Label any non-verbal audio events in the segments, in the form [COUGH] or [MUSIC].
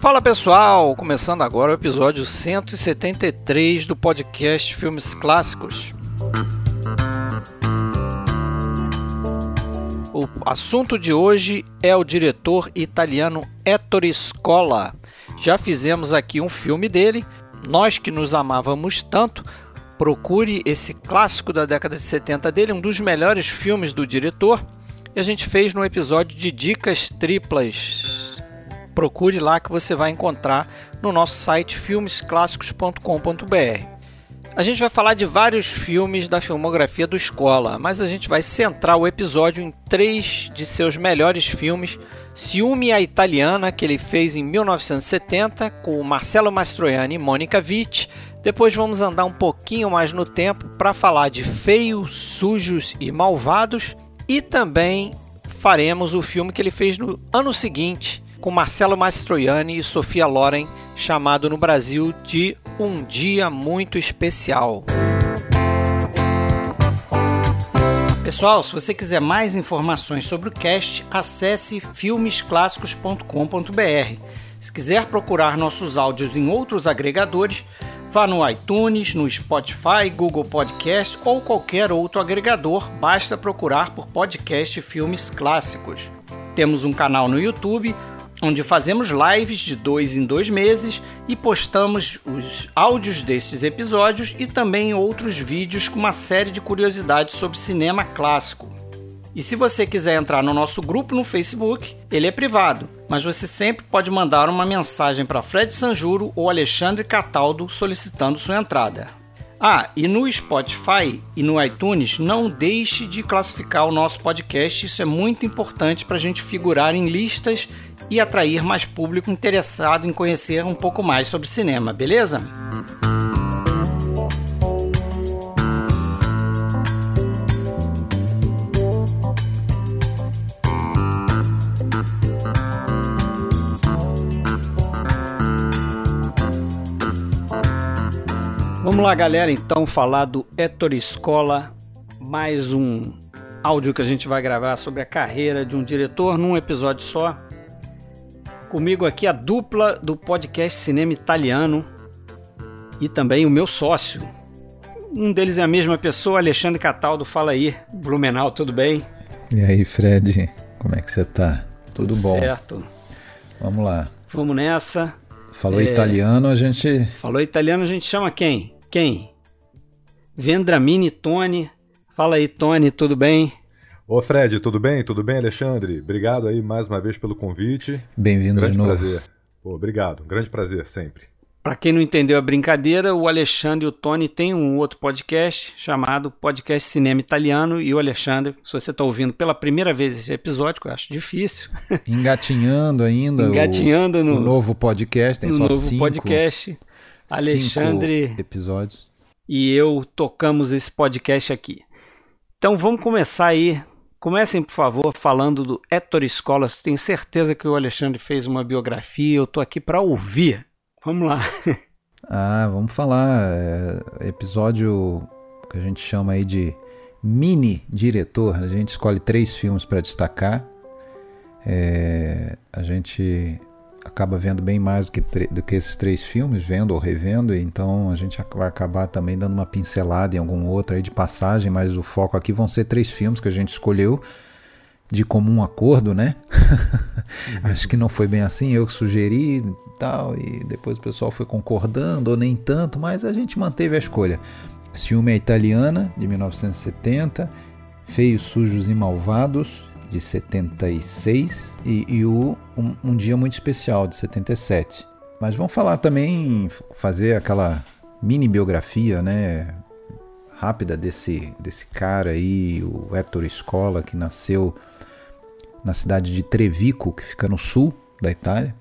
Fala pessoal, começando agora o episódio 173 do podcast Filmes Clássicos. O assunto de hoje é o diretor italiano Ettore Scola. Já fizemos aqui um filme dele, Nós que nos amávamos tanto. Procure esse clássico da década de 70 dele, um dos melhores filmes do diretor. E a gente fez no episódio de Dicas Triplas procure lá que você vai encontrar no nosso site filmesclassicos.com.br. A gente vai falar de vários filmes da filmografia do Escola, mas a gente vai centrar o episódio em três de seus melhores filmes. Ciúme a Italiana, que ele fez em 1970 com Marcello Mastroianni e Monica Vitti. Depois vamos andar um pouquinho mais no tempo para falar de Feios, Sujos e Malvados. E também faremos o filme que ele fez no ano seguinte, com Marcelo Mastroianni e Sofia Loren, chamado no Brasil de Um Dia Muito Especial. Pessoal, se você quiser mais informações sobre o cast, acesse filmesclassicos.com.br. Se quiser procurar nossos áudios em outros agregadores, vá no iTunes, no Spotify, Google Podcast ou qualquer outro agregador, basta procurar por podcast Filmes Clássicos. Temos um canal no YouTube onde fazemos lives de dois em dois meses e postamos os áudios destes episódios e também outros vídeos com uma série de curiosidades sobre cinema clássico. E se você quiser entrar no nosso grupo no Facebook, ele é privado, mas você sempre pode mandar uma mensagem para Fred Sanjuro ou Alexandre Cataldo solicitando sua entrada. Ah, e no Spotify e no iTunes, não deixe de classificar o nosso podcast, isso é muito importante para a gente figurar em listas e atrair mais público interessado em conhecer um pouco mais sobre cinema, beleza? Vamos lá, galera, então falar do Ettore Escola, mais um áudio que a gente vai gravar sobre a carreira de um diretor num episódio só. Comigo aqui a dupla do podcast Cinema Italiano e também o meu sócio. Um deles é a mesma pessoa, Alexandre Cataldo. Fala aí, Blumenau, tudo bem? E aí, Fred, como é que você tá? Tudo, tudo bom? Certo. Vamos lá. Vamos nessa. Falou é... italiano, a gente. Falou italiano, a gente chama quem? Quem? Vendramini Tony. Fala aí, Tony, tudo bem? Ô Fred, tudo bem? Tudo bem, Alexandre? Obrigado aí mais uma vez pelo convite. Bem-vindo de novo. prazer. Pô, obrigado, grande prazer sempre. Para quem não entendeu a brincadeira, o Alexandre e o Tony têm um outro podcast chamado Podcast Cinema Italiano e o Alexandre, se você está ouvindo pela primeira vez esse episódio, que eu acho difícil. [LAUGHS] Engatinhando ainda. Engatinhando o, no o novo podcast, tem no só novo cinco, podcast. Alexandre episódios. E eu tocamos esse podcast aqui. Então vamos começar aí Comecem, por favor, falando do Héctor Escolas. Tenho certeza que o Alexandre fez uma biografia. Eu estou aqui para ouvir. Vamos lá. [LAUGHS] Ah, vamos falar. É, episódio que a gente chama aí de mini diretor. A gente escolhe três filmes para destacar. É, a gente acaba vendo bem mais do que, do que esses três filmes, vendo ou revendo, então a gente vai acabar também dando uma pincelada em algum outro aí de passagem, mas o foco aqui vão ser três filmes que a gente escolheu de comum acordo, né? [LAUGHS] Acho que não foi bem assim, eu sugeri e tal, e depois o pessoal foi concordando, ou nem tanto, mas a gente manteve a escolha. Ciúme é Italiana, de 1970, Feios, Sujos e Malvados, de 76 e, e o um, um, Dia Muito Especial, de 77. Mas vamos falar também, fazer aquela mini biografia, né? Rápida desse, desse cara aí, o Ettore Scola, que nasceu na cidade de Trevico, que fica no sul da Itália.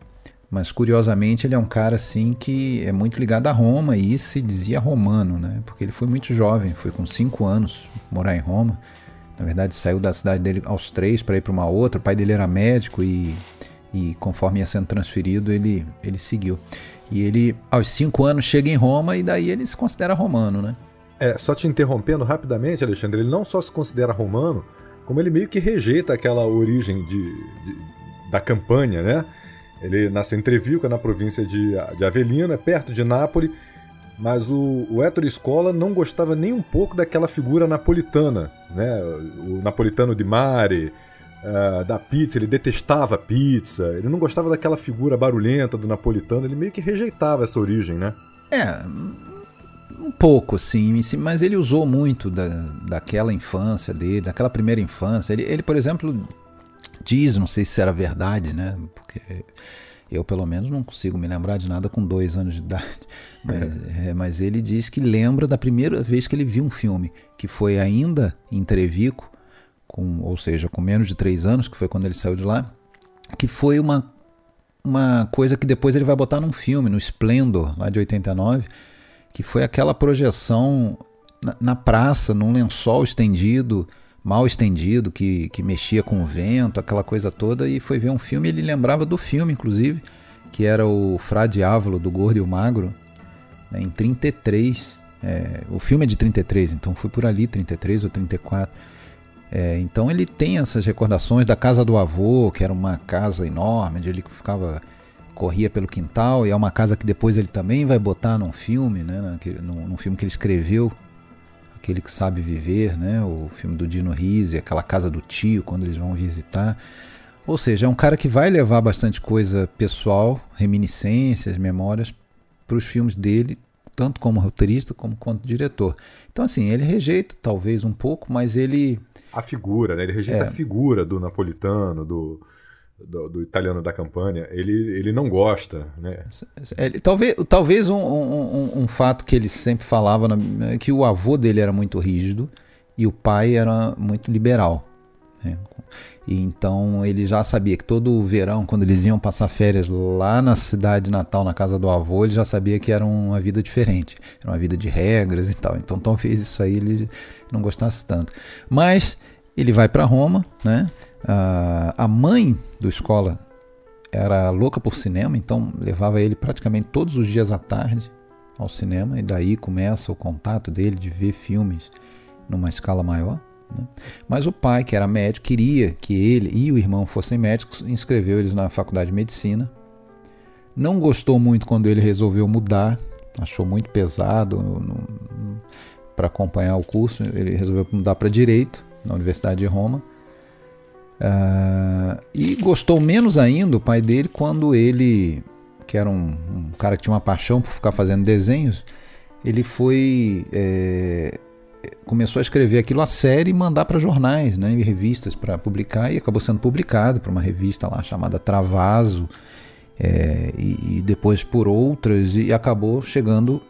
Mas curiosamente ele é um cara assim que é muito ligado a Roma e se dizia romano, né? Porque ele foi muito jovem, foi com 5 anos morar em Roma na verdade, saiu da cidade dele aos três para ir para uma outra. O pai dele era médico e E conforme ia sendo transferido, ele, ele seguiu. E ele, aos cinco anos, chega em Roma e daí ele se considera romano, né? É, só te interrompendo rapidamente, Alexandre, ele não só se considera romano, como ele meio que rejeita aquela origem de, de da campanha, né? Ele nasceu em Trevico, na província de, de Avellino, é perto de Nápoles, mas o, o Ettore Scola não gostava nem um pouco daquela figura napolitana, né? O napolitano de mare, uh, da pizza, ele detestava pizza, ele não gostava daquela figura barulhenta do napolitano, ele meio que rejeitava essa origem, né? É, um pouco, sim, mas ele usou muito da, daquela infância dele, daquela primeira infância. Ele, ele, por exemplo, diz, não sei se era verdade, né? Porque eu, pelo menos, não consigo me lembrar de nada com dois anos de idade. [LAUGHS] Mas, é. Mas ele diz que lembra da primeira vez que ele viu um filme, que foi ainda em Trevico, com, ou seja, com menos de três anos, que foi quando ele saiu de lá, que foi uma, uma coisa que depois ele vai botar num filme, no Splendor, lá de 89, que foi aquela projeção na, na praça, num lençol estendido, mal estendido, que, que mexia com o vento, aquela coisa toda, e foi ver um filme, ele lembrava do filme, inclusive, que era o Fra Diávolo, do Gordo e o Magro, né, em 33. É, o filme é de 33, então foi por ali, 33 ou 34. É, então ele tem essas recordações da casa do avô, que era uma casa enorme, onde ele ficava corria pelo quintal, e é uma casa que depois ele também vai botar num filme, né, num, num filme que ele escreveu, aquele que sabe viver, né, o filme do Dino Risi, aquela casa do tio quando eles vão visitar. Ou seja, é um cara que vai levar bastante coisa pessoal, reminiscências, memórias para os filmes dele, tanto como roteirista como quanto diretor. Então assim, ele rejeita talvez um pouco, mas ele a figura, né? Ele rejeita é. a figura do napolitano, do, do, do, italiano da campanha. Ele, ele não gosta, né? Ele, talvez talvez um, um, um, fato que ele sempre falava é que o avô dele era muito rígido e o pai era muito liberal. Né? E então ele já sabia que todo verão, quando eles iam passar férias lá na cidade natal, na casa do avô, ele já sabia que era uma vida diferente, era uma vida de regras e tal. Então talvez isso aí ele não gostasse tanto. Mas ele vai para Roma, né? a mãe do escola era louca por cinema, então levava ele praticamente todos os dias à tarde ao cinema e daí começa o contato dele de ver filmes numa escala maior. Né? Mas o pai, que era médico, queria que ele e o irmão fossem médicos, inscreveu eles na faculdade de medicina. Não gostou muito quando ele resolveu mudar, achou muito pesado para acompanhar o curso. Ele resolveu mudar para direito na Universidade de Roma. Uh, e gostou menos ainda o pai dele quando ele, que era um, um, cara que tinha uma paixão por ficar fazendo desenhos, ele foi é, começou a escrever aquilo a série e mandar para jornais né, e revistas para publicar, e acabou sendo publicado por uma revista lá chamada Travaso, é, e, e, depois por outras, e acabou chegando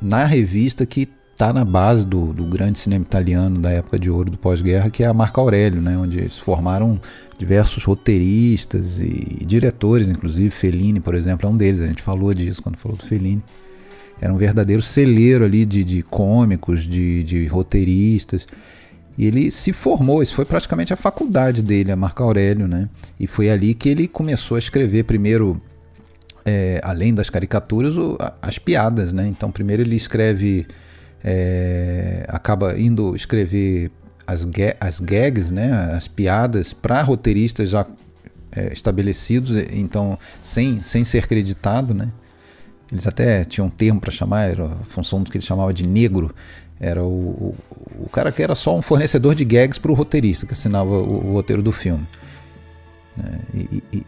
na revista que está na base do, do, grande cinema italiano da época de ouro do pós-guerra, que é a Marca Aurélio, né, onde eles formaram diversos roteiristas e diretores, inclusive Fellini, por exemplo, é um deles, a gente falou disso quando falou do Fellini era um verdadeiro celeiro ali de, de cômicos, de, de roteiristas. E ele se formou, isso foi praticamente a faculdade dele, a Marco Aurélio, né? E foi ali que ele começou a escrever primeiro, é, além das caricaturas, o, as piadas, né? Então primeiro ele escreve, é, acaba indo escrever as, as gags, né? As piadas para roteiristas já é, estabelecidos, então sem, sem ser creditado, né? Eles até tinham um termo para chamar, era a função do que ele chamava de negro. Era o, o, o, cara que era só um fornecedor de gags para o roteirista, que assinava o, o roteiro do filme. É, e, e,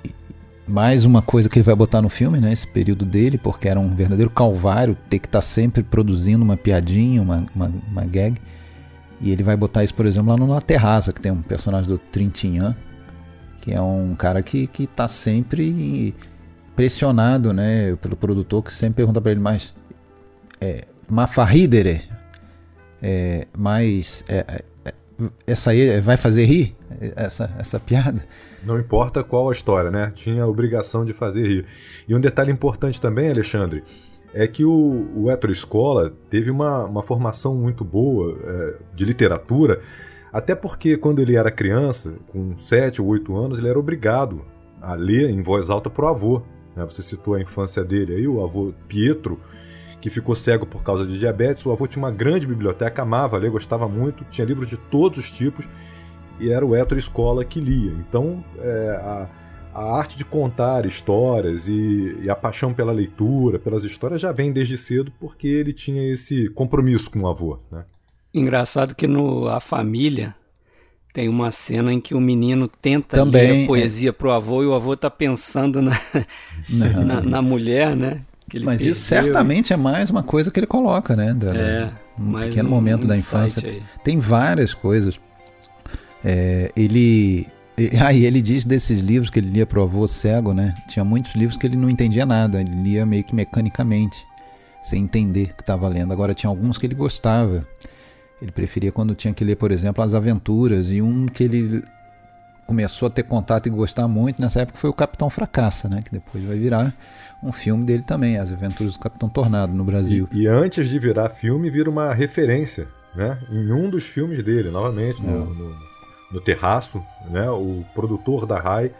mais uma coisa que ele vai botar no filme, né, esse período dele, porque era um verdadeiro calvário ter que estar tá sempre produzindo uma piadinha, uma, uma, uma, gag. E ele vai botar isso, por exemplo, lá no La Terraça, que tem um personagem do Trintignant, que é um cara que, que tá sempre pressionado né, pelo produtor que sempre pergunta para ele mais é, é, mas é, é, é, essa aí vai fazer rir? Essa, essa piada não importa qual a história né tinha a obrigação de fazer rir e um detalhe importante também Alexandre é que o, o Ettore Scola teve uma, uma formação muito boa é, de literatura até porque quando ele era criança com 7 ou 8 anos ele era obrigado a ler em voz alta para o avô. Né? Você citou a infância dele aí, o avô Pietro, que ficou cego por causa de diabetes. O avô tinha uma grande biblioteca, amava ler, gostava muito, tinha livros de todos os tipos e era o Héctor Escola que lia. Então, é, a, a, arte de contar histórias e, e, a paixão pela leitura, pelas histórias, já vem desde cedo porque ele tinha esse compromisso com o avô. Né? Engraçado que no A Família tem uma cena em que o menino tenta Também, ler a poesia é... pro avô e o avô tá pensando na, [LAUGHS] na, na, mulher, né? Mas perdeu. isso certamente é mais uma coisa que ele coloca, né? Da, é, um pequeno um, momento um da infância. Aí. Tem várias coisas. É, ele. [LAUGHS] Aí ele diz desses livros que ele lia pro avô cego, né? Tinha muitos livros que ele não entendia nada, ele lia meio que mecanicamente, sem entender o que estava lendo. Agora tinha alguns que ele gostava. Ele preferia quando tinha que ler, por exemplo, As Aventuras, e um que ele começou a ter contato e gostar muito nessa época foi o Capitão Fracassa, né? Que depois vai virar um filme dele também, As Aventuras do Capitão Tornado no Brasil. E, e antes de virar filme, vira uma referência, né? Em um dos filmes dele, novamente, no, é. no, no Terraço, né? O produtor da Rai,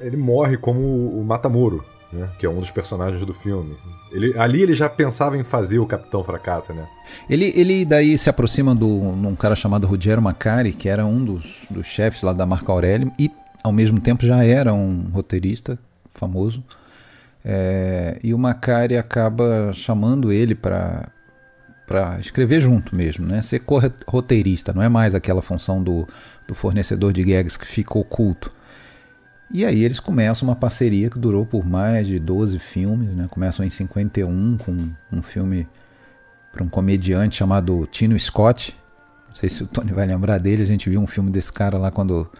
ele morre como o Matamoro, né? que é um dos personagens do filme. Ele, ali ele já pensava em fazer o Capitão Fracassa, né? Ele, ele daí se aproxima de um cara chamado Ruggiero Macari, que era um dos, dos chefes lá da marca Aurélio, e ao mesmo tempo já era um roteirista famoso. É, e o Macari acaba chamando ele para para escrever junto mesmo, né? Ser roteirista, não é mais aquela função do, do fornecedor de gags que fica oculto. E aí eles começam uma parceria que durou por mais de 12 filmes, né? Começam em 51 com um filme para um comediante chamado Tino Scott. Não sei se o Tony vai lembrar dele, a gente viu um filme desse cara lá quando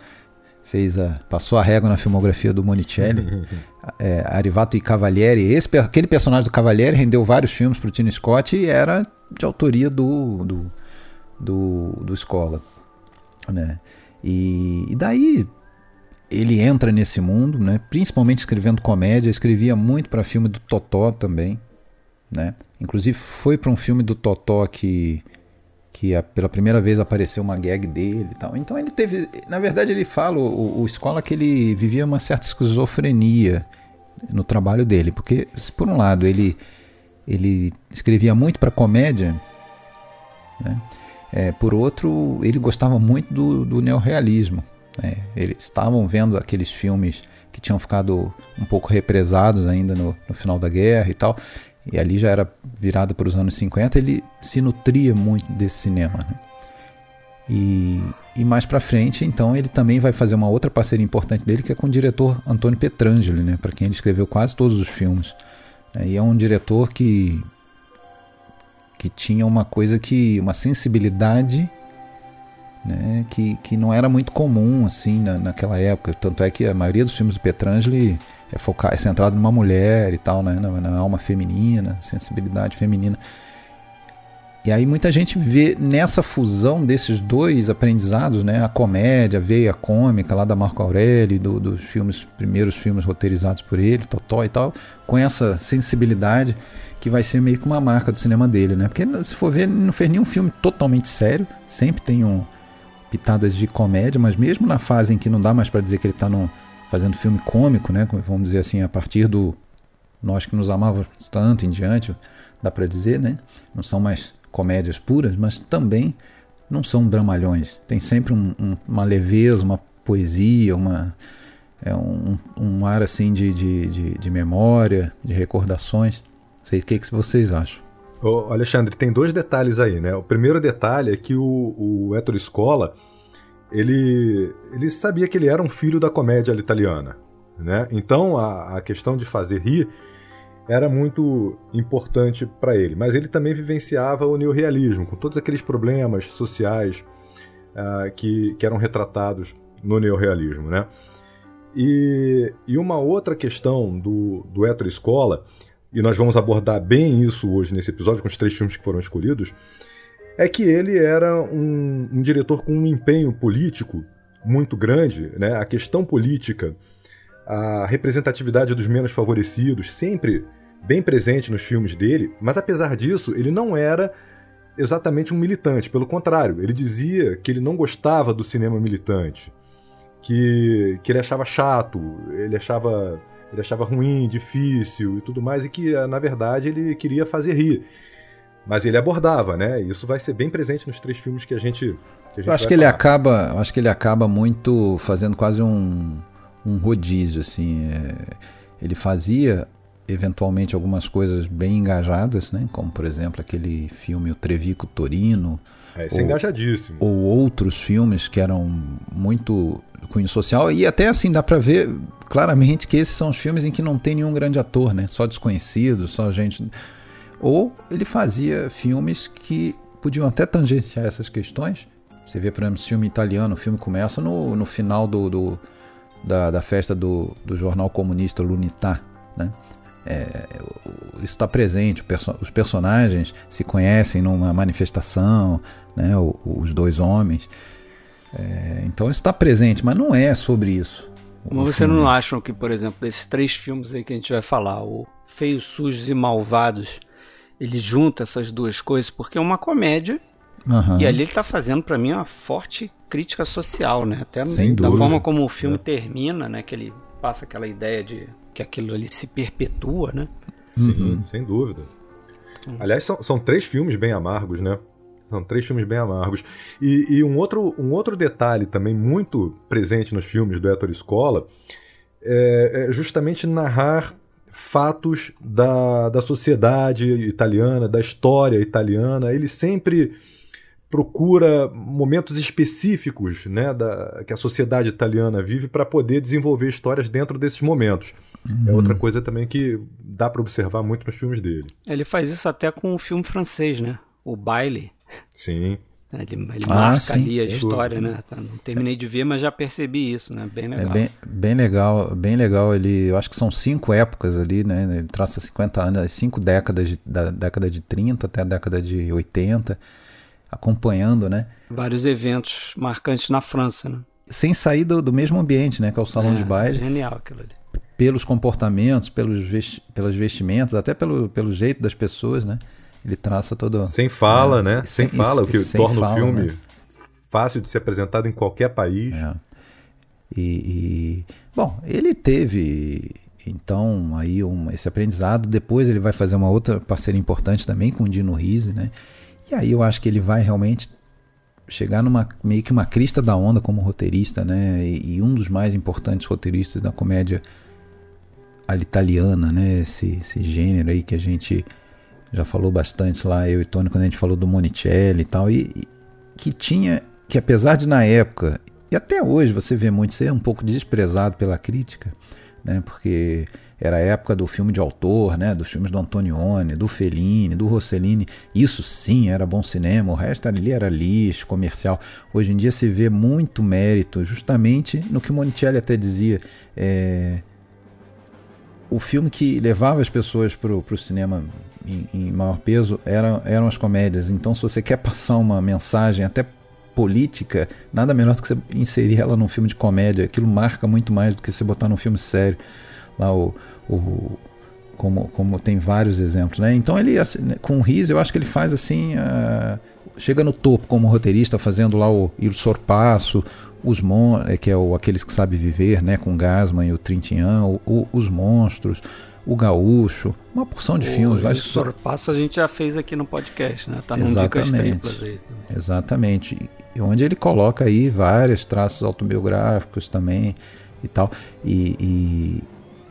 fez a passou a régua na filmografia do Monicelli. [LAUGHS] é, Arivato e Cavalieri, esse, aquele personagem do Cavalieri rendeu vários filmes para o Tino Scott e era de autoria do do, do, do Escola, né? E, e daí ele entra nesse mundo, né? principalmente escrevendo comédia, escrevia muito para filme do Totó também, né? Inclusive foi para um filme do Totó que que a, pela primeira vez apareceu uma gag dele e tal. Então ele teve, na verdade ele fala o, o escola que ele vivia uma certa esquizofrenia no trabalho dele, porque por um lado ele ele escrevia muito para comédia, né? É, por outro ele gostava muito do, do neorrealismo. Né? Eles estavam vendo aqueles filmes que tinham ficado um pouco represados ainda no, no final da guerra e tal, e ali já era virado para os anos 50, ele se nutria muito desse cinema. Né? E, e, mais para frente, então, ele também vai fazer uma outra parceria importante dele, que é com o diretor Antônio Petrangeli, né? para quem ele escreveu quase todos os filmes. Né? E é um diretor que, que tinha uma coisa que. uma sensibilidade né, que, que não era muito comum assim na, naquela época. Tanto é que a maioria dos filmes do Petrangeli é, focar, é centrado numa mulher e tal, né, na, na, alma feminina, sensibilidade feminina. E aí muita gente vê nessa fusão desses dois aprendizados, né, a comédia, a veia cômica lá da Marco Aurélio, do, dos filmes, primeiros filmes roteirizados por ele, Totó e tal, com essa sensibilidade que vai ser meio que uma marca do cinema dele, né? Porque se for ver, não fez nenhum filme totalmente sério, sempre tem um, pitadas de comédia, mas mesmo na fase em que não dá mais para dizer que ele está fazendo filme cômico, né? Vamos dizer assim, a partir do Nós que nos amávamos tanto em diante, dá para dizer, né? Não são mais comédias puras, mas também não são dramalhões. Tem sempre um, um, uma leveza, uma poesia, uma, é um, um ar assim de, de, de, de memória, de recordações. Sei o que, que vocês acham. Ô, Alexandre, tem dois detalhes aí, né? O primeiro detalhe é que o, o Ettore Scola, ele, ele sabia que ele era um filho da comédia italiana, né? Então a, a questão de fazer rir era muito importante para ele, mas ele também vivenciava o neorrealismo, com todos aqueles problemas sociais uh, que, que eram retratados no neorrealismo, né? E, e uma outra questão do, do Ettore Scola e nós vamos abordar bem isso hoje nesse episódio, com os três filmes que foram escolhidos, é que ele era um, um diretor com um empenho político muito grande, né? a questão política, a representatividade dos menos favorecidos, sempre bem presente nos filmes dele, mas apesar disso, ele não era exatamente um militante, pelo contrário, ele dizia que ele não gostava do cinema militante, que, que ele achava chato, ele achava, ele achava ruim, difícil e tudo mais, e que na verdade ele queria fazer rir. Mas ele abordava, né? E isso vai ser bem presente nos três filmes que a gente. Que a gente eu acho que ele acaba, acho que ele acaba muito fazendo quase um, um rodízio, assim. É, ele fazia eventualmente algumas coisas bem engajadas, né? Como por exemplo aquele filme O Trevico Torino. É, é ou, é engajadíssimo. Ou outros filmes que eram muito cunho social e até assim dá para ver claramente que esses são os filmes em que não tem nenhum grande ator, né? Só desconhecido, só gente. Ou ele fazia filmes que podiam até tangenciar essas questões. Você vê, por exemplo, filme italiano, o filme começa no, no final do, do da, da, festa do, do jornal comunista L'Unità, né? É, isso está presente, os personagens se conhecem numa manifestação, né, os dois homens. É, então isso está presente, mas não é sobre isso. Mas você não acham que, por exemplo, esses três filmes aí que a gente vai falar, o Feios, Sujos e Malvados, ele junta essas duas coisas porque é uma comédia uhum. e ali ele está fazendo para mim uma forte crítica social, né? Até Sem da dúvida. forma como o filme é. termina, né? Que ele passa aquela ideia de que aquilo ali se perpetua, né? Sim, uhum. sem dúvida. Aliás, são, são três filmes bem amargos, né? São três filmes bem amargos. E, e, um, outro, um outro detalhe também muito presente nos filmes do Ettore Scola é, é justamente narrar fatos da, da sociedade italiana, da história italiana. Ele sempre procura momentos específicos né, da, que a sociedade italiana vive para poder desenvolver histórias dentro desses momentos. É uhum. É outra coisa também que dá para observar muito nos filmes dele. Ele faz isso até com o filme francês, né? O Baile. Sim. É, ele, ele ah, marca sim, ali a história, né? Não terminei de ver, mas já percebi isso, né? Bem é legal. É bem, bem legal, bem legal. Ele, eu acho que são cinco épocas ali, né? Ele traça 50 anos, cinco décadas, de, da década de 30 até a década de 80, acompanhando, né? Vários eventos marcantes na França, né? Sem sair do, do mesmo ambiente, né? Que é o salão é, de baile. Genial aquilo ali. Pelos comportamentos, pelos vesti pelas vestimentas, até pelo, pelo jeito das pessoas, né? Ele traça todo. Sem fala, é, né? Sem, sem fala, o que torna fala, o filme né? fácil de ser apresentado em qualquer país. É. E, e, bom, ele teve então aí um, esse aprendizado. Depois ele vai fazer uma outra parceria importante também com o Dino Risi, né? E aí eu acho que ele vai realmente chegar numa meio que uma crista da onda como roteirista, né? E, e um dos mais importantes roteiristas da comédia italiana, né? Esse, esse gênero aí que a gente já falou bastante lá, eu e Tony, quando a gente falou do Monicelli e tal, e, e que tinha, que apesar de na época, e até hoje você vê muito ser um pouco desprezado pela crítica, né, porque era a época do filme de autor, né, dos filmes do Antonioni, do Fellini, do Rossellini, isso sim era bom cinema, o resto ali era lixo, comercial. Hoje em dia se vê muito mérito justamente no que o Monicelli até dizia, é, o filme que levava as pessoas para o cinema em, em maior peso eram, eram as comédias. Então, se você quer passar uma mensagem até política, nada melhor do que você inserir ela num filme de comédia. Aquilo marca muito mais do que você botar num filme sério. Lá o, o como, como tem vários exemplos, né? Então ele assim, né, com o Riz eu acho que ele faz assim, uh, chega no topo como roteirista fazendo lá o Il Sorpasso, os mon é, que é o aqueles que sabe viver, né? Com Gasman e o Trintignant, o, o, os monstros o Gaúcho, uma porção de o filmes. O Sorpasso a gente já fez aqui no podcast, né? Tá num Dicas Triplas aí. Exatamente. E onde ele coloca aí vários traços autobiográficos também e tal. E, e,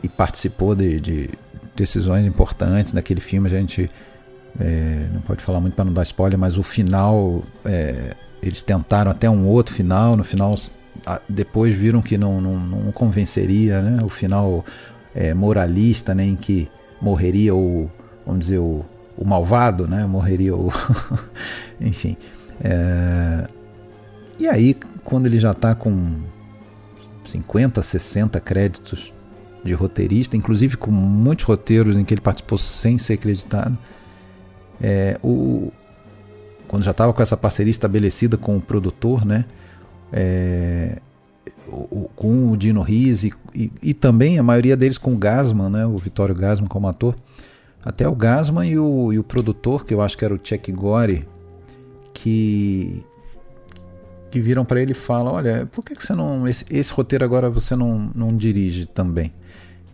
e participou de, de, decisões importantes naquele filme. A gente é, não pode falar muito para não dar spoiler, mas o final, é, eles tentaram até um outro final. No final, depois viram que não, não, não convenceria, né? O final é, moralista, né, que morreria o, vamos dizer, o, o malvado, né, morreria o, [LAUGHS] enfim. É, e aí, quando ele já está com 50, 60 créditos de roteirista, inclusive com muitos roteiros em que ele participou sem ser acreditado, é, o, quando já estava com essa parceria estabelecida com o produtor, né, é, o, com o Dino Risi e, e, também a maioria deles com o Gasman, né, o Vitório Gasman como ator. Até o Gasman e o, e o produtor, que eu acho que era o Chuck Gore, que, que viram para ele e falam: Olha, por que, que você não. Esse, esse roteiro agora você não, não dirige também?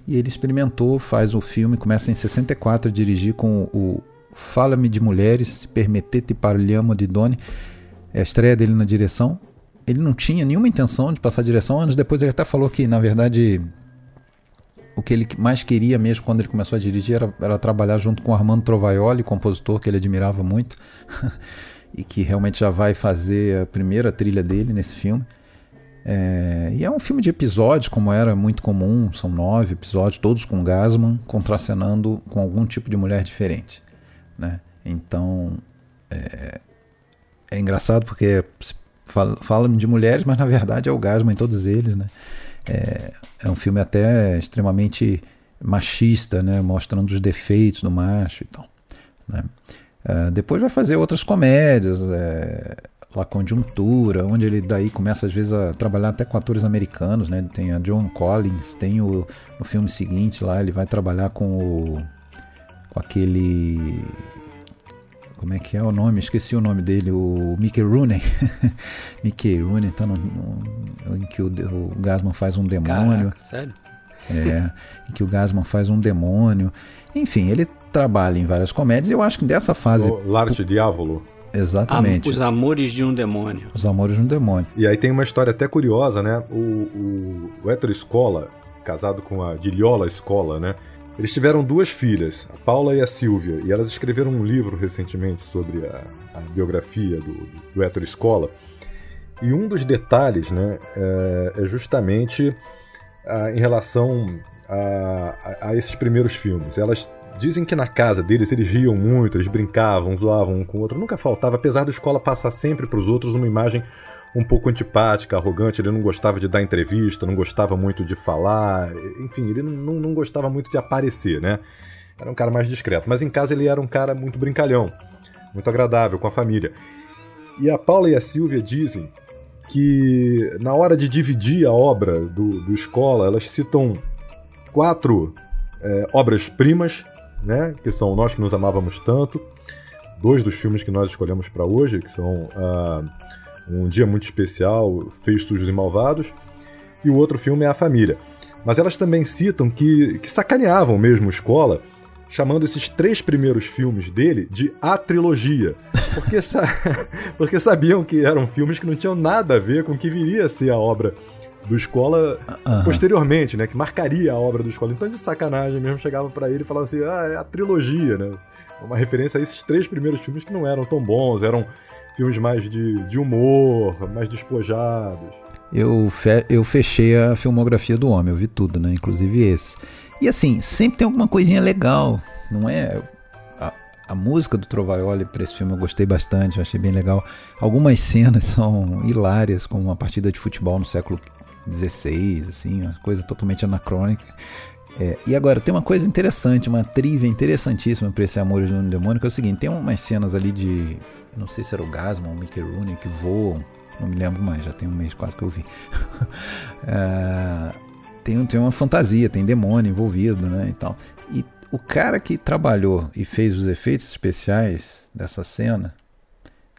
E ele experimentou, faz o filme, começa em 64 a dirigir com o Fala-me de Mulheres, Se Permetete Parliamo de Doni. É a estreia dele na direção. Ele não tinha nenhuma intenção de passar a direção. Anos depois ele até falou que, na verdade, o que ele mais queria mesmo quando ele começou a dirigir era, era trabalhar junto com Armando Trovaioli, compositor que ele admirava muito. [LAUGHS] e que realmente já vai fazer a primeira trilha dele nesse filme. É, e é um filme de episódios, como era muito comum, são nove episódios, todos com Gasman, contracenando com algum tipo de mulher diferente. Né? Então é, é engraçado porque fala, fala, de mulheres, mas na verdade é o Gasman em todos eles. Né? É, é um filme até extremamente machista, né? mostrando os defeitos do macho e tal. Né? Uh, depois vai fazer outras comédias, é, La Conjuntura, onde ele daí começa às vezes a trabalhar até com atores americanos, né? Tem a John Collins, tem o no filme seguinte lá ele vai trabalhar com o com aquele como é que é o nome? Esqueci o nome dele, o Mickey Rooney. [LAUGHS] Mickey Rooney tá no, no, em que o, o Gasman faz um demônio. Caraca, sério? É, em que o Gasman faz um demônio. Enfim, ele trabalha em várias comédias e eu acho que dessa fase. L'arte Diavolo. Exatamente. Os Amores de um Demônio. Os Amores de um Demônio. E aí tem uma história até curiosa, né? O, o, o Héctor Escola, casado com a Diliola Escola, né? Eles tiveram duas filhas, a Paula e a Silvia, e elas escreveram um livro recentemente sobre a, a biografia do, do Héctor Escola. E um dos detalhes né, é, é justamente a, em relação a, a, a esses primeiros filmes. Elas Dizem que na casa deles eles riam muito, eles brincavam, zoavam um com o outro, nunca faltava, apesar da escola passar sempre para os outros uma imagem um pouco antipática, arrogante, ele não gostava de dar entrevista, não gostava muito de falar, enfim, ele não, não gostava muito de aparecer, né? Era um cara mais discreto, mas em casa ele era um cara muito brincalhão, muito agradável com a família. E a Paula e a Silvia dizem que na hora de dividir a obra do, do Escola, elas citam quatro é, obras-primas né? Que são Nós que nos amávamos tanto, dois dos filmes que nós escolhemos para hoje, que são uh, Um Dia Muito Especial, Feios, Sujos e Malvados, e o outro filme é A Família. Mas elas também citam que, que sacaneavam mesmo escola, chamando esses três primeiros filmes dele de A Trilogia, porque, sa [LAUGHS] porque sabiam que eram filmes que não tinham nada a ver com o que viria a ser a obra do Escola uhum. posteriormente, né? Que marcaria a obra do Escola. Então, de sacanagem mesmo, chegava para ele e falava assim: ah, é a trilogia, né? Uma referência a esses três primeiros filmes que não eram tão bons, eram filmes mais de, de humor, mais despojados. Eu, fe eu fechei a filmografia do homem, eu vi tudo, né? Inclusive esse. E assim, sempre tem alguma coisinha legal, não é? A, a música do Trovaioli para esse filme eu gostei bastante, eu achei bem legal. Algumas cenas [LAUGHS] são hilárias, como uma partida de futebol no século 16, assim, uma coisa totalmente anacrônica. É, e agora, tem uma coisa interessante, uma trivia interessantíssima para esse Amor de um Demônio, que é o seguinte, tem umas cenas ali de, não sei se era o Gasman ou o Mickey Rooney, que voam, não me lembro mais, já tem um mês quase que eu vi. [LAUGHS] é, tem, tem uma fantasia, tem demônio envolvido, né, e tal. E o cara que trabalhou e fez os efeitos especiais dessa cena,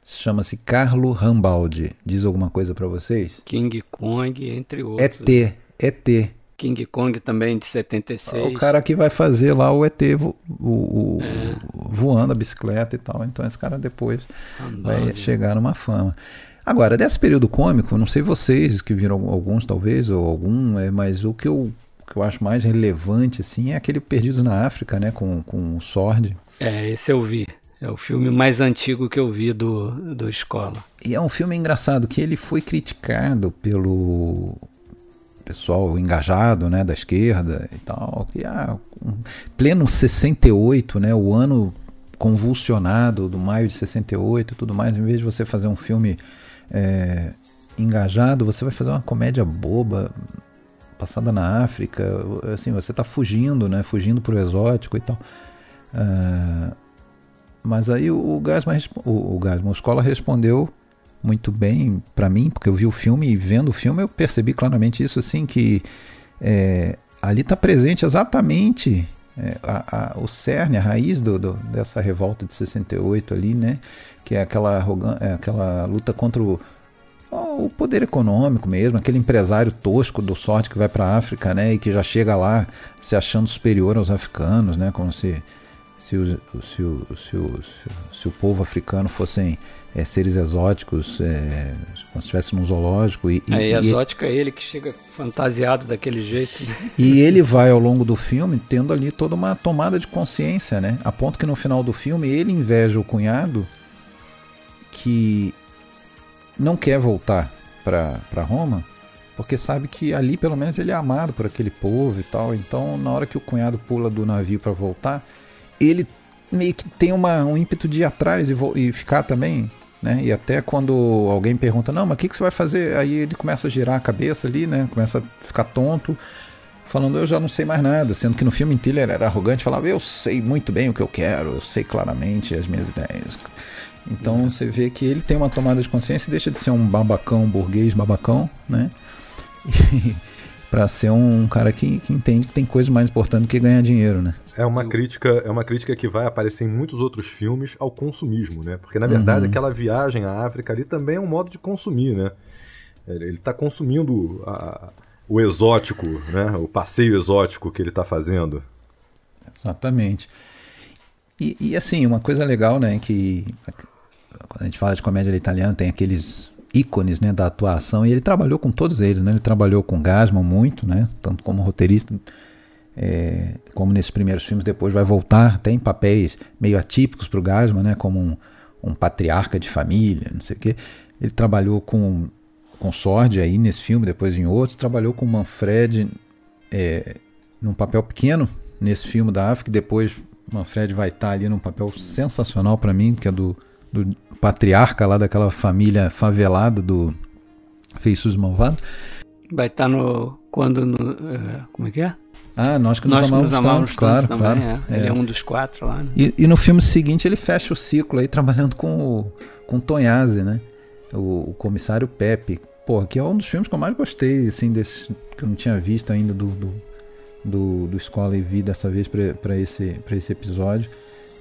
Chama-se Carlo Rambaldi. Diz alguma coisa para vocês? King Kong, entre outros. ET, ET. King Kong também de 76. O cara que vai fazer lá o ET vo, o, o, é. voando a bicicleta e tal. Então esse cara depois Andando. vai chegar numa fama. Agora, desse período cômico, não sei vocês que viram alguns talvez, ou algum, é, mas o que eu, que eu acho mais relevante assim é aquele Perdido na África, né, com, com o Sword. É, esse eu vi. É o filme mais antigo que eu vi do, do Escola. E é um filme engraçado que ele foi criticado pelo pessoal engajado, né, da esquerda e tal, que ah, um, pleno 68, né, o ano convulsionado do maio de 68 e tudo mais, em vez de você fazer um filme é, engajado, você vai fazer uma comédia boba passada na África, assim, você está fugindo, né, fugindo pro exótico e tal. Uh, mas aí o Gasman, o, o Gasman, Escola respondeu muito bem para mim, porque eu vi o filme e vendo o filme eu percebi claramente isso, assim, que é, ali está presente exatamente é, a, a, o cerne, a raiz do, do, dessa revolta de 68 ali, né? Que é aquela, é aquela luta contra o, o poder econômico mesmo, aquele empresário tosco do sorte que vai para a África, né, e que já chega lá se achando superior aos africanos, né, como se se o, se o, se o, se o povo africano fossem é, seres exóticos, é, como se estivesse num zoológico. E, é, e, exótico é ele que chega fantasiado daquele jeito. Né? E ele vai ao longo do filme tendo ali toda uma tomada de consciência, né? A ponto que no final do filme ele inveja o cunhado que não quer voltar para Roma, porque sabe que ali pelo menos ele é amado por aquele povo e tal. Então, na hora que o cunhado pula do navio para voltar, ele meio que tem uma, um ímpeto de ir atrás e, e ficar também. Né? E até quando alguém pergunta, não, mas o que, que você vai fazer? Aí ele começa a girar a cabeça ali, né? Começa a ficar tonto, falando, eu já não sei mais nada. Sendo que no filme inteiro ele era arrogante, falava, eu sei muito bem o que eu quero, eu sei claramente as minhas ideias. Então você vê que ele tem uma tomada de consciência e deixa de ser um babacão, um burguês babacão, né? [LAUGHS] para ser um cara que, que entende que tem coisa mais importante do que ganhar dinheiro, né? É uma crítica, é uma crítica que vai aparecer em muitos outros filmes ao consumismo, né? Porque na verdade uhum. aquela viagem à África ali também é um modo de consumir, né? Ele está consumindo a, o exótico, né? O passeio exótico que ele está fazendo. Exatamente. E, e, assim, uma coisa legal, né, que quando a gente fala de comédia italiana, tem aqueles ícones né, da atuação e ele trabalhou com todos eles, né? Ele trabalhou com Gasman muito, né? Tanto como roteirista, é, como nesses primeiros filmes, depois vai voltar até em papéis meio atípicos para o Gasman, né? Como um, um, patriarca de família, não sei o quê. Ele trabalhou com com Sordi aí nesse filme, depois em outros, trabalhou com Manfred é, num papel pequeno nesse filme da África, depois Manfred vai estar ali num papel sensacional para mim, que é do, do patriarca lá daquela família favelada do Feiços Malvados. Vai estar no. Quando. No, uh, como é que é? Ah, nós que nos nós amamos, que nos amamos claro, também, claro. É. Ele é. é. um dos quatro lá. Né? E, e, no filme seguinte ele fecha o ciclo aí [LAUGHS] trabalhando com o, com o Tonhazzi, né? O, o, comissário Pepe. Pô, que é um dos filmes que eu mais gostei, assim, desse, que eu não tinha visto ainda do, do, do, do Escola e Vi dessa vez para esse, esse episódio.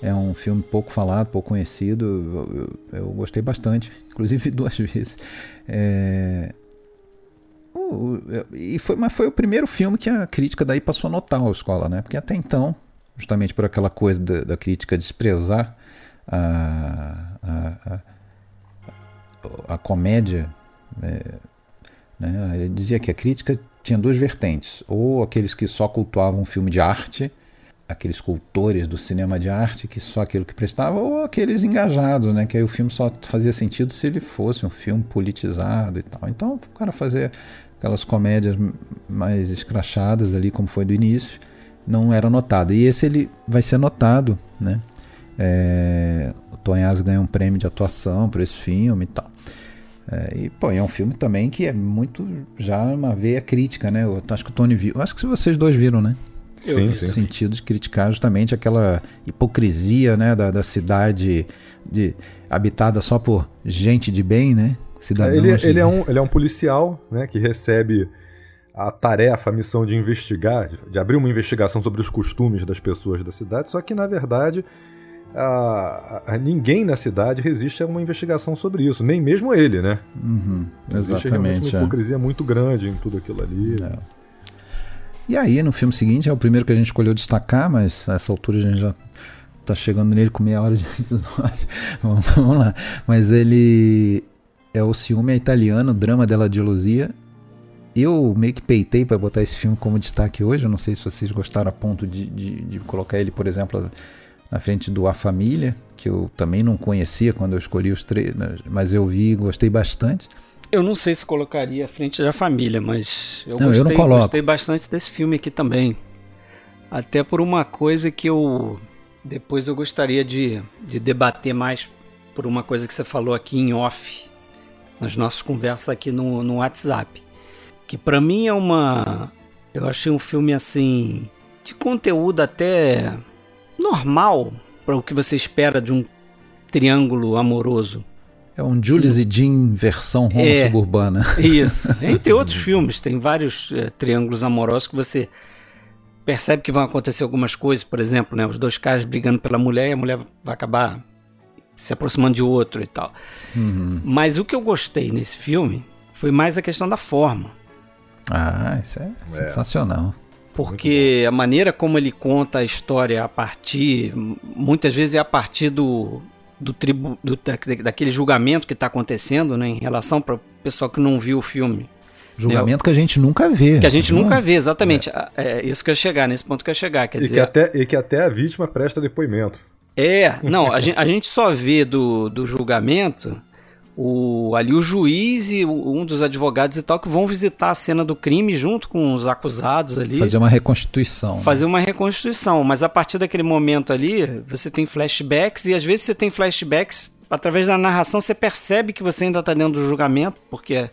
É um filme pouco falado, pouco conhecido. Eu, eu, gostei bastante, [LAUGHS] inclusive [LAUGHS] duas vezes. É... E foi, mas foi o primeiro filme que a crítica daí passou a notar a escola, né? Porque até então, justamente por aquela coisa da, da crítica desprezar a, a, a, a comédia, é, né? ele dizia que a crítica tinha duas vertentes: ou aqueles que só cultuavam um filme de arte aqueles cultores do cinema de arte que só aquilo que prestava, ou aqueles engajados, né? Que aí o filme só fazia sentido se ele fosse um filme politizado e tal. Então o cara fazer aquelas comédias mais escrachadas ali, como foi do início, não era notado. E esse ele vai ser notado, né? É, o Tonhaz ganha um prêmio de atuação por esse filme e tal. É, e, pô, é um filme também que é muito já uma veia crítica, né? Eu acho que o Tony viu. Acho que vocês dois viram, né? Sim, nesse sim. sentido de criticar justamente aquela hipocrisia né, da, da cidade de, habitada só por gente de bem, né? Cidadãos ele, de... ele, é um, ele é um policial né, que recebe a tarefa, a missão de investigar, de, abrir uma investigação sobre os costumes das pessoas da cidade, só que na verdade a, a, ninguém na cidade resiste a uma investigação sobre isso, nem mesmo ele, né? Uhum, exatamente. Existe uma é. hipocrisia é. muito grande em tudo aquilo ali. É. E aí, no filme seguinte, é o primeiro que a gente escolheu destacar, mas a essa altura a gente já tá chegando nele com meia hora de [LAUGHS] episódio. vamos, vamos lá. Mas ele é o Ciúme Italiano, Drama della Gelosia. Eu meio que peitei para botar esse filme como destaque hoje. Eu não sei se vocês gostaram a ponto de, de, de colocar ele, por exemplo, na frente do A Família, que eu também não conhecia quando eu escolhi os três, mas eu vi e gostei bastante. Eu não sei se colocaria à frente da família, mas eu, não, gostei, eu gostei bastante desse filme aqui também. Até por uma coisa que eu depois eu gostaria de, de debater mais por uma coisa que você falou aqui em off, nas nossas conversas aqui no, no WhatsApp. Que para mim é uma. Eu achei um filme assim. de conteúdo até normal para o que você espera de um triângulo amoroso. É um Julius e Jean versão Roma é, suburbana. Isso. [LAUGHS] Entre outros filmes, tem vários é, triângulos amorosos que você percebe que vão acontecer algumas coisas, por exemplo, né, os dois caras brigando pela mulher e a mulher vai acabar se aproximando de outro e tal. Uhum. Mas o que eu gostei nesse filme Foi mais a questão da forma. Ah, isso é, é. sensacional. Porque a maneira como ele conta a história a partir, muitas vezes é a partir do, do, tribu, do daquele julgamento que está acontecendo, né, em relação para o pessoal que não viu o filme. Julgamento que a gente nunca vê. Que a gente nunca é? vê, exatamente. É. é. isso que eu ia chegar, nesse ponto que eu ia chegar. Quer e, dizer, que até, e que até a vítima presta depoimento. É, não, a gente, a gente só vê do, do julgamento o, ali o juiz e um dos advogados e tal que vão visitar a cena do crime junto com os acusados ali. Fazer uma reconstituição. Né? Fazer né? uma reconstituição, mas a partir daquele momento ali, você tem flashbacks e às vezes você tem flashbacks através da narração, você percebe que você ainda está dentro do julgamento, porque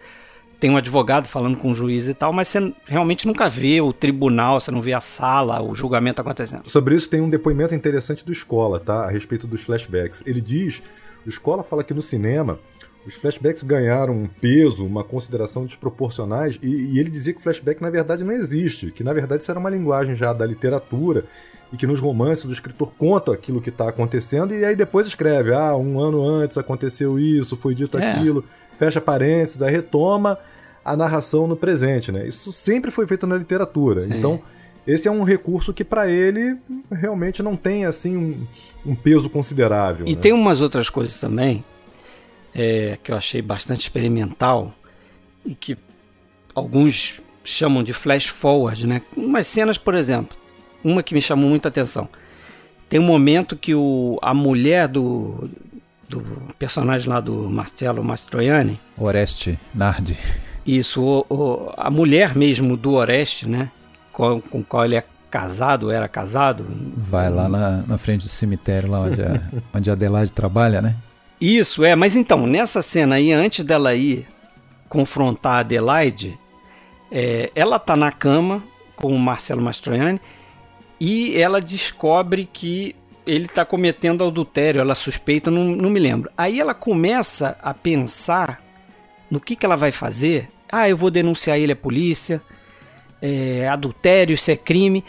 tem um advogado falando com o juiz e tal, mas você realmente nunca vê o tribunal, você não vê a sala, o julgamento acontecendo. Sobre isso tem um depoimento interessante do Escola, tá? A respeito dos flashbacks. Ele diz, o Escola fala que no cinema os flashbacks ganharam um peso, uma consideração desproporcionais, e, e, ele dizia que o flashback na verdade não existe, que na verdade isso era uma linguagem já da literatura, e que nos romances o escritor conta aquilo que está acontecendo, e aí depois escreve, ah, um ano antes aconteceu isso, foi dito é. aquilo, fecha parênteses, aí retoma a narração no presente, né? Isso sempre foi feito na literatura, Sim. então esse é um recurso que para ele realmente não tem assim um, um peso considerável. E né? tem umas outras coisas também é, que eu achei bastante experimental e que alguns chamam de flash forward, né? Umas cenas, por exemplo, uma que me chamou muita atenção. Tem um momento que o, a mulher do, do personagem lá do Marcelo Mastroianni... Oreste Nardi. Isso, o, o, a mulher mesmo do Oreste, né? Com, com qual ele é casado, era casado. Vai lá na, na frente do cemitério, lá onde a, onde a Adelaide trabalha, né? Isso, é. Mas então, nessa cena aí, antes dela ir confrontar a Adelaide, é, ela tá na cama com o Marcelo Mastroianni e ela descobre que ele tá cometendo adultério. Ela suspeita, não, não me lembro. Aí ela começa a pensar no que, que ela vai fazer. Ah, eu vou denunciar ele à polícia. É, adultério, isso é crime.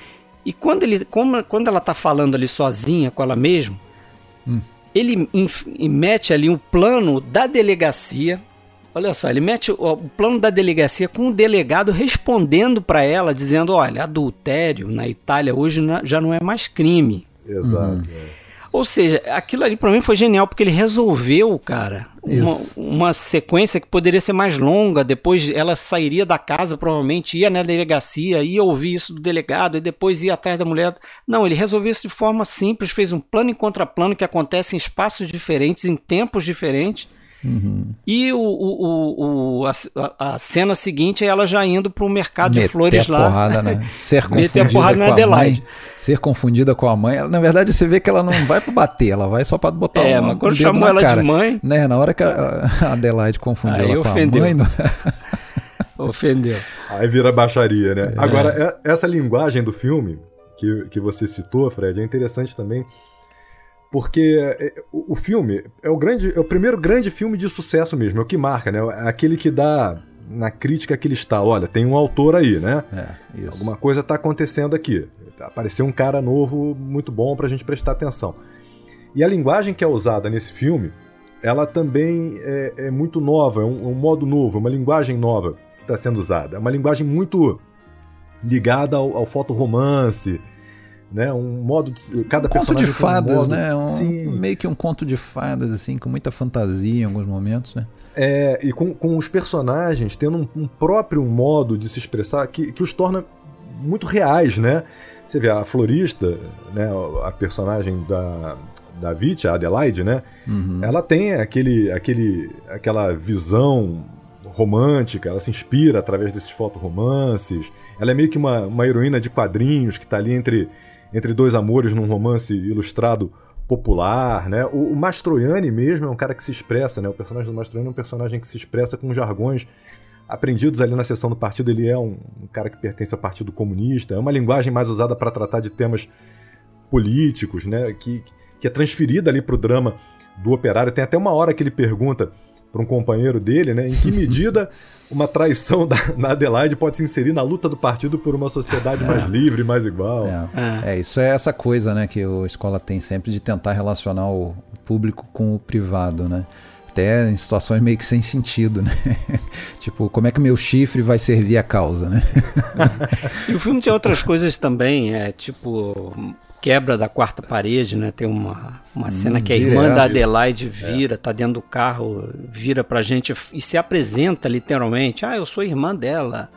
E quando, ele, como, quando ela tá falando ali sozinha com ela mesma, hum ele mete ali um plano da delegacia. Olha só, ele mete o plano da delegacia com o delegado respondendo para ela, dizendo: olha, adultério na Itália hoje já não é mais crime. Exato. Uhum. É. Ou seja, aquilo ali para mim foi genial, porque ele resolveu, cara, uma, uma, sequência que poderia ser mais longa. Depois ela sairia da casa, provavelmente, ia na delegacia, ia ouvir isso do delegado e depois ia atrás da mulher. Não, ele resolveu isso de forma simples, fez um plano em contraplano que acontece em espaços diferentes, em tempos diferentes Uhum. E o, o, o, a, a, cena seguinte é ela já indo para o mercado Meter de flores lá. Porrada, né? [LAUGHS] Ser confundida a porrada na Adelaide. Mãe, ser confundida com a mãe. Ela, na verdade, você vê que ela não vai para bater, ela vai só para botar é, um, mas quando um chamou ela cara, de mãe. Né, na hora que a, a Adelaide confundiu ela ofendeu. com a mãe. [LAUGHS] ofendeu. Aí vira baixaria, né? É. Agora, é, essa linguagem do filme que, que você citou, Fred, é interessante também porque é, o filme é o, grande, é o primeiro grande filme de sucesso mesmo, é o que marca, né? É aquele que dá na crítica que ele está. Olha, tem um autor aí, né? É, isso. Alguma coisa está acontecendo aqui. Apareceu um cara novo muito bom para a gente prestar atenção. E a linguagem que é usada nesse filme, ela também é, é muito nova, é um, um, modo novo, uma linguagem nova que está sendo usada. É uma linguagem muito ligada ao, ao fotoromance, né? Um modo de cada um conto de fadas, um né? Um, Sim. meio que um conto de fadas assim, com muita fantasia em alguns momentos, né? É, e com, com os personagens tendo um, um, próprio modo de se expressar que, que os torna muito reais, né? Você vê a florista, né, a personagem da, da Vit, a Adelaide, né? Uhum. Ela tem aquele, aquele, aquela visão romântica, ela se inspira através desses fotoromances. Ela é meio que uma, uma heroína de quadrinhos que está ali entre entre dois amores num romance ilustrado popular, né? O, o Mastroianni mesmo é um cara que se expressa, né? O personagem do Mastroianni é um personagem que se expressa com jargões aprendidos ali na sessão do partido. Ele é um, um cara que pertence ao Partido Comunista. É uma linguagem mais usada para tratar de temas políticos, né? Que, que é transferida ali para o drama do operário. Tem até uma hora que ele pergunta para um companheiro dele, né? Em que medida [LAUGHS] uma traição da, da, Adelaide pode se inserir na luta do partido por uma sociedade mais é. livre, mais igual? É. é. isso é essa coisa, né, que a escola tem sempre de tentar relacionar o público com o privado, né? até em situações meio que sem sentido, né? [LAUGHS] tipo, como é que meu chifre vai servir a causa, né? [LAUGHS] e o filme tem outras coisas também, é tipo quebra da quarta parede, né? Tem uma, uma hum, cena que a irmã da Adelaide é. vira, é. tá dentro do carro, vira pra gente e se apresenta literalmente. Ah, eu sou irmã dela.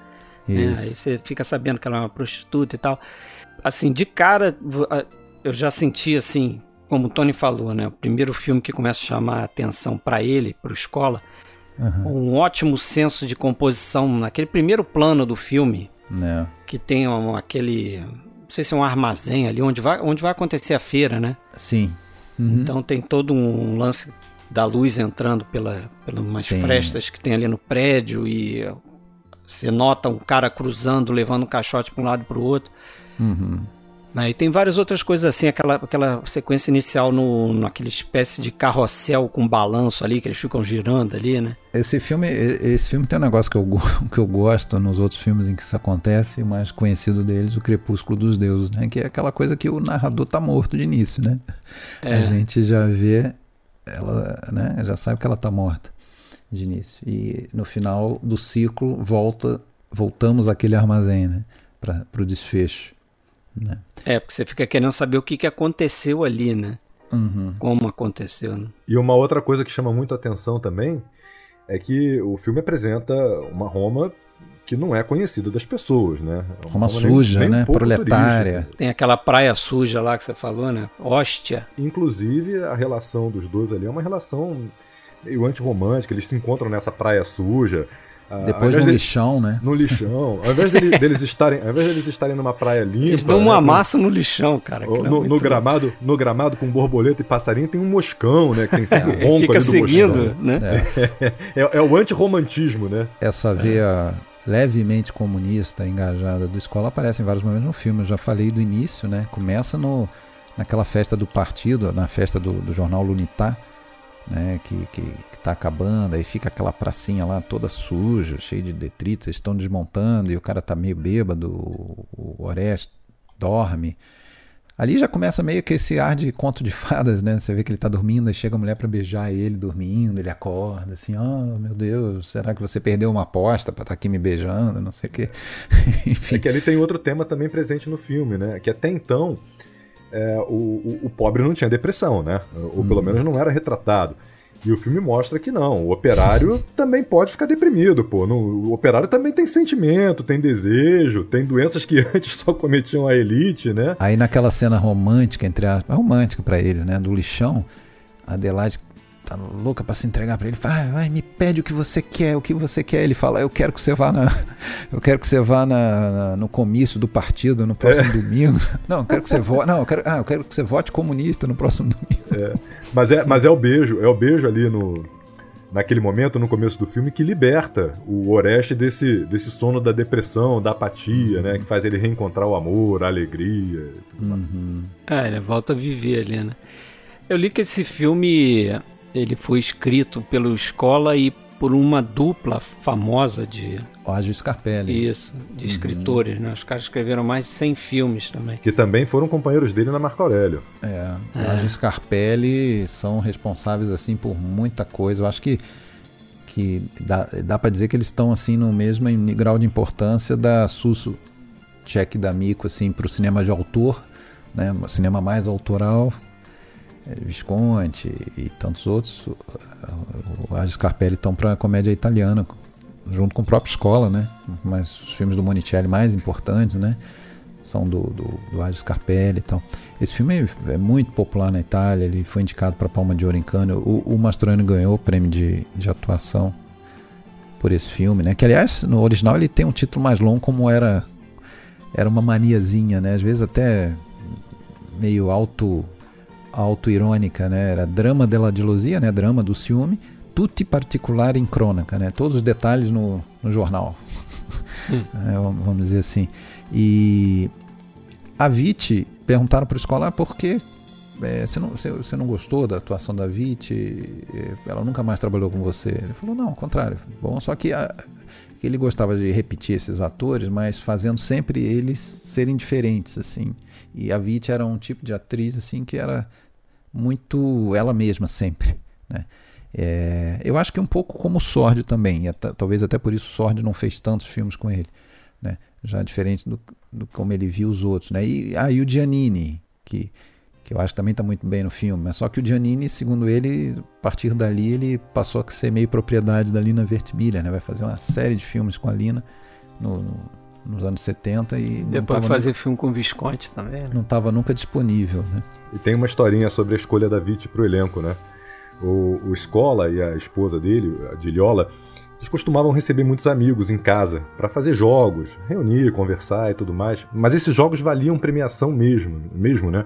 Né? Aí você fica sabendo que ela é uma prostituta e tal. Assim, de cara, eu já senti assim, como o Tony falou, né? O primeiro filme que começa a chamar a atenção para ele, para escola, uhum. um ótimo senso de composição naquele primeiro plano do filme, é. que tem um, aquele, sei se é um armazém ali onde vai, onde vai acontecer a feira, né? Sim. Uhum. Então tem todo um lance da luz entrando pela, pelas umas Sim. frestas que tem ali no prédio e você nota um cara cruzando, levando um caixote para um lado e para o outro. Uhum. Né? E tem várias outras coisas assim, aquela, aquela sequência inicial no, naquele espécie de carrossel com balanço ali, que eles ficam girando ali, né? Esse filme, esse filme tem um negócio que eu, [LAUGHS] que eu gosto nos outros filmes em que isso acontece, o mais conhecido deles, o Crepúsculo dos Deuses, né? Que é aquela coisa que o narrador tá morto de início, né? É. A gente já vê, ela, né? Já sabe que ela tá morta de início. E no final do ciclo volta, voltamos àquele armazém, né? Para o desfecho. Né? É, porque você fica querendo saber o que, que aconteceu ali, né? Uhum. Como aconteceu, né? E uma outra coisa que chama muito a atenção também é que o filme apresenta uma Roma que não é conhecida das pessoas, né? É uma, Roma suja, nem, nem né? Proletária. Turística. Tem aquela praia suja lá que você falou, né? Hóstia. Inclusive, a relação dos dois ali é uma relação meio antirromântica. Eles se encontram nessa praia suja. Ah, Depois no lixão, né? No lixão. Ao invés deles, deles estarem, ao invés deles estarem numa praia limpa. Eles dão uma né, massa no lixão, cara. No, no gramado, no gramado com borboleta e passarinho tem um moscão, né? Que tem sempre é, ronco fica ali seguindo, moscão. né? É. [LAUGHS] é, é o antirromantismo, né? Essa veia levemente comunista, engajada do escola aparece em vários momentos no filme. Eu já falei do início, né? Começa no, naquela festa do partido, na festa do, do jornal Lunitá né, que, que, que tá acabando, aí fica aquela pracinha lá toda suja, cheia de detritos, eles estão desmontando e o cara tá meio bêbado, o Oreste dorme. Ali já começa meio que esse ar de conto de fadas, né? Você vê que ele tá dormindo, aí chega a mulher para beijar ele dormindo, ele acorda assim, oh meu Deus, será que você perdeu uma aposta para estar tá aqui me beijando, não sei o quê. [LAUGHS] Enfim. É que ali tem outro tema também presente no filme, né? Que até então é, o, o, o, pobre não tinha depressão, né? Ou pelo hum. menos não era retratado. E o filme mostra que não. O operário [LAUGHS] também pode ficar deprimido, pô. No, o operário também tem sentimento, tem desejo, tem doenças que [LAUGHS] antes só cometiam a elite, né? Aí naquela cena romântica, entre aspas, romântica para eles, né? Do lixão, a Adelaide tá louca para se entregar para ele. Vai, vai, me pede o que você quer, o que você quer. Ele fala, eu quero que você vá na, [LAUGHS] eu quero que você vá na, na no comício do partido no próximo é. domingo. [LAUGHS] Não, eu quero que você vote, não, eu quero, ah, eu quero que você vote comunista no próximo [LAUGHS] domingo. É. Mas é, mas é o beijo, é o beijo ali no naquele momento, no começo do filme, que liberta o Oreste desse, desse sono da depressão, da apatia, uhum. né? Que faz ele reencontrar o amor, a alegria. Uhum. É, ele volta a viver ali, né? Eu li que esse filme ele foi escrito pelo Escola e por uma dupla famosa de. Ágio Scarpelli. Isso, de uhum. escritores, né? Os caras escreveram mais de 100 filmes também. Que também foram companheiros dele na Marco Aurélio. É, é. Scarpelli são responsáveis, assim, por muita coisa. Eu acho que que dá, dá para dizer que eles estão assim no mesmo grau de importância da Susso Cheque D'Amico assim para o cinema de autor, né, cinema mais autoral, Visconti e tantos outros, o Agi Scarpelli estão para a comédia italiana, junto com a própria escola, né? Mas os filmes do Monicelli mais importantes, né? São do, do, do Agi Scarpelli e tal. Esse filme é muito popular na Itália, ele foi indicado para Palma de Ouro em Cannes. O, o Mastroianni ganhou o prêmio de, de atuação por esse filme, né? Que aliás, no original ele tem um título mais longo, como era era uma maniazinha, né? Às vezes até meio auto autoirônica, né? Era drama della gelosia, né? Drama do ciúme, tutti particolare in cronaca, né? Todos os detalhes no, no jornal, [LAUGHS] hum. é, vamos dizer assim. E a Viti perguntaram para a escola ah, por que é, você, não, você, você, não gostou da atuação da Viti? Ela nunca mais trabalhou com você? Ele falou, não, ao contrário. Bom, só que a, ele gostava de repetir esses atores, mas fazendo sempre eles serem diferentes, assim. E a Viti era um tipo de atriz assim que era muito ela mesma sempre, né? É, eu acho que um pouco como o Sword também, talvez até por isso o Sword não fez tantos filmes com ele, né? já diferente do, do como ele viu os outros. Né? E, ah, e o Giannini, que, que eu acho que também está muito bem no filme, mas só que o Giannini, segundo ele, a partir dali ele passou a ser meio propriedade da Lina Vertmiller, né? vai fazer uma série de filmes com a Lina no, no, nos anos 70 e... Depois fazer nunca, filme com Visconti também, né? Não estava nunca disponível, né? E tem uma historinha sobre a escolha da Vitti para o elenco, né? O, o Scola e a esposa dele, a Diliola, eles costumavam receber muitos amigos em casa para fazer jogos, reunir, conversar e tudo mais. Mas esses jogos valiam premiação mesmo, mesmo, né?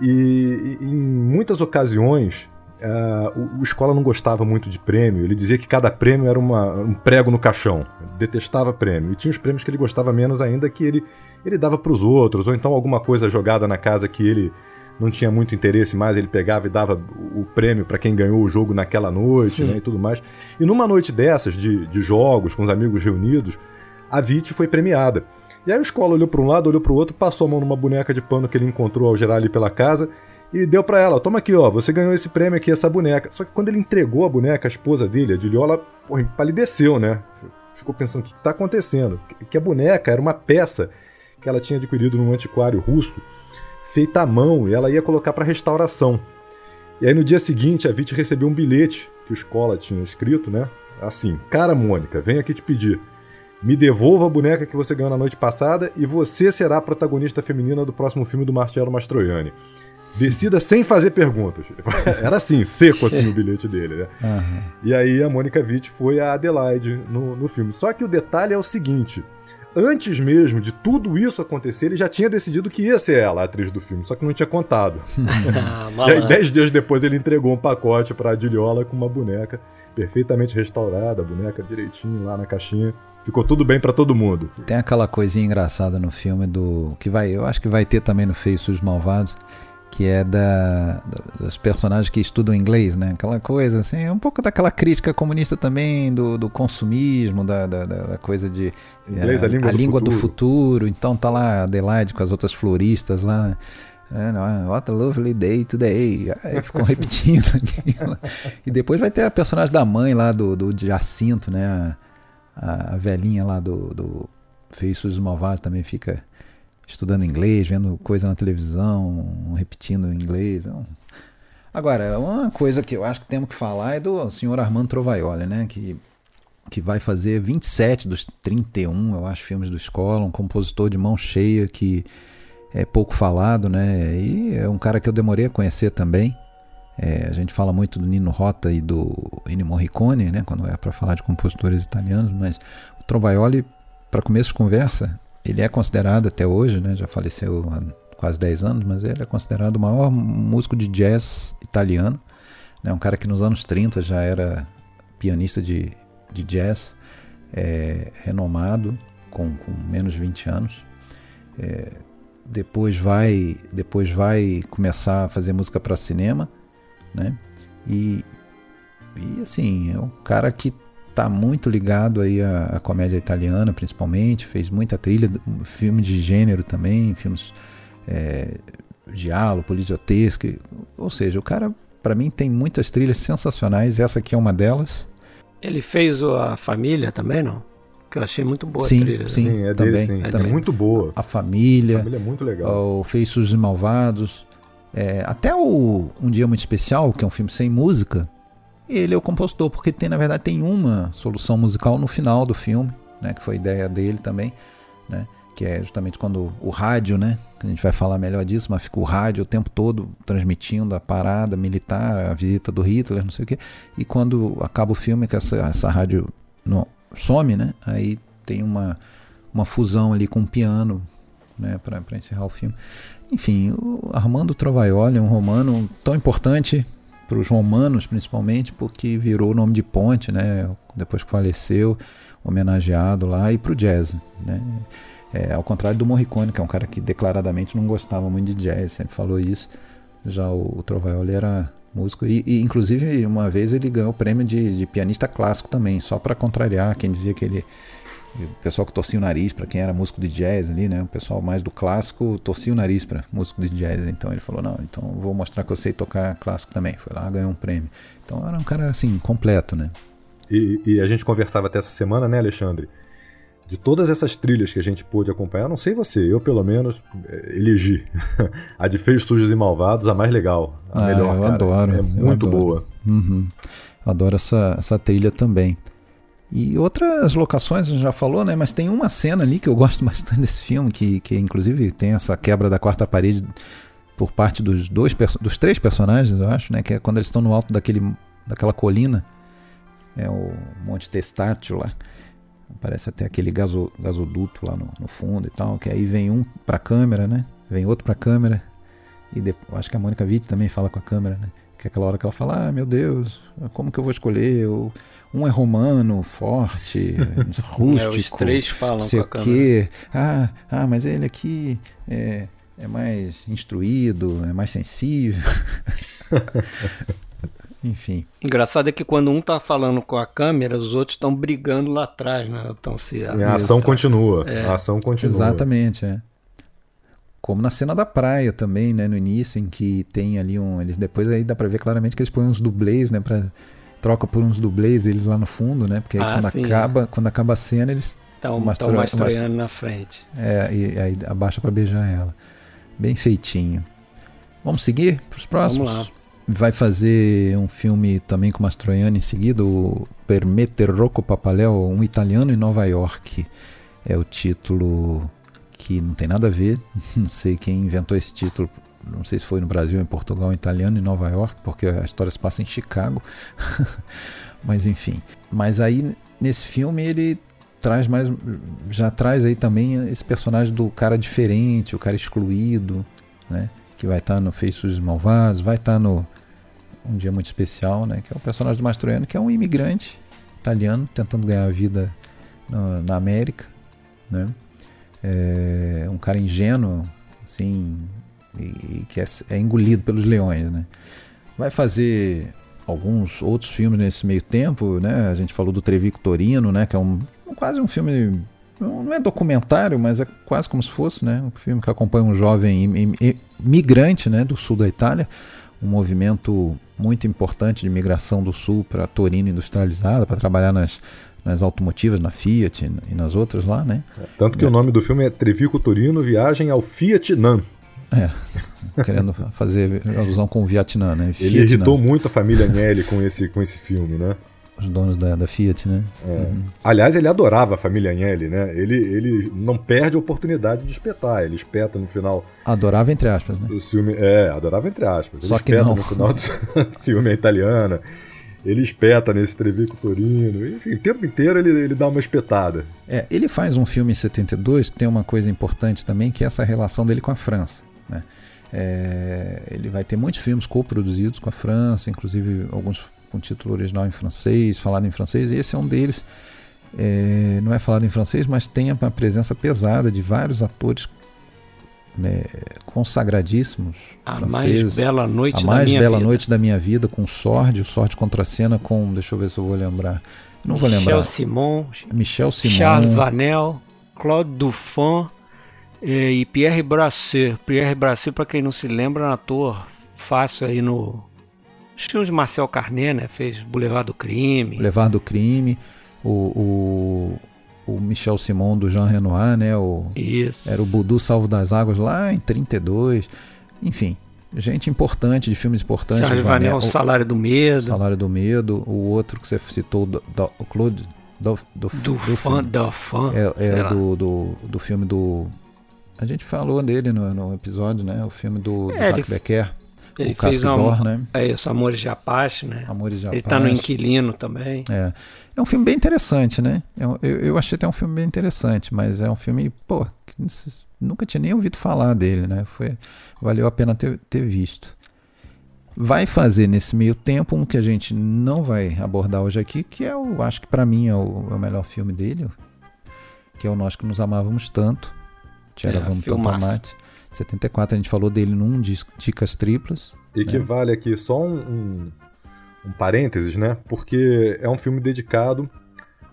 E, e em muitas ocasiões uh, o, o Escola não gostava muito de prêmio. Ele dizia que cada prêmio era uma, um prego no caixão. Detestava prêmio. E tinha os prêmios que ele gostava menos ainda que ele, ele dava para os outros, ou então alguma coisa jogada na casa que ele não tinha muito interesse mais, ele pegava e dava o prêmio para quem ganhou o jogo naquela noite né, e tudo mais. E numa noite dessas, de, de jogos, com os amigos reunidos, a Vit foi premiada. E aí o Escola olhou para um lado, olhou para o outro, passou a mão numa boneca de pano que ele encontrou ao gerar ali pela casa e deu para ela: toma aqui, ó, você ganhou esse prêmio aqui, essa boneca. Só que quando ele entregou a boneca, a esposa dele, a Diliola, porra, empalideceu, né? Ficou pensando: o que está acontecendo? Que a boneca era uma peça que ela tinha adquirido num antiquário russo feita à mão e ela ia colocar para restauração. E aí no dia seguinte a Vit recebeu um bilhete que o Escola tinha escrito, né? Assim: Cara Mônica, venho aqui te pedir. Me devolva a boneca que você ganhou na noite passada e você será a protagonista feminina do próximo filme do Marcello Mastroianni. Decida sem fazer perguntas. [LAUGHS] Era assim, seco assim o bilhete dele, né? Uhum. E aí a Mônica Witt foi a Adelaide no, no filme. Só que o detalhe é o seguinte: antes mesmo de tudo isso acontecer, ele já tinha decidido que ia ser ela, a atriz do filme, só que não tinha contado. [LAUGHS] [LAUGHS] e aí, dez dias depois, ele entregou um pacote pra Diliola com uma boneca perfeitamente restaurada, a boneca direitinho lá na caixinha. Ficou tudo bem para todo mundo. Tem aquela coisinha engraçada no filme do. que vai. Eu acho que vai ter também no Feio os Malvados que é da, dos personagens que estudam inglês, né? Aquela coisa assim, um pouco daquela crítica comunista também do, do consumismo, da, da, da, coisa de inglês, é, a língua, a do, língua futuro. do, futuro. Então tá lá Adelaide com as outras floristas lá. Né? É, what a lovely day today. Aí [LAUGHS] ficam repetindo aquilo. E depois vai ter a personagem da mãe lá do, do Jacinto, né? A, a velhinha lá do, do Feiços Malvados também fica estudando inglês, vendo coisa na televisão, repetindo inglês. Agora, uma coisa que eu acho que temos que falar é do senhor Armando Trovaioli, né? Que, que vai fazer 27 dos 31, eu acho, filmes do Escola, um compositor de mão cheia que é pouco falado, né? E é um cara que eu demorei a conhecer também. É, a gente fala muito do Nino Rota e do Ennio Morricone, né? Quando é para falar de compositores italianos, mas o Trovaioli, para começo de conversa, ele é considerado até hoje, né, já faleceu há quase 10 anos, mas ele é considerado o maior músico de jazz italiano. Né, um cara que nos anos 30 já era pianista de, de jazz, é, renomado, com, com, menos de 20 anos. É, depois vai depois vai começar a fazer música para cinema, né? E, e assim, é um cara que está muito ligado aí à, à, comédia italiana, principalmente. Fez muita trilha, filme de gênero também, filmes é, giallo, policiotesco. Ou seja, o cara, para mim, tem muitas trilhas sensacionais. Essa aqui é uma delas. Ele fez a família também, não? Que eu achei muito boa sim, a trilha. Sim, sim é também. Dele, sim. É também. muito boa. A família. A família é muito legal. O e Malvados. É, até o Um Dia Muito Especial, que é um filme sem música, ele é o compositor, porque tem, na verdade, tem uma solução musical no final do filme, né, que foi ideia dele também, né, que é justamente quando o rádio, né, a gente vai falar melhor disso, mas fica o rádio o tempo todo transmitindo a parada militar, a visita do Hitler, não sei o quê, e quando acaba o filme, que essa, essa rádio não, some, né, aí tem uma, uma fusão ali com o piano, né, para encerrar o filme. Enfim, o Armando Trovaioli é um romano tão importante para os romanos principalmente, porque virou nome de ponte, né? Depois que faleceu, homenageado lá, e para o jazz, né? É, ao contrário do Morricone, que é um cara que declaradamente não gostava muito de jazz, sempre falou isso. Já o, o Trovaioli era músico e, e, inclusive uma vez ele ganhou o prêmio de, de pianista clássico também, só para contrariar quem dizia que ele o pessoal que torcia o nariz para quem era músico de jazz ali, né? O pessoal mais do clássico torcia o nariz para músico de jazz. Então ele falou: não, então vou mostrar que eu sei tocar clássico também. Foi lá, ganhou um prêmio. Então era um cara assim, completo, né? E, e a gente conversava até essa semana, né, Alexandre? De todas essas trilhas que a gente pôde acompanhar, não sei você, eu pelo menos eh, elegi [LAUGHS] a de Feios, Sujos e Malvados, a mais legal, a ah, melhor. Eu cara. adoro. É muito adoro. boa. Uhum. Adoro essa, essa trilha também. E outras locações a gente já falou, né? Mas tem uma cena ali que eu [LAUGHS] gosto bastante desse filme, que, que inclusive tem essa quebra da quarta parede por parte dos dois dos três personagens, eu acho, né? Que é quando eles estão no alto daquele, daquela colina, é o Monte Testátil lá. Parece até aquele gaso, gasoduto lá no, no fundo e tal. Que aí vem um pra câmera, né? Vem outro pra câmera. E depois, acho que a Mônica Witt também fala com a câmera, né? Que é aquela hora que ela fala: Ah, meu Deus, como que eu vou escolher? Eu, um é romano, forte, rústico. [LAUGHS] é, os três falam sei com a quê. Ah, ah, mas ele aqui é, é mais instruído, é mais sensível. [LAUGHS] Enfim. Engraçado é que quando um tá falando com a câmera, os outros estão brigando lá atrás, né? Então se Sim, a ação continua. É. A ação continua. Exatamente, é. Como na cena da praia também, né, no início, em que tem ali um, eles depois aí dá para ver claramente que eles põem uns dublês, né, para troca por uns dublês eles lá no fundo, né? Porque aí ah, quando sim, acaba, é. quando acaba a cena, eles estão mastroiando mastroiando na frente. É, e aí abaixa para beijar ela. Bem feitinho. Vamos seguir para os próximos? Vamos lá. Vai fazer um filme também com Mastroianni em seguida, o Permette Rocco Papaleo, um italiano em Nova York. É o título que não tem nada a ver, [LAUGHS] não sei quem inventou esse título não sei se foi no Brasil, em Portugal, em italiano, em Nova York, porque a história se passa em Chicago. [LAUGHS] Mas enfim. Mas aí nesse filme ele traz mais já traz aí também esse personagem do cara diferente, o cara excluído, né? Que vai estar tá no Feitos Malvados, vai estar tá no Um Dia Muito Especial, né? Que é o personagem do Mastroianni, que é um imigrante italiano tentando ganhar a vida na, na América, né? É um cara ingênuo, assim, e, que é, é, engolido pelos leões, né? Vai fazer alguns outros filmes nesse meio tempo, né? A gente falou do Trevico Torino, né? Que é um, quase um filme não é documentário, mas é quase como se fosse, né? Um filme que acompanha um jovem migrante, né? Do sul da Itália, um movimento muito importante de migração do sul para Torino industrializada para trabalhar nas nas automotivas, na Fiat e nas outras lá, né? Tanto que é. o nome do filme é Trevico Torino Viagem ao Fiat Nan. É, querendo fazer alusão com o Vietnã, né? Fiat, Ele irritou muito a família Agnelli com esse, com esse filme, né? Os donos da, da Fiat, né? É. Uhum. Aliás, ele adorava a família Agnelli, né? Ele, ele não perde a oportunidade de espetar. Ele espeta no final. Adorava entre aspas, né? Do filme, é, adorava entre aspas. Ele Só que não. no final do [LAUGHS] filme italiana. Ele espeta nesse Trevico Torino. Enfim, o tempo inteiro ele, ele dá uma espetada. É, ele faz um filme em 72 que tem uma coisa importante também, que é essa relação dele com a França. Né? É, ele vai ter muitos filmes co-produzidos com a França, inclusive alguns com título original em francês, falado em francês, e esse é um deles. É, não é falado em francês, mas tem uma presença pesada de vários atores né, consagradíssimos. A franceses. mais bela noite a mais bela vida. noite da minha vida, com Sorte, o Sorte contra a cena com, deixa eu ver se eu vou lembrar. Não Michel vou lembrar. Simon, Michel Simon, Charles Vanel, Claude Dufan, e Pierre Brasser. Pierre Brasser, para quem não se lembra, é um ator fácil aí no. Os filmes de Marcel Carnet, né? Fez Boulevard do Crime. Boulevard do Crime. O, o, o Michel Simon do Jean Renoir, né? O, Isso. Era o Budu Salvo das Águas lá em 32. Enfim, gente importante, de filmes importantes. Charles Vanel, o Salário do Medo. Salário do Medo. O outro que você citou, do, do, o Claude. Do, do, do, do fã, do fã. É, é do, do, do filme do a gente falou dele no, no episódio, né? O filme do, do é, Jacques Becker. Ele o fez um, né? É isso, Amores de Apache, né? Amores de Apache. Ele tá no Inquilino também. É. É um filme bem interessante, né? Eu, eu, eu achei até um filme bem interessante, mas é um filme, pô, nunca tinha nem ouvido falar dele, né? Foi, valeu a pena ter, ter visto. Vai fazer nesse meio tempo um que a gente não vai abordar hoje aqui, que é o, acho que para mim é o, é o melhor filme dele, que é o Nós que nos amávamos tanto Tchera, é, vamos tomate. 74, a gente falou dele num Dicas Triplas. E que né? vale aqui só um, um, um, parênteses, né? Porque é um filme dedicado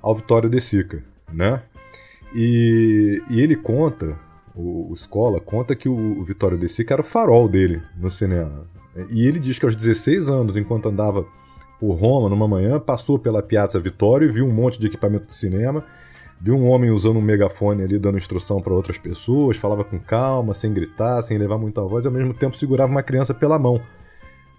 ao Vitório De Sica, né? E, e ele conta, o, o Escola conta que o, o Vitório De Sica era o farol dele no cinema. E ele diz que aos 16 anos, enquanto andava por Roma numa manhã, passou pela Piazza Vittorio e viu um monte de equipamento de cinema, viu um homem usando um megafone ali dando instrução para outras pessoas, falava com calma, sem gritar, sem levar muita voz, e ao mesmo tempo segurava uma criança pela mão,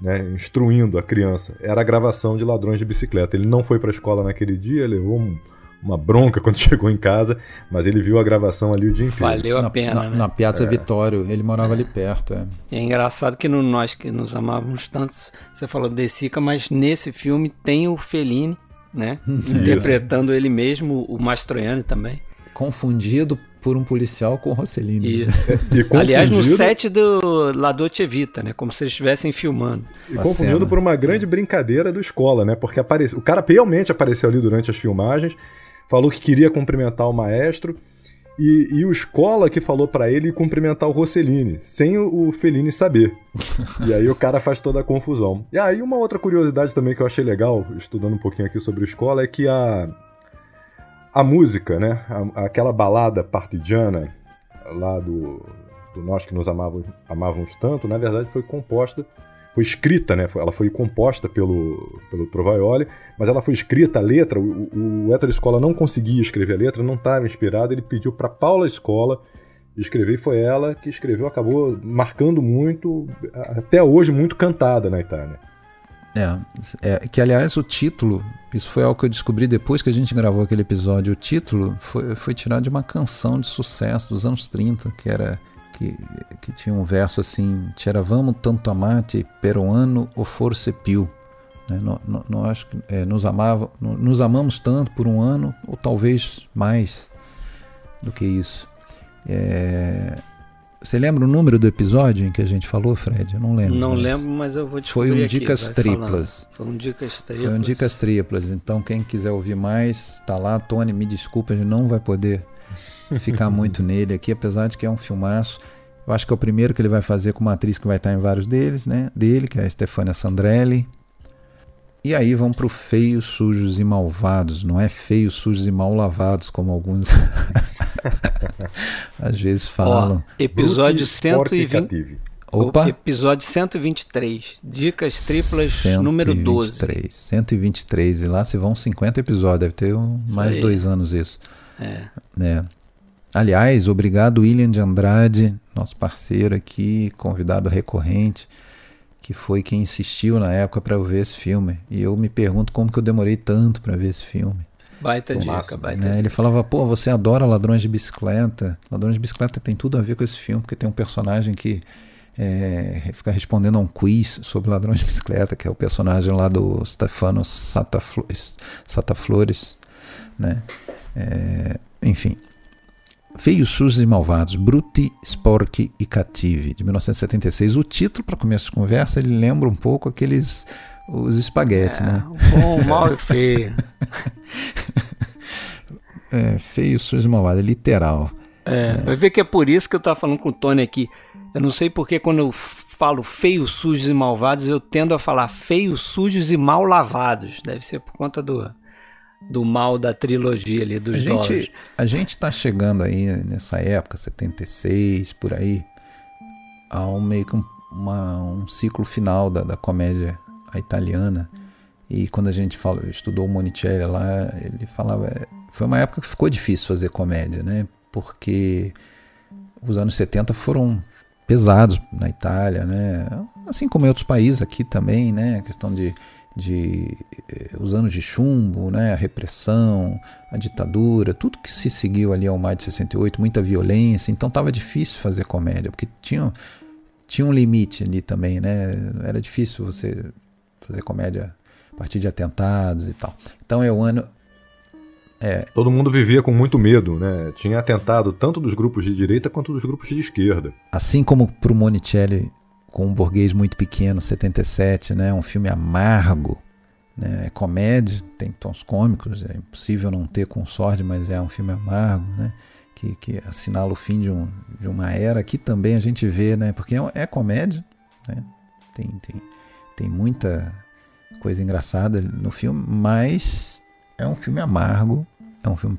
né, instruindo a criança. Era a gravação de Ladrões de Bicicleta. Ele não foi para a escola naquele dia, levou um uma bronca [LAUGHS] quando chegou em casa, mas ele viu a gravação ali o dia inteiro. Valeu a na, pena, na, né? Na Piazza é. Vitório, ele morava é. ali perto. É. é engraçado que no, nós que nos amávamos tanto, você falou de Sica, mas nesse filme tem o Fellini, né? [LAUGHS] Interpretando ele mesmo, o Mastroianni também. Confundido por um policial com o Rossellini. Isso. [LAUGHS] Né? Aliás, no set do La Dolce Vita, né? Como se eles estivessem filmando. E confundido cena. por uma grande brincadeira do escola, né? Porque aparece... o cara realmente apareceu ali durante as filmagens falou que queria cumprimentar o maestro. E, e o Escola que falou para ele cumprimentar o Rossellini, sem o, Fellini saber. e aí o cara faz toda a confusão. E aí uma outra curiosidade também que eu achei legal, estudando um pouquinho aqui sobre o Escola, é que a, a música, né? A, aquela balada partidiana lá do, do Nós que nos amávamos, amávamos tanto, na verdade foi composta foi escrita, né? Ela foi composta pelo, pelo Trovaioli, mas ela foi escrita, a letra, o, o Hétero Escola não conseguia escrever a letra, não estava inspirado, ele pediu para Paula Escola escrever e foi ela que escreveu, acabou marcando muito, até hoje muito cantada na Itália. É, é, que aliás o título, isso foi algo que eu descobri depois que a gente gravou aquele episódio, o título foi, foi tirado de uma canção de sucesso dos anos 30, que era que, que tinha um verso assim: Tiravamo tanto amate peruano o forse più. Né? Nós, é, nos, amava, nos amamos tanto por um ano, ou talvez mais do que isso. É, você lembra o número do episódio em que a gente falou, Fred? Eu não lembro. Não mas lembro, mas eu vou descobrir Foi um Dicas Triplas. Foi um Dicas Triplas. Foi um Dicas Triplas. Então, quem quiser ouvir mais, tá lá. Tony, me desculpa, a gente não vai poder [LAUGHS] ficar muito nele aqui, apesar de que é um filmaço. Eu acho que é o primeiro que ele vai fazer com uma atriz que vai estar em vários deles, né? Dele, que é a Stefania Sandrelli. E aí vão pro feios, sujos e malvados. Não é feios, sujos e mal lavados, como alguns [LAUGHS] às vezes falam. Ó, episódio 120. Opa. Episódio 123. Dicas triplas 123, número 12. 123. E lá se vão 50 episódios. Deve ter um, mais de dois anos isso. É. é. Aliás, obrigado William de Andrade, nosso parceiro aqui, convidado recorrente, que foi quem insistiu na época para eu ver esse filme. E eu me pergunto como que eu demorei tanto para ver esse filme. Baita Pô, dica, massa, baita né? Ele falava, pô, você adora Ladrões de Bicicleta. Ladrões de Bicicleta tem tudo a ver com esse filme, porque tem um personagem que é, fica respondendo a um quiz sobre Ladrões de Bicicleta, que é o personagem lá do Stefano Sataflores, Sataflores né? É, enfim, Feios, Sujos e Malvados, Bruti, Sporchi e Cative, de 1976. O título, para começo de conversa, ele lembra um pouco aqueles os espaguetes, é, né? Bom, mal [LAUGHS] e feio. é, feio, sujo e malvado, é literal. É, é. Vai ver que é por isso que eu estava falando com o Tony aqui. Eu não sei porque quando eu falo feios, sujos e malvados, eu tendo a falar feios, sujos e mal lavados. Deve ser por conta do, do mal da trilogia ali dos a gente, A gente está chegando aí nessa época, 76, por aí, a um meio que um, uma, um ciclo final da, da comédia italiana. E quando a gente fala, estudou o Monicelli lá, ele falava. Foi uma época que ficou difícil fazer comédia, né? Porque os anos 70 foram pesados na Itália, né? Assim como em outros países aqui também, né? A questão de de eh, os anos de chumbo, né, a repressão, a ditadura, tudo que se seguiu ali ao maio de 68, muita violência, então estava difícil fazer comédia, porque tinha, tinha um limite ali também, né? Era difícil você fazer comédia a partir de atentados e tal. Então é o ano é. Todo mundo vivia com muito medo, né? Tinha atentado tanto dos grupos de direita quanto dos grupos de esquerda. Assim como para o Monicelli com um burguês muito pequeno, 77, né? Um filme amargo, né? É comédia, tem tons cômicos, é impossível não ter sorte, mas é um filme amargo, né? Que, que assinala o fim de, um, de uma era. Aqui também a gente vê, né? Porque é, é comédia, né? Tem, tem, tem muita coisa engraçada no filme, mas é um filme amargo, é um filme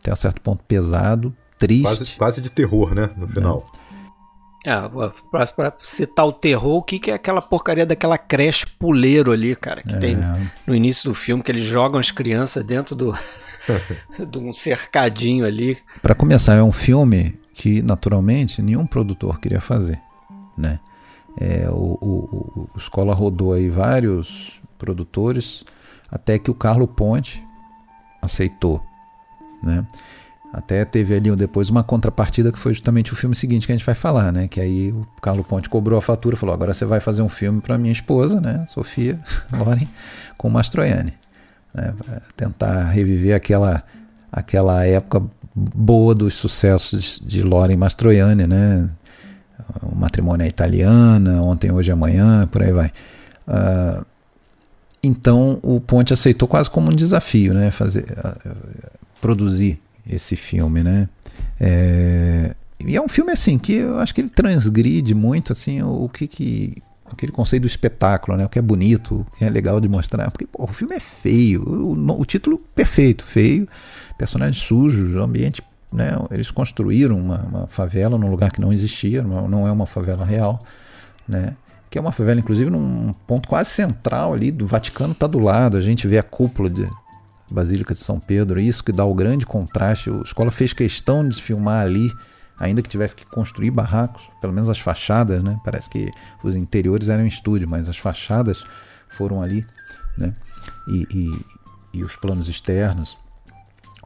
até um certo ponto pesado, triste. Quase, quase de terror, né? No final. É. É, pra, pra, citar o terror, o que, que é aquela porcaria daquela creche puleiro ali, cara, que é. tem no início do filme, que eles jogam as crianças dentro do [LAUGHS] de um cercadinho ali. Para começar, é um filme que naturalmente nenhum produtor queria fazer, né? É, o, o, o Escola rodou aí vários produtores até que o Carlo Ponte aceitou, né? Até teve ali depois uma contrapartida que foi justamente o filme seguinte que a gente vai falar, né? Que aí o Carlo Ponte cobrou a fatura, falou: agora você vai fazer um filme para minha esposa, né? Sofia [LAUGHS] Loren, com Mastroianni, né? tentar reviver aquela aquela época boa dos sucessos de Loren Mastroianni, né? O matrimônio é italiana, ontem, hoje, amanhã, por aí vai. Uh, então o Ponte aceitou quase como um desafio, né? Fazer, uh, produzir esse filme, né? É, e é um filme assim que eu acho que ele transgride muito assim o, o que, que aquele conceito do espetáculo, né? O que é bonito, o que é legal de mostrar, porque pô, o filme é feio, o, o, título perfeito, feio, personagens sujos, ambiente, né? Eles construíram uma, uma favela num lugar que não existia, não, não é uma favela real, né? Que é uma favela, inclusive, num ponto quase central ali do Vaticano, está do lado. A gente vê a cúpula de, Basílica de São Pedro, isso que dá o grande contraste. A escola fez questão de filmar ali, ainda que tivesse que construir barracos, pelo menos as fachadas, né? Parece que os interiores eram estúdio, mas as fachadas foram ali, né? E, e, e os planos externos,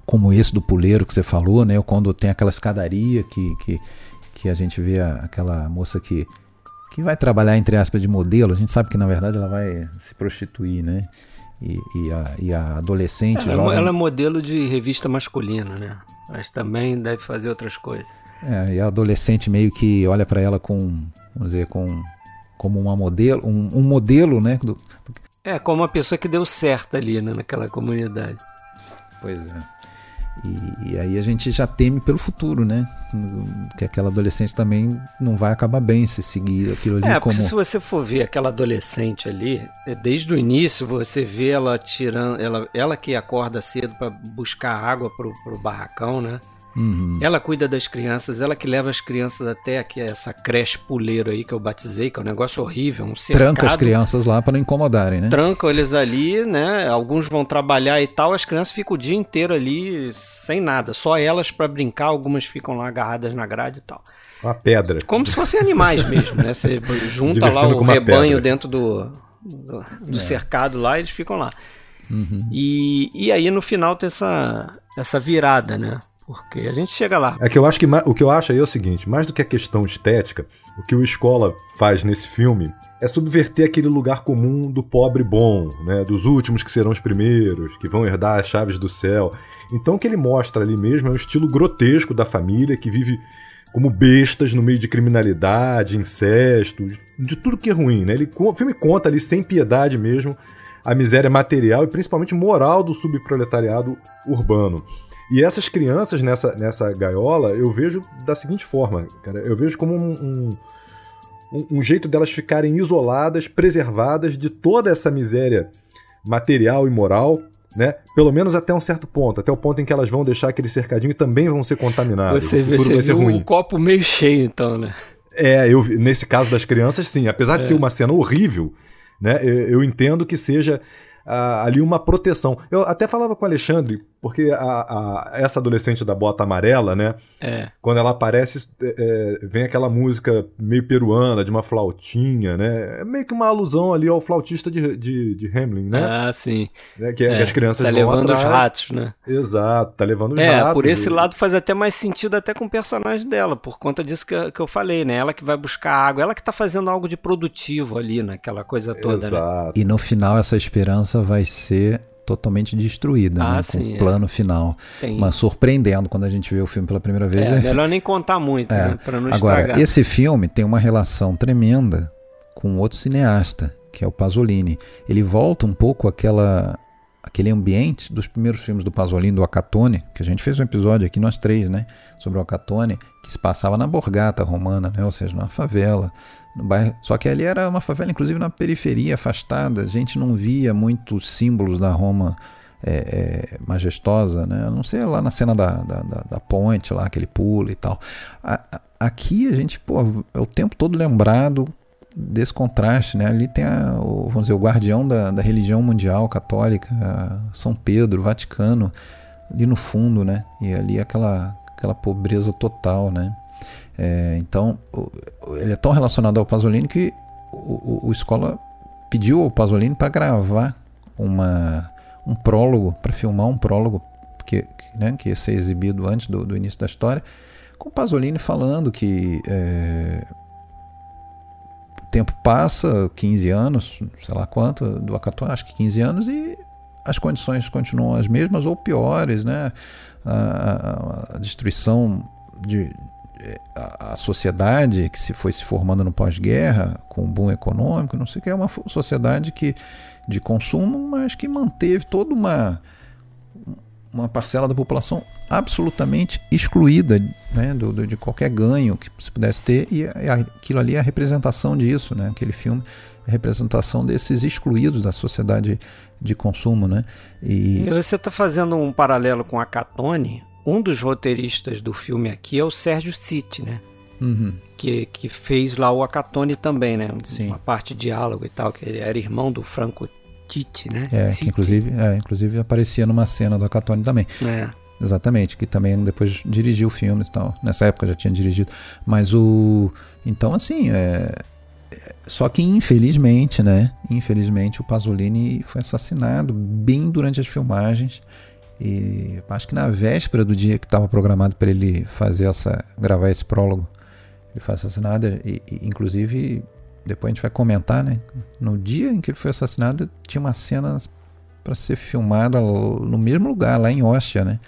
como esse do puleiro que você falou, né? Quando tem aquela escadaria que, que, que a gente vê a, aquela moça que que vai trabalhar entre aspas de modelo, a gente sabe que na verdade ela vai se prostituir, né? E, e, a, e a adolescente. Ela, ela, é modelo de revista masculina, né? Mas também deve fazer outras coisas. É, e a adolescente meio que olha para ela com, vamos dizer, com como uma modelo, um, um modelo, né? Do, do... É, como uma pessoa que deu certo ali né, naquela comunidade. Pois é. E, e, aí a gente já teme pelo futuro, né? Que aquela adolescente também não vai acabar bem se seguir aquilo ali é, como... se você for ver aquela adolescente ali, é, desde o início você vê ela tirando, ela, ela que acorda cedo para buscar água pro, pro barracão, né? Uhum. Ela cuida das crianças, ela que leva as crianças até aqui, essa creche puleiro aí que eu batizei, que é um negócio horrível, um cercado. Tranca as crianças lá para não incomodarem, né? Trancam eles ali, né? Alguns vão trabalhar e tal, as crianças ficam o dia inteiro ali sem nada, só elas para brincar, algumas ficam lá agarradas na grade e tal. Uma pedra. Como se fossem animais mesmo, né? Você [LAUGHS] junta lá o rebanho pedra. dentro do, do, do é. cercado lá e eles ficam lá. Uhum. E, e aí no final tem essa, essa virada, né? Porque a gente chega lá. É que eu acho que o que eu acho aí é o seguinte, mais do que a questão estética, o que o Escola faz nesse filme é subverter aquele lugar comum do pobre bom, né, dos últimos que serão os primeiros, que vão herdar as chaves do céu. Então o que ele mostra ali mesmo é o estilo grotesco da família que vive como bestas no meio de criminalidade, incesto, de tudo que é ruim, né? Ele, o filme conta ali sem piedade mesmo a miséria material e principalmente moral do subproletariado urbano. E essas crianças nessa, nessa gaiola, eu vejo da seguinte forma, cara. Eu vejo como um, um, um jeito delas ficarem isoladas, preservadas de toda essa miséria material e moral, né? Pelo menos até um certo ponto, até o ponto em que elas vão deixar aquele cercadinho e também vão ser contaminadas. Você, vê, você viu um copo meio cheio, então, né? É, eu, nesse caso das crianças, sim. Apesar é. de ser uma cena horrível, né? Eu, eu entendo que seja uh, ali uma proteção. Eu até falava com o Alexandre, porque a, a, essa adolescente da bota amarela, né? É. Quando ela aparece, é, é, vem aquela música meio peruana, de uma flautinha, né? É meio que uma alusão ali ao flautista de, de, de Hamlin, né? Ah, sim. É, que, é, as crianças tá levando atrás. os ratos, né? Exato, tá levando os é, ratos. É, por esse e... lado faz até mais sentido até com o personagem dela, por conta disso que, que eu falei, né? Ela que vai buscar água, ela que tá fazendo algo de produtivo ali, naquela coisa toda, né? Exato. né? E no final essa esperança vai ser totalmente destruída, ah, né? Sim, com o é. plano é. final. Tem. Mas surpreendendo quando a gente vê o filme pela primeira vez. É, é... melhor nem contar muito, é. né? Pra não Agora, estragar. esse filme tem uma relação tremenda com outro cineasta, que é o Pasolini. Ele volta um pouco àquela, aquele ambiente dos primeiros filmes do Pasolini, do Acatone, que a gente fez um episódio aqui, nós três, né? Sobre o Acatone, que se passava na Borgata Romana, né? Ou seja, na favela no bairro. Só que ali era uma favela, inclusive na periferia, afastada. A gente não via muitos símbolos da Roma é, é, majestosa, né? A não ser lá na cena da, da, da, da ponte, lá que ele pula e tal. A, a, aqui a gente, pô, é o tempo todo lembrado desse contraste, né? Ali tem a, o, vamos dizer, o guardião da, da religião mundial católica, São Pedro, Vaticano, ali no fundo, né? E ali aquela, aquela pobreza total, né? É, então, ele é tão relacionado ao Pasolini que o, o, o pediu ao Pasolini para gravar uma, um prólogo, para filmar um prólogo que, né, que ia ser exibido antes do, do início da história, com o Pasolini falando que é, o tempo passa, 15 anos, sei lá quanto, do Acató, acho que 15 anos, e as condições continuam as mesmas ou piores, né? A, a, a destruição de, a, sociedade que se foi se formando no pós-guerra, com um boom econômico, não sei o que, é uma sociedade que, de consumo, mas que manteve toda uma, uma parcela da população absolutamente excluída né, do, do, de qualquer ganho que se pudesse ter, e aquilo ali é a representação disso, né, aquele filme é a representação desses excluídos da sociedade de consumo. Né, e... Você está fazendo um paralelo com a Catone, um dos roteiristas do filme aqui é o Sérgio City, né? Uhum. Que, que fez lá o Acatone também, né? Sim. Uma parte de diálogo e tal, que ele era irmão do Franco Tite, né? É, que inclusive, é, inclusive aparecia numa cena do Acatone também. É. Exatamente, que também depois dirigiu filmes e tal. Nessa época já tinha dirigido. Mas o. Então, assim, é. é só que infelizmente, né? Infelizmente o Pasolini foi assassinado bem durante as filmagens. E acho que na véspera do dia que estava programado para ele fazer essa, gravar esse prólogo, ele foi assassinado. E, e, inclusive, depois a gente vai comentar, né? No dia em que ele foi assassinado, tinha uma cena para ser filmada no mesmo lugar, lá em Ostia, né?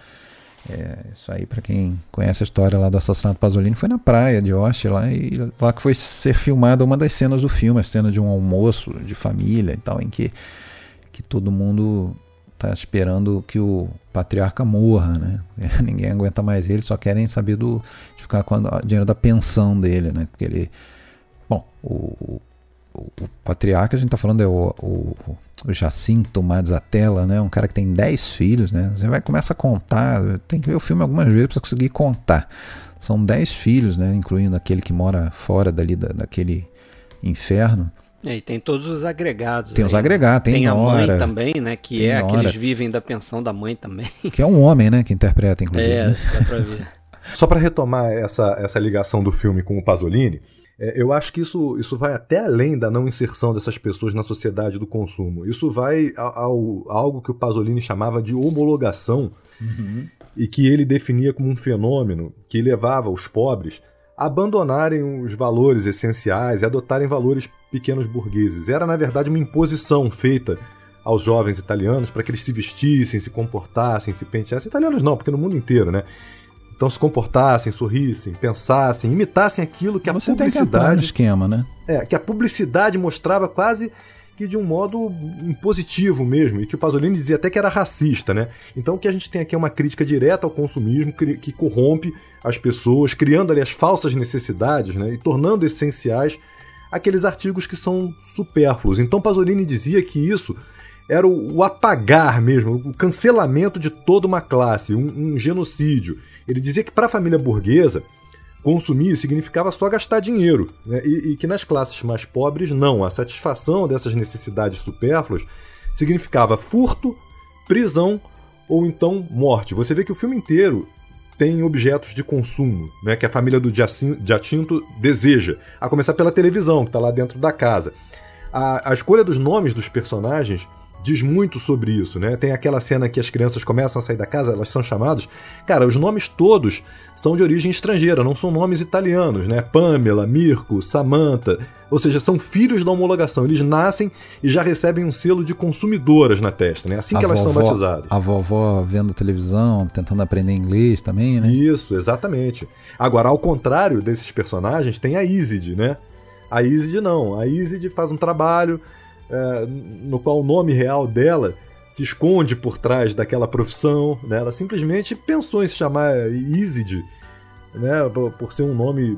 É, isso aí, para quem conhece a história lá do assassinato Pasolini, foi na praia de Ostia, lá, e lá que foi ser filmada uma das cenas do filme, a cena de um almoço de família e tal, em que, que todo mundo tá esperando que o patriarca morra, né? [LAUGHS] Ninguém aguenta mais ele, só querem saber do de ficar com o dinheiro da pensão dele, né? Porque ele, bom, o, o, o patriarca a gente tá falando é o, o, o Jacinto Mazzatella, né? Um cara que tem 10 filhos, né? Você vai começa a contar, tem que ver o filme algumas vezes para conseguir contar. São 10 filhos, né? Incluindo aquele que mora fora dali da, daquele inferno. É, e tem todos os agregados. Tem aí. os agregados, tem, tem Nora, a mãe também, né? Que é Nora, que eles vivem da pensão da mãe também. [LAUGHS] Que é um homem, né? Que interpreta, inclusive. É, né? dá pra ver. [LAUGHS] Só para retomar essa, essa ligação do filme com o Pasolini, é, eu acho que isso, isso vai até além da não inserção dessas pessoas na sociedade do consumo. Isso vai ao, ao algo que o Pasolini chamava de homologação uhum. e que ele definia como um fenômeno que levava os pobres abandonarem os valores essenciais e adotarem valores pequenos burgueses. Era, na verdade, uma imposição feita aos jovens italianos para que eles se vestissem, se comportassem, se penteassem. Italianos não, porque no mundo inteiro, né? Então se comportassem, sorrissem, pensassem, imitassem aquilo que a Você publicidade. Tem que esquema, né? É, que a publicidade mostrava quase de um modo impositivo mesmo, e que o Pasolini dizia até que era racista, né? Então o que a gente tem aqui é uma crítica direta ao consumismo que, que corrompe as pessoas, criando ali as falsas necessidades, né? E tornando essenciais aqueles artigos que são supérfluos. Então Pasolini dizia que isso era o, o apagar mesmo, o cancelamento de toda uma classe, um, um genocídio. Ele dizia que para a família burguesa consumir significava só gastar dinheiro, né? e, e, que nas classes mais pobres não. A satisfação dessas necessidades supérfluas significava furto, prisão ou então morte. Você vê que o filme inteiro tem objetos de consumo, né, que a família do Giacinto deseja, a começar pela televisão, que está lá dentro da casa. A, a escolha dos nomes dos personagens diz muito sobre isso, né? Tem aquela cena que as crianças começam a sair da casa, elas são chamadas. Cara, os nomes todos são de origem estrangeira, não são nomes italianos, né? Pamela, Mirko, Samantha, ou seja, são filhos da homologação. Eles nascem e já recebem um selo de consumidoras na testa, né? Assim a que elas vovó, são batizadas. A vovó vendo televisão, tentando aprender inglês também, né? Isso, exatamente. Agora, ao contrário desses personagens, tem a Isid, né? A Isid não. A Isid faz um trabalho é, no qual o nome real dela se esconde por trás daquela profissão. Né? Ela simplesmente pensou em se chamar Isid né, por, ser um nome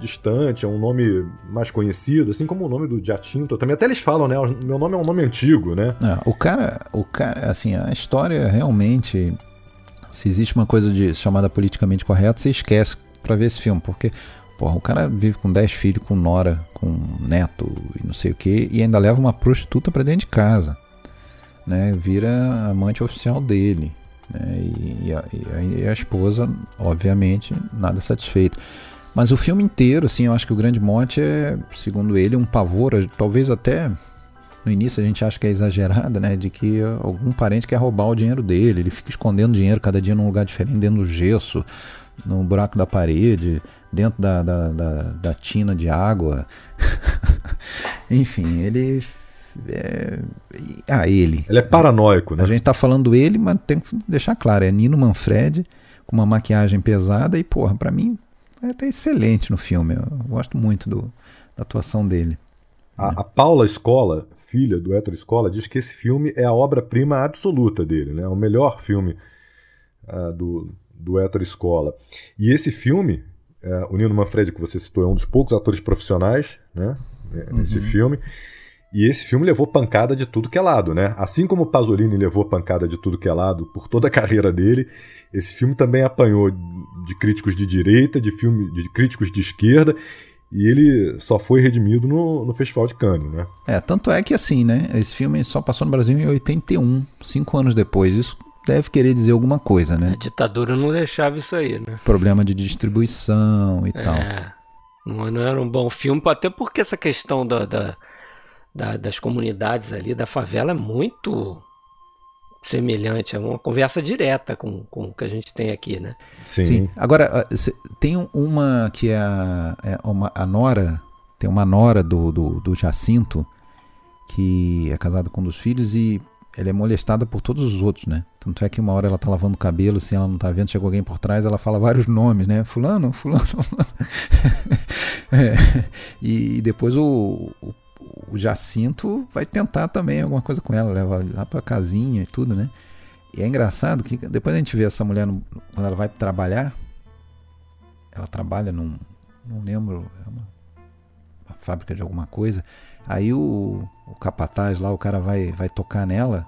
distante, é um nome mais conhecido, assim como o nome do Giacinto também. Até eles falam, né? Meu nome é um nome antigo, né? É, o cara, o cara, assim, a história realmente, se existe uma coisa de chamada politicamente correta, você esquece para ver esse filme, porque porra, o cara vive com 10 filhos, com nora, com neto e não sei o que, e ainda leva uma prostituta para dentro de casa, né? Vira amante oficial dele. Né? E, a, e, a, esposa, obviamente, nada satisfeita. Mas o filme inteiro, assim, eu acho que o grande mote é, segundo ele, um pavor, talvez até no início a gente acha que é exagerado, né? De que algum parente quer roubar o dinheiro dele. Ele fica escondendo dinheiro cada dia num lugar diferente, dentro do gesso, no buraco da parede, dentro da, da, da, da tina de água. [LAUGHS] Enfim, ele é... Ah, ele. Ele é paranoico, né? A gente tá falando ele, mas tem que deixar claro: é Nino Manfred, com uma maquiagem pesada, e, porra, pra mim é até excelente no filme. Eu gosto muito do, da atuação dele. A, a Paula Escola, filha do Héctor Escola, diz que esse filme é a obra-prima absoluta dele, né? É o melhor filme uh, do, do Héctor Escola. E esse filme, uh, o Nino Manfred, que você citou, é um dos poucos atores profissionais né? nesse uhum. filme. E esse filme levou pancada de tudo que é lado, né? Assim como o Pasolini levou pancada de tudo que é lado por toda a [LAUGHS] carreira dele, esse filme também apanhou de críticos de direita, de filme de críticos de esquerda, e ele só foi redimido no, no Festival de Cannes, né? É, tanto é que assim, né? Esse filme só passou no Brasil em 81, cinco anos depois. Isso deve querer dizer alguma coisa, né? A ditadura não deixava isso aí, né? Problema de distribuição e é, tal. Não, não era um bom filme, até porque essa questão da, da da, das comunidades ali, da favela, é muito semelhante, é uma conversa direta com, com o que a gente tem aqui, né? Sim. Sim. Agora, ah, tem uma que é a, é uma, a Nora, tem uma Nora do, do, do Jacinto, que é casada com um dos filhos e ela é molestada por todos os outros, né? Tanto é que uma hora ela tá lavando o cabelo, assim, ela não tá vendo, chegou alguém por trás, ela fala vários nomes, né? Fulano, fulano, fulano. [LAUGHS] é. E depois o, o o Jacinto vai tentar também alguma coisa com ela, leva lá pra casinha e tudo, né? E é engraçado que depois a gente vê essa mulher no, quando ela vai trabalhar, ela trabalha num, não lembro, é uma, uma fábrica de alguma coisa. Aí o, o capataz lá, o cara vai, vai tocar nela,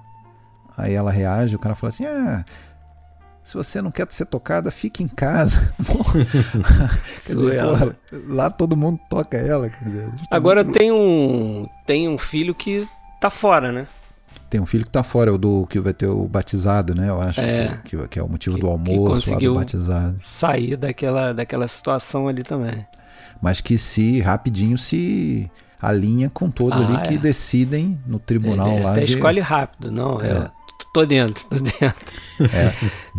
aí ela reage, o cara fala assim: Ah, se você não quer ser tocada, fique em casa. [LAUGHS] [LAUGHS] quer dizer, porra, lá todo mundo toca ela. Quer dizer, Agora tem um, tem um filho que tá fora, né? Tem um filho que tá fora, o do que vai ter o batizado, né? Eu acho é, que, que, que, é o motivo que, do almoço lá do batizado. Sair daquela, daquela situação ali também. Mas que se rapidinho se alinha com todos ah, ali é. que decidem no tribunal é, lá. Até de... escolhe rápido, não. É. é Tô dentro, tô dentro. É.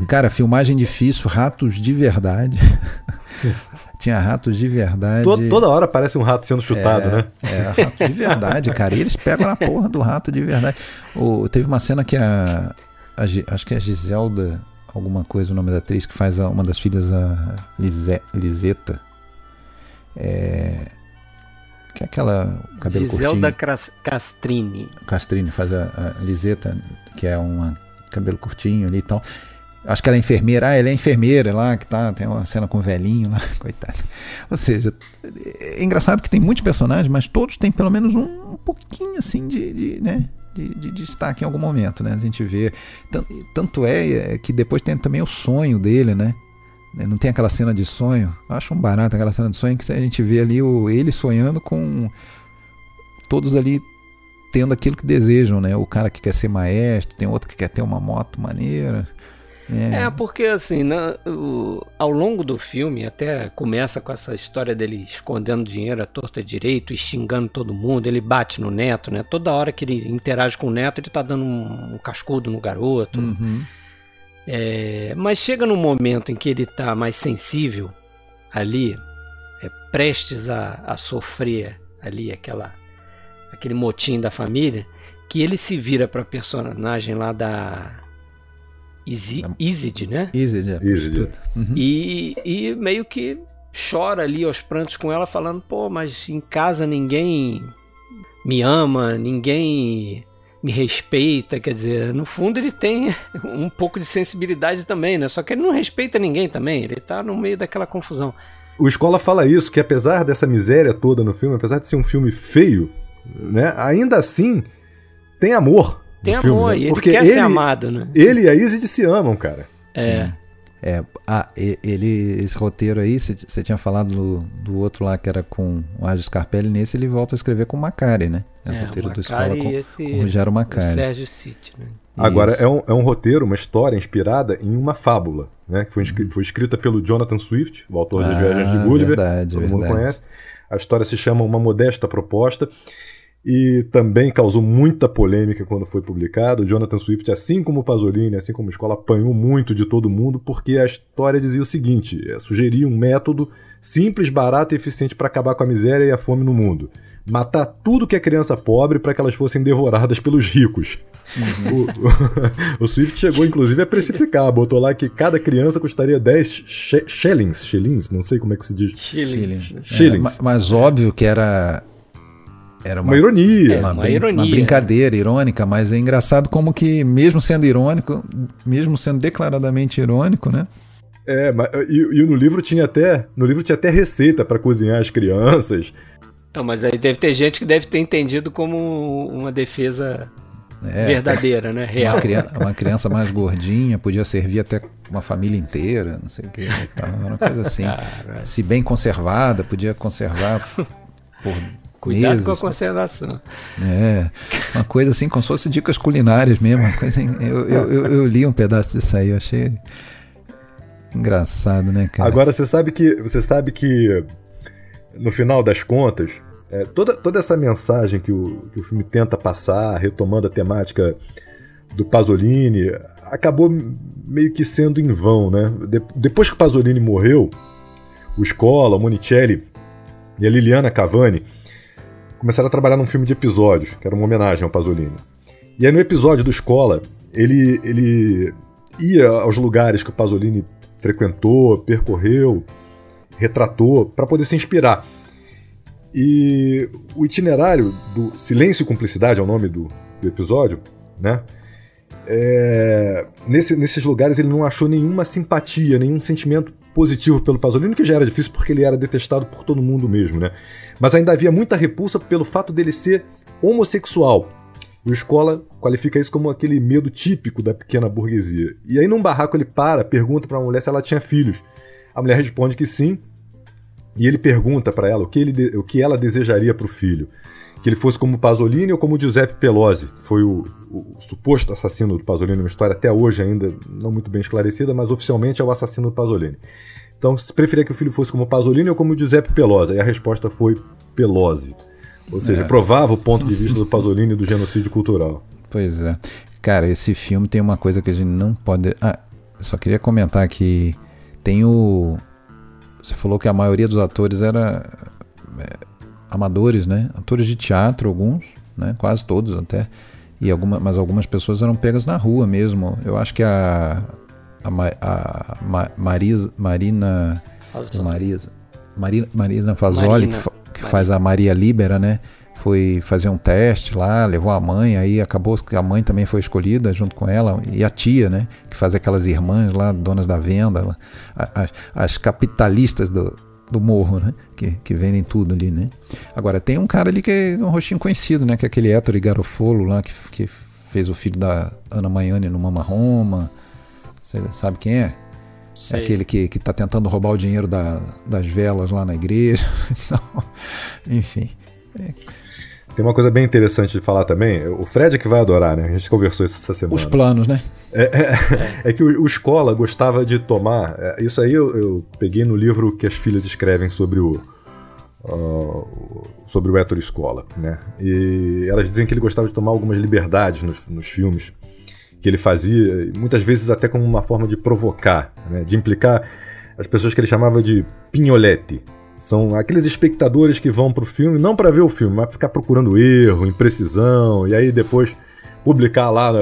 Cara, filmagem difícil, ratos de verdade. [LAUGHS] Tinha ratos de verdade. Toda, toda hora parece um rato sendo chutado, é, né? É, rato de verdade, cara. E eles pegam na porra do rato de verdade. O, teve uma cena que a, a, Acho que é a Giselda, alguma coisa, o nome da atriz, que faz a, uma das filhas, a Lise, Liseta. É, que é aquela cabelo Giselda curtinho. Castrini. Castrini faz a, a Liseta, que é um cabelo curtinho ali e tal. Acho que ela é enfermeira. Ah, ela é enfermeira lá, que tá, tem uma cena com o velhinho lá, [LAUGHS] coitado. Ou seja, é engraçado que tem muitos personagens, mas todos têm pelo menos um, um pouquinho assim de, de né? De, de, de, destaque em algum momento, né? A gente vê. Tanto, tanto é, é que depois tem também o sonho dele, né? Né? Não tem aquela cena de sonho. Eu acho um barato aquela cena de sonho que a gente vê ali o, ele sonhando com todos ali tendo aquilo que desejam, né? O cara que quer ser maestro, tem outro que quer ter uma moto maneira. É, é porque assim, na, o, ao longo do filme, até começa com essa história dele escondendo dinheiro à torta direito e xingando todo mundo, ele bate no neto, né? Toda hora que ele interage com o neto, ele tá dando um, um cascudo no garoto. Uhum. É, mas chega num momento em que ele está mais sensível ali, é, prestes a, a sofrer ali aquela, aquele motim da família, que ele se vira para a personagem lá da Isid, né? Isid, é. Isid. Uhum. E, e meio que chora ali aos prantos com ela, falando: pô, mas em casa ninguém me ama, ninguém me respeita, quer dizer, no fundo ele tem [LAUGHS] um pouco de sensibilidade também, né? Só que ele não respeita ninguém também, ele tá no meio daquela confusão. O Escola fala isso, que apesar dessa miséria toda no filme, apesar de ser um filme feio, né, ainda assim tem amor. Tem amor, filme, né? e ele Porque quer ele, ser amado, né? Ele e a Izzy se amam, cara. É. Sim. É, ah, ele, esse roteiro aí, você tinha falado do, do, outro lá que era com o Age Scarpelli, nesse ele volta a escrever com o Macari, né? É, é o roteiro do Escola com, esse, com o Rogério Macari. O Sérgio City, né? Agora, é um, é um roteiro, uma história inspirada em uma fábula, né? Que foi, foi escrita pelo Jonathan Swift, o autor ah, das Viagens de Gulliver, verdade, todo verdade. mundo conhece. A história se chama Uma Modesta Proposta e também causou muita polêmica quando foi publicado. O Jonathan Swift, assim como o Pasolini, assim como a escola, apanhou muito de todo mundo porque a história dizia o seguinte: é, sugeria um método simples, barato e eficiente para acabar com a miséria e a fome no mundo. Matar tudo que é criança pobre para que elas fossem devoradas pelos ricos. Uhum. O, o, [LAUGHS] o, Swift chegou, inclusive, a precificar. Botou lá que cada criança custaria 10 shillings. Shillings? Não sei como é que se diz. Shillings. shillings. É, mas óbvio que era era uma, uma ironia. É, uma, uma, ironia. Uma brincadeira irônica, mas é engraçado como que, mesmo sendo irônico, mesmo sendo declaradamente irônico, né? É, mas, e, e no livro tinha até. No livro tinha até receita para cozinhar as crianças. Não, mas aí deve ter gente que deve ter entendido como uma defesa é, verdadeira, né? Real. Uma criança, uma criança, mais gordinha podia servir até uma família inteira, não sei o que. Uma coisa assim. Se bem conservada, podia conservar por Cuidado meses. com a conservação. É, uma coisa assim, como se fosse dicas culinárias mesmo. Coisa, eu, eu, eu, eu, li um pedaço disso aí, eu achei engraçado, né, cara? Agora você sabe que você sabe que no final das contas, é, toda, toda essa mensagem que o, que o filme tenta passar, retomando a temática do Pasolini, acabou meio que sendo em vão, né? De, depois que o Pasolini morreu, o Scola, o Monicelli e a Liliana Cavani começaram a trabalhar num filme de episódios, que era uma homenagem ao Pasolini. E aí no episódio do Escola, ele, ele ia aos lugares que o Pasolini frequentou, percorreu, retratou, para poder se inspirar. E o itinerário do Silêncio e Cumplicidade é o nome do, do episódio, né? É, nesse, nesses lugares ele não achou nenhuma simpatia, nenhum sentimento positivo pelo Pasolini, que já era difícil porque ele era detestado por todo mundo mesmo, né? Mas ainda havia muita repulsa pelo fato dele ser homossexual. O Escola qualifica isso como aquele medo típico da pequena burguesia. E aí num barraco ele para, pergunta para a mulher se ela tinha filhos. A mulher responde que sim. E ele pergunta para ela o que, ele, o que ela desejaria para o filho. Que ele fosse como Pasolini ou como Giuseppe Pelosi. Foi o, o suposto assassino do Pasolini, uma história até hoje ainda não muito bem esclarecida, mas oficialmente é o assassino do Pasolini. Então, se preferia que o filho fosse como Pasolini ou como Giuseppe Pelosi? E a resposta foi Pelosi. Ou seja, é. provava o ponto de vista do Pasolini do genocídio cultural. Pois é. Cara, esse filme tem uma coisa que a gente não pode. Ah, só queria comentar que tem o. Você falou que a maioria dos atores era é, amadores, né? Atores de teatro, alguns, né? Quase todos até. E alguma, mas algumas pessoas eram pegas na rua mesmo. Eu acho que a a, a Marisa, Marina Marisa, Marina, Marina Fazoli, Marina, que, que faz a Maria Libera, né? Foi fazer um teste lá, levou a mãe, aí acabou que a mãe também foi escolhida junto com ela, e a tia, né? Que faz aquelas irmãs lá, donas da venda, as, as capitalistas do, do morro, né? Que, que vendem tudo ali, né? Agora, tem um cara ali que é um rostinho conhecido, né? Que é aquele Héctor Garofolo lá, que, que fez o filho da Ana Maiane no Mama Roma. Você sabe quem é? é Sei. É aquele que, que tá tentando roubar o dinheiro da, das velas lá na igreja. [LAUGHS] Então, enfim. É. Tem uma coisa bem interessante de falar também. O Fred é que vai adorar, né? A gente conversou isso essa semana. Os planos, né? É, é, é que o, o, Escola gostava de tomar. É, isso aí eu, eu, peguei no livro que as filhas escrevem sobre o. Uh, sobre o Héctor Escola, né? E elas dizem que ele gostava de tomar algumas liberdades nos, nos filmes que ele fazia, muitas vezes até como uma forma de provocar, né? de implicar as pessoas que ele chamava de pinholete. São aqueles espectadores que vão para o filme não para ver o filme, mas ficar procurando erro, imprecisão, e aí depois publicar lá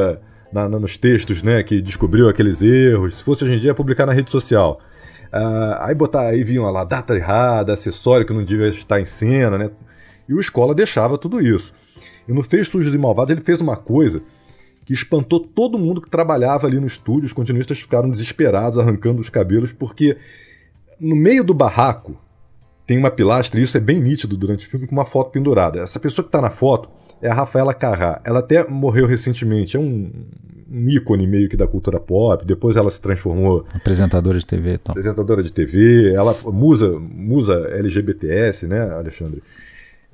na, na, nos textos né, que descobriu aqueles erros. Se fosse hoje em dia, publicar na rede social. Uh, aí botar, aí vinham lá data errada, acessório que não devia estar em cena, né? E o Escola deixava tudo isso. E no Fez Sujos e Malvados ele fez uma coisa que espantou todo mundo que trabalhava ali no estúdio. Os continuistas ficaram desesperados, arrancando os cabelos, porque no meio do barraco tem uma pilastra, e isso é bem nítido durante o filme, com uma foto pendurada. Essa pessoa que está na foto é a Rafaela Carrá. Ela até morreu recentemente, é um, um ícone meio que da cultura pop. Depois ela se transformou. Apresentadora de TV, então. Apresentadora de TV, ela musa, musa LGBTS, né, Alexandre?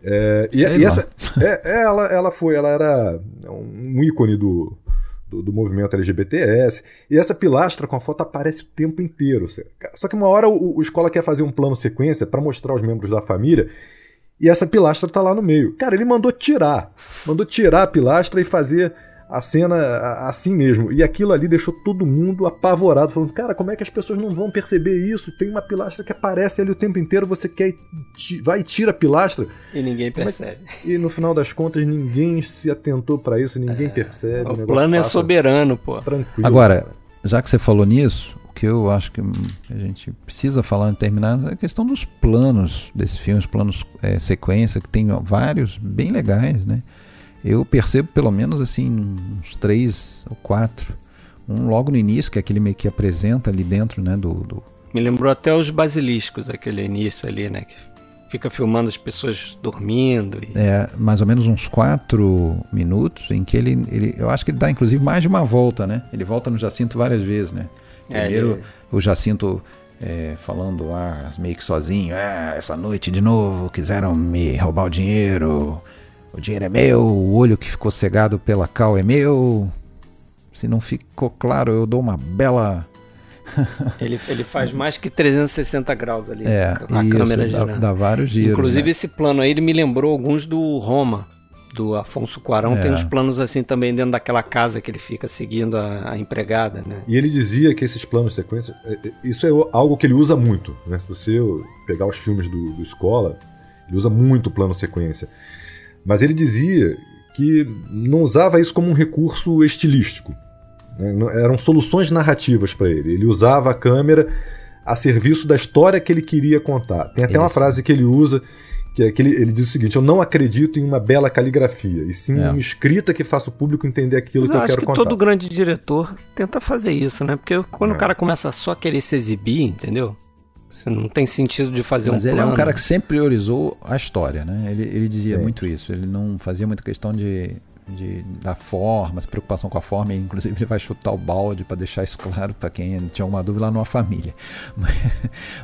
É, e, e essa, é, é, ela, ela foi, ela era um ícone do, do, do, movimento LGBTS. E essa pilastra com a foto aparece o tempo inteiro. Só que uma hora o, o escola quer fazer um plano sequência para mostrar os membros da família. E essa pilastra tá lá no meio. Cara, ele mandou tirar. Mandou tirar a pilastra e fazer a cena assim mesmo. E aquilo ali deixou todo mundo apavorado, falando: Cara, como é que as pessoas não vão perceber isso? Tem uma pilastra que aparece ali o tempo inteiro, você quer vai e tira a pilastra. E ninguém é percebe. É E no final das contas, ninguém se atentou para isso, ninguém é, percebe. O, o plano é soberano, pô. Tranquilo. Agora, cara. já que você falou nisso, o que eu acho que a gente precisa falar em terminar é a questão dos planos desse filme, os planos é, sequência, que tem vários bem legais, né? Eu percebo pelo menos assim uns três ou quatro. Um logo no início, que é aquele meio que apresenta ali dentro, né, do, do... Me lembrou até os basiliscos, aquele início ali, né, que fica filmando as pessoas dormindo. E... É, mais ou menos uns quatro minutos em que ele, ele, eu acho que ele dá inclusive mais de uma volta, né? Ele volta no Jacinto várias vezes, né? É, Primeiro ele... o Jacinto é, falando ah, meio que sozinho, ah, essa noite de novo quiseram me roubar o dinheiro, o dinheiro é meu, o olho que ficou cegado pela cal é meu. Se não ficou claro, eu dou uma bela. [LAUGHS] ele, ele faz mais que 360 graus ali. É, a isso, câmera dá, girando. dá vários giros. Inclusive, né? esse plano aí ele me lembrou alguns do Roma, do Afonso Cuarão. É. Tem uns planos assim também dentro daquela casa que ele fica seguindo a, a empregada. Né? E ele dizia que esses planos sequência, é, é, isso é algo que ele usa muito. Né? Se você pegar os filmes do, do Escola, ele usa muito plano sequência. Mas ele dizia que não usava isso como um recurso estilístico. Né? Eram soluções narrativas para ele. Ele usava a câmera a serviço da história que ele queria contar. Tem até isso. uma frase que ele usa que, é que ele, ele, diz o seguinte: Eu não acredito em uma bela caligrafia, e sim é. uma escrita que faça o público entender aquilo Mas que eu, eu quero que contar. Todo grande diretor tenta fazer isso, né? Porque quando é. o cara começa só a querer se exibir, entendeu? Você não tem sentido de fazer Mas um ele plano. é um cara que sempre priorizou a história, né? Ele, ele dizia Sim. muito isso. Ele não fazia muita questão de, de da forma, preocupação com a forma. Inclusive ele vai chutar o balde para deixar isso claro para quem tinha alguma dúvida lá numa família. [LAUGHS] Mas,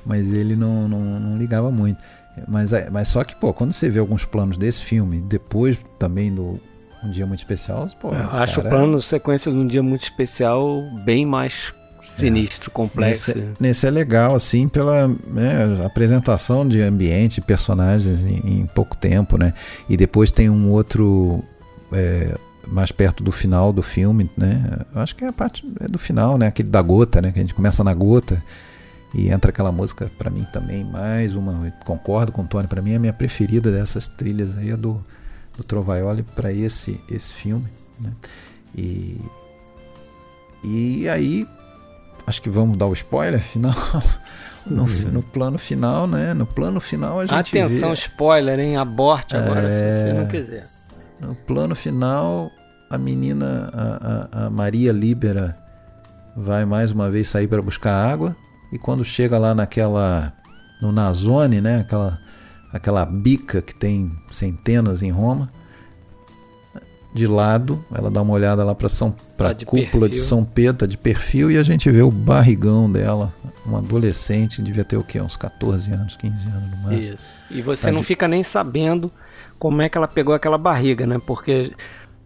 mas ele não, não, não, ligava muito. Mas, é, mas só que, pô, quando você vê alguns planos desse filme, depois também do Um Dia Muito Especial, pô, Eu acho cara... o plano sequência de Um Dia Muito Especial bem mais sinistro, complexo. Nesse, nesse, é legal, assim, pela né, apresentação de ambiente, personagens em, em, pouco tempo, né? E depois tem um outro é, mais perto do final do filme, né? Eu acho que é a parte é do final, né? Aquele da gota, né? Que a gente começa na gota e entra aquela música para mim também mais uma. Concordo com o Tony, para mim é a minha preferida dessas trilhas aí é do do Trovaioli para esse esse filme, né? E e aí acho que vamos dar o spoiler final. [LAUGHS] No, uhum. no, plano final, né? No plano final a gente. Atenção, vê... spoiler, hein? Aborte agora, é... se você não quiser. No plano final, a menina, a, a, a Maria Libera, vai mais uma vez sair para buscar água. E quando chega lá naquela. no Nazone, né? Aquela, aquela bica que tem centenas em Roma de lado, ela dá uma olhada lá para São para a cúpula perfil. de São Pedro, tá de perfil e a gente vê o barrigão dela, uma adolescente, devia ter o quê? Uns 14 anos, 15 anos no máximo. Isso. E você tá não de... fica nem sabendo como é que ela pegou aquela barriga, né? Porque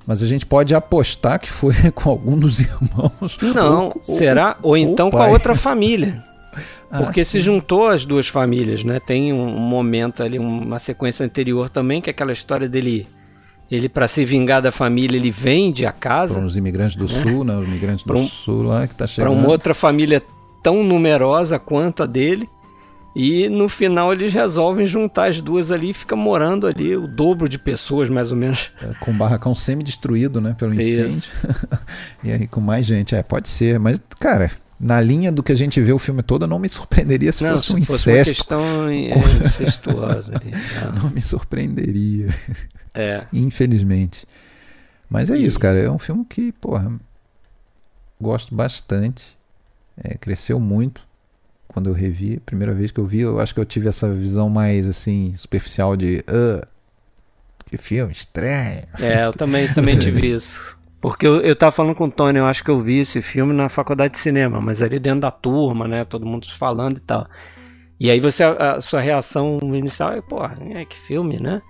mas a gente pode apostar que foi [LAUGHS] com algum dos irmãos. [LAUGHS] Não, ou, será? Ou, ou então com a outra família. [LAUGHS] Ah, Porque sim. se juntou as duas famílias, né? Tem um momento ali, uma sequência anterior também, que é aquela história dele ele, para se vingar da família, ele vende a casa. Para os imigrantes do né? sul, né? Os imigrantes do um, sul lá que está chegando. Para uma outra família tão numerosa quanto a dele. E no final eles resolvem juntar as duas ali e fica morando ali o dobro de pessoas, mais ou menos. É, com o barracão semi-destruído, né? Pelo incêndio. [LAUGHS] e aí com mais gente. É, pode ser. Mas, cara, na linha do que a gente vê o filme todo, não me surpreenderia se não, fosse um se fosse incesto. Uma questão [LAUGHS] incestuosa. Ali, [LAUGHS] não. não me surpreenderia. É. Infelizmente. Mas é e... isso, cara. É um filme que, porra, gosto bastante. É, cresceu muito quando eu revi. Primeira vez que eu vi, eu acho que eu tive essa visão mais assim, superficial de. Uh, que filme estranho. É, eu também, [LAUGHS] também tive isso. Porque eu, eu tava falando com o Tony, eu acho que eu vi esse filme na faculdade de cinema, mas ali dentro da turma, né? Todo mundo falando e tal. E aí você, a, a sua reação inicial é, pô, é que filme, né?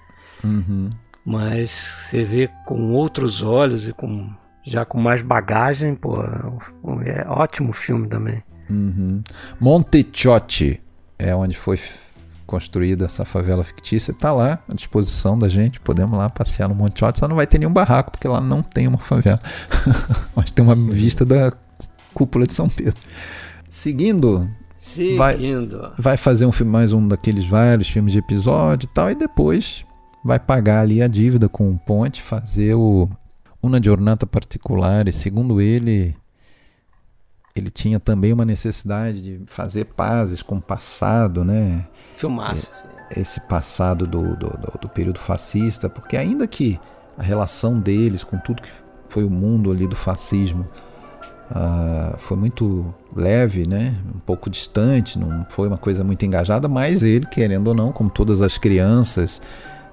Uhum. Mas você vê com outros olhos e com já com mais bagagem, pô, é ótimo filme também. Uhum. Monteciotti é onde foi construída essa favela fictícia, está lá à disposição da gente, podemos lá passear no Monte Alto, só não vai ter nenhum barraco, porque lá não tem uma favela, [LAUGHS] mas tem uma vista da cúpula de São Pedro. Seguindo, Seguindo. Vai, vai fazer um filme, mais um daqueles vários filmes de episódio e tal, e depois vai pagar ali a dívida com o Ponte, fazer o Una Giornata Particular, e segundo ele, ele tinha também uma necessidade de fazer pazes com o passado, né? Filmaço. É, esse passado do, do, do, do, período fascista, porque ainda que a relação deles com tudo que foi o mundo ali do fascismo uh, foi muito leve, né? Um pouco distante, não foi uma coisa muito engajada, mas ele, querendo ou não, como todas as crianças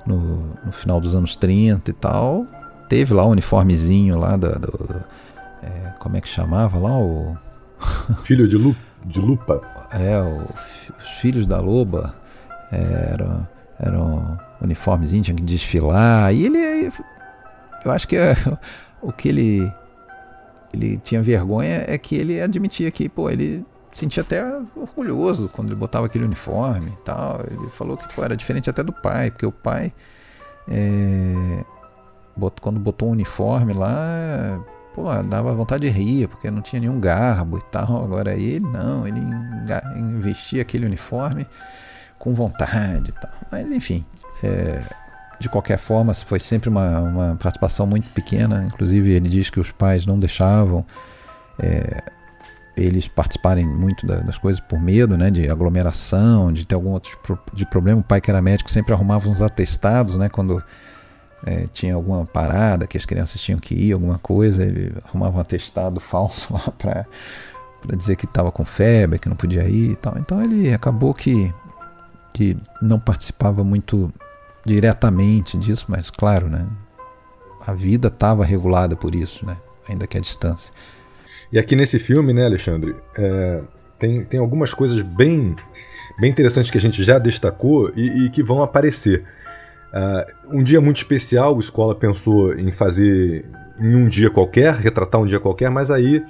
no, no final dos anos 30 e tal, teve lá o uniformezinho lá da, do, do é, como é que chamava lá o [LAUGHS] Filho de, Lu, de Lupa. É, o, os filhos da Loba é, eram, eram uniformezinho, tinham que desfilar. E ele, eu acho que é, [LAUGHS] o que ele, ele tinha vergonha é que ele admitia que, pô, ele sentia até orgulhoso quando ele botava aquele uniforme e tal. Ele falou que pô, era diferente até do pai, porque o pai, é, quando botou um uniforme lá, pô, dava vontade de rir, porque não tinha nenhum garbo e tal. Agora ele não, ele investia aquele uniforme com vontade e tal. Mas enfim, é, de qualquer forma, foi sempre uma, uma, participação muito pequena. Inclusive, ele diz que os pais não deixavam é, eles participarem muito das coisas por medo, né, de aglomeração, de ter algum outro de problema. O pai que era médico sempre arrumava uns atestados, né, quando é, tinha alguma parada que as crianças tinham que ir, alguma coisa, ele arrumava um atestado [LAUGHS] falso lá para dizer que estava com febre, que não podia ir e tal. Então ele acabou que, que não participava muito diretamente disso, mas claro, né, a vida estava regulada por isso, né, ainda que a distância. E aqui nesse filme, né, Alexandre, é, tem, tem algumas coisas bem, bem interessantes que a gente já destacou e, e que vão aparecer. Uh, um dia muito especial, a escola pensou em fazer em um dia qualquer, retratar um dia qualquer, mas aí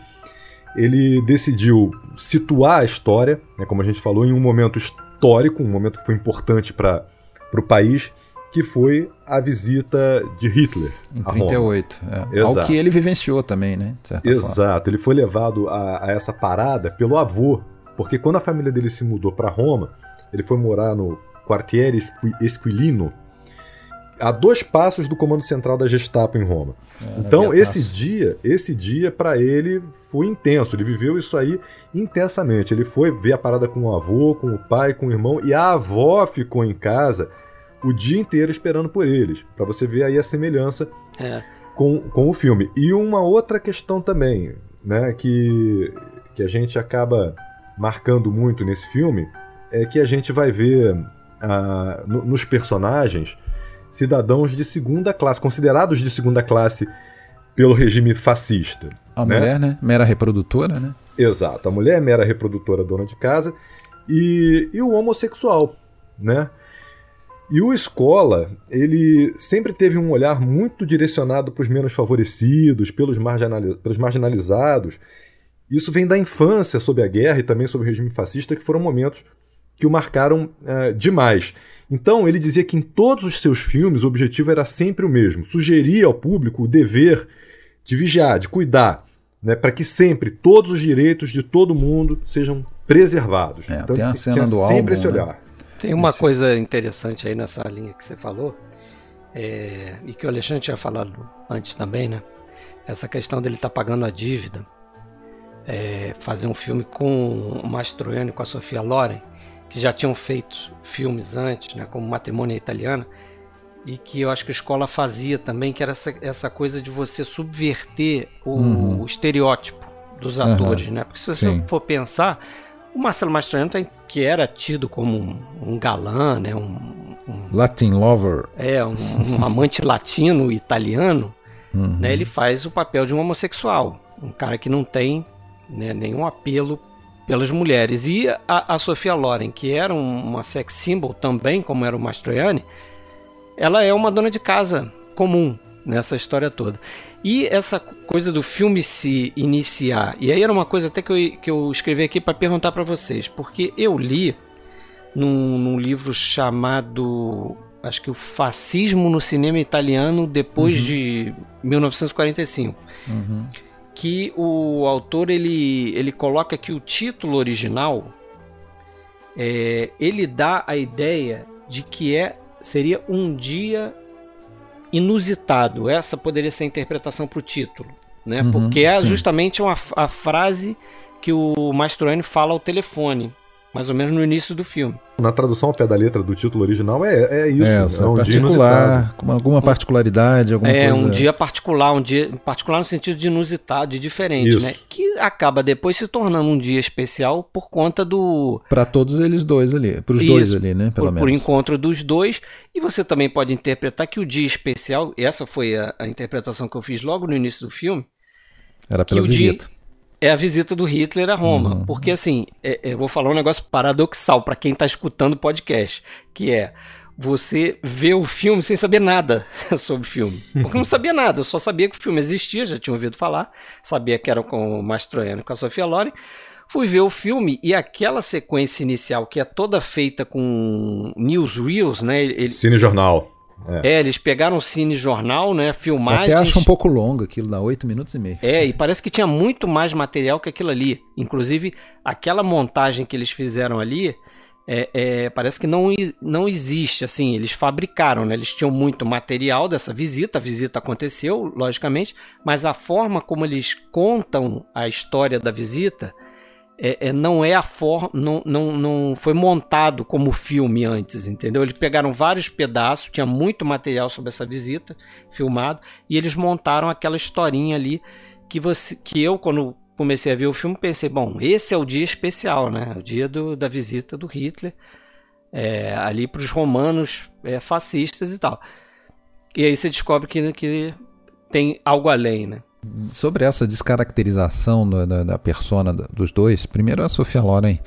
ele decidiu situar a história, né, como a gente falou, em um momento histórico, um momento que foi importante para o país, que foi a visita de Hitler. Em 38. É. Ao que ele vivenciou também, né? Exato. Forma. Ele foi levado a, a, essa parada pelo avô, porque quando a família dele se mudou para Roma, ele foi morar no Quartiere Esquilino, a dois passos do comando central da Gestapo em Roma. É, então esse dia, esse dia para ele foi intenso. Ele viveu isso aí intensamente. Ele foi ver a parada com o avô, com o pai, com o irmão e a avó ficou em casa o dia inteiro esperando por eles. Para você ver aí a semelhança é. com, com o filme. E uma outra questão também, né, que que a gente acaba marcando muito nesse filme é que a gente vai ver uh, no, nos personagens cidadãos de segunda classe, considerados de segunda classe pelo regime fascista. A né? mulher, né? Mera reprodutora, né? Exato. A mulher é mera reprodutora, dona de casa. E, e o homossexual, né? E o Escola, ele sempre teve um olhar muito direcionado para os menos favorecidos, pelos, marginaliz pelos marginalizados. Isso vem da infância sob a guerra e também sob o regime fascista, que foram momentos que o marcaram uh, demais. Então, ele dizia que em todos os seus filmes o objetivo era sempre o mesmo: sugerir ao público o dever de vigiar, de cuidar, né, para que sempre todos os direitos de todo mundo sejam preservados. É, então, tem a cena do sempre álbum, esse né? olhar. Né? Tem uma coisa interessante aí nessa linha que você falou, é, e que o Alexandre tinha falado antes também, né? Essa questão dele estar tá pagando a dívida. É, fazer um filme com o Mastroianni, com a Sofia Loren, que já tinham feito filmes antes, né, como Matrimônia Italiana, e que eu acho que a escola fazia também, que era essa, essa coisa de você subverter o, uhum. o estereótipo dos atores, uhum. né? Porque se você Sim. for pensar, o Marcelo Mastroianni, que era tido como um, um galã, né? Um, um, Latin lover. É, um, um amante [LAUGHS] latino italiano, uhum. né? Ele faz o papel de um homossexual, um cara que não tem né, nenhum apelo pelas mulheres. E a, a Sofia Loren, que era uma sex symbol também, como era o Mastroianni, ela é uma dona de casa comum nessa história toda. E essa coisa do filme se iniciar, e aí era uma coisa até que eu, que eu escrevi aqui para perguntar para vocês, porque eu li num, num, livro chamado, acho que o Fascismo no Cinema Italiano depois uhum. de 1945. Uhum. Que o autor ele, ele coloca que o título original é, ele dá a ideia de que é seria um dia inusitado. Essa poderia ser a interpretação para o título, né? Uhum, Porque é sim. justamente uma, a frase que o Mastroianni fala ao telefone mais ou menos no início do filme. Na tradução ao pé da letra do título original é, é isso. É, é um particular, com alguma particularidade, alguma é, coisa... um dia particular, um dia particular no sentido de inusitado, de diferente, isso. né? Que acaba depois se tornando um dia especial por conta do... Para todos eles dois ali, para os dois ali, né? Pelo por, menos. por encontro dos dois. E você também pode interpretar que o dia especial, essa foi a, a interpretação que eu fiz logo no início do filme... Era pela visita. Dia, é a visita do Hitler a Roma. Uhum. Porque, assim, é, é, eu vou falar um negócio paradoxal para quem está escutando o podcast, que é você vê o filme sem saber nada [LAUGHS] sobre o filme. Porque não sabia nada, eu só sabia que o filme existia, já tinha ouvido falar, sabia que era com o Mastroianni com a Sofia Loren. Fui ver o filme e aquela sequência inicial, que é toda feita com newsreels, né? Ele, Cine jornal. É. é. eles pegaram o cine jornal, né? Filmagens. Eu até acho um pouco longo aquilo, dá 8 minutos e meio. É, e parece que tinha muito mais material que aquilo ali. Inclusive, aquela montagem que eles fizeram ali. É, é, parece que não, não existe, assim, eles fabricaram, né? Eles tinham muito material dessa visita, a visita aconteceu, logicamente, mas a forma como eles contam a história da visita é, é, não é a forma, não, não, não foi montado como filme antes, entendeu? Eles pegaram vários pedaços, tinha muito material sobre essa visita filmado e eles montaram aquela historinha ali que você, que eu quando comecei a ver o filme pensei, bom, esse é o dia especial, né? O dia do, da visita do Hitler é, ali para os romanos é, fascistas e tal. E aí você descobre que, que tem algo além, né? Sobre essa descaracterização da, da, da persona dos dois, primeiro a Sofia Loren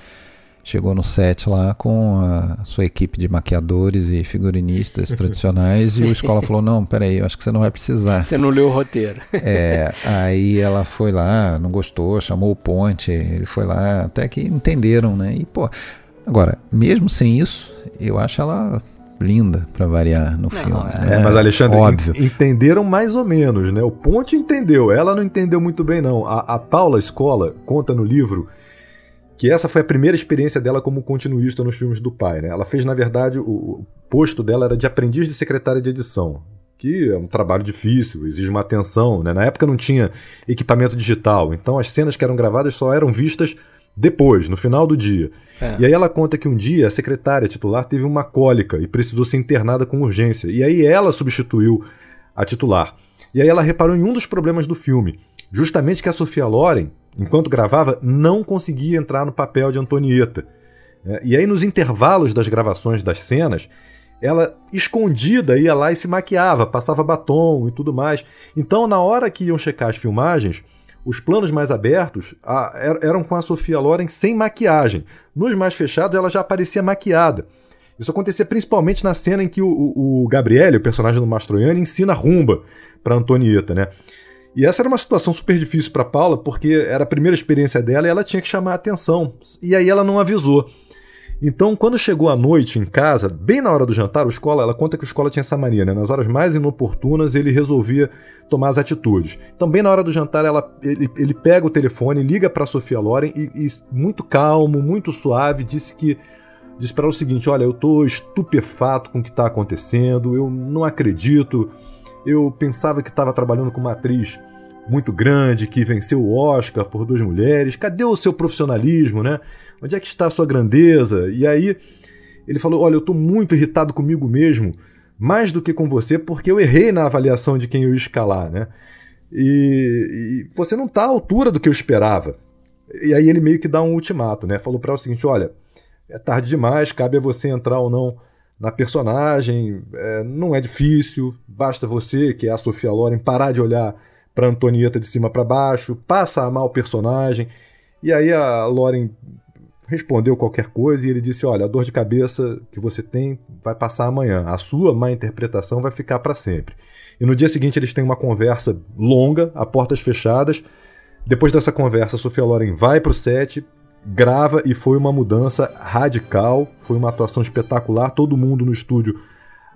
chegou no set lá com a sua equipe de maquiadores e figurinistas tradicionais e o escola falou não, peraí, eu acho que você não vai precisar. Você não leu o roteiro. É, aí ela foi lá, não gostou, chamou o Ponte, ele foi lá, até que entenderam, né? E pô, agora, mesmo sem isso, eu acho ela linda para variar no não, filme. É, né? mas Alexandre, Óbvio. entenderam mais ou menos, né? O Ponte entendeu, ela não entendeu muito bem não. A, a Paula Escola conta no livro que essa foi a primeira experiência dela como continuista nos filmes do pai, né? Ela fez, na verdade, o, o posto dela era de aprendiz de secretária de edição, que é um trabalho difícil, exige uma atenção, né? Na época não tinha equipamento digital, então as cenas que eram gravadas só eram vistas depois, no final do dia. É. E aí ela conta que um dia a secretária titular teve uma cólica e precisou ser internada com urgência. E aí ela substituiu a titular. E aí ela reparou em um dos problemas do filme, justamente que a Sofia Loren, enquanto gravava, não conseguia entrar no papel de Antonieta. É, e aí nos intervalos das gravações das cenas, ela escondida ia lá e se maquiava, passava batom e tudo mais. Então, na hora que iam checar as filmagens, os planos mais abertos a, er, eram com a Sofia Loren sem maquiagem. Nos mais fechados, ela já aparecia maquiada. Isso acontecia principalmente na cena em que o, o, o Gabriele, o personagem do Mastroianni, ensina rumba para Antonieta, né? E essa era uma situação super difícil para Paula, porque era a primeira experiência dela e ela tinha que chamar a atenção. E aí ela não avisou. Então, quando chegou a noite em casa, bem na hora do jantar, o escola, ela conta que o escola tinha essa mania, né? Nas horas mais inoportunas, ele resolvia tomar as atitudes. Então, bem na hora do jantar, ela, ele, ele pega o telefone, liga para Sofia Loren e, e, muito calmo, muito suave, disse que disse para ela o seguinte: "Olha, eu tô estupefato com o que está acontecendo, eu não acredito. Eu pensava que estava trabalhando com uma atriz muito grande que venceu o Oscar por duas mulheres. Cadê o seu profissionalismo, né? Onde é que está a sua grandeza? E aí ele falou: Olha, eu estou muito irritado comigo mesmo, mais do que com você porque eu errei na avaliação de quem eu ia escalar, né? E, e você não está à altura do que eu esperava. E aí ele meio que dá um ultimato, né? Falou para o seguinte: olha, é tarde demais, cabe a você entrar ou não na personagem, é, não é difícil, basta você, que é a Sofia Loren, parar de olhar para Antonieta de cima para baixo, passa a o personagem. E aí a Loren respondeu qualquer coisa e ele disse: Olha, a dor de cabeça que você tem vai passar amanhã, a sua má interpretação vai ficar para sempre. E no dia seguinte eles têm uma conversa longa, a portas fechadas. Depois dessa conversa, Sofia Loren vai para o set, grava e foi uma mudança radical, foi uma atuação espetacular. Todo mundo no estúdio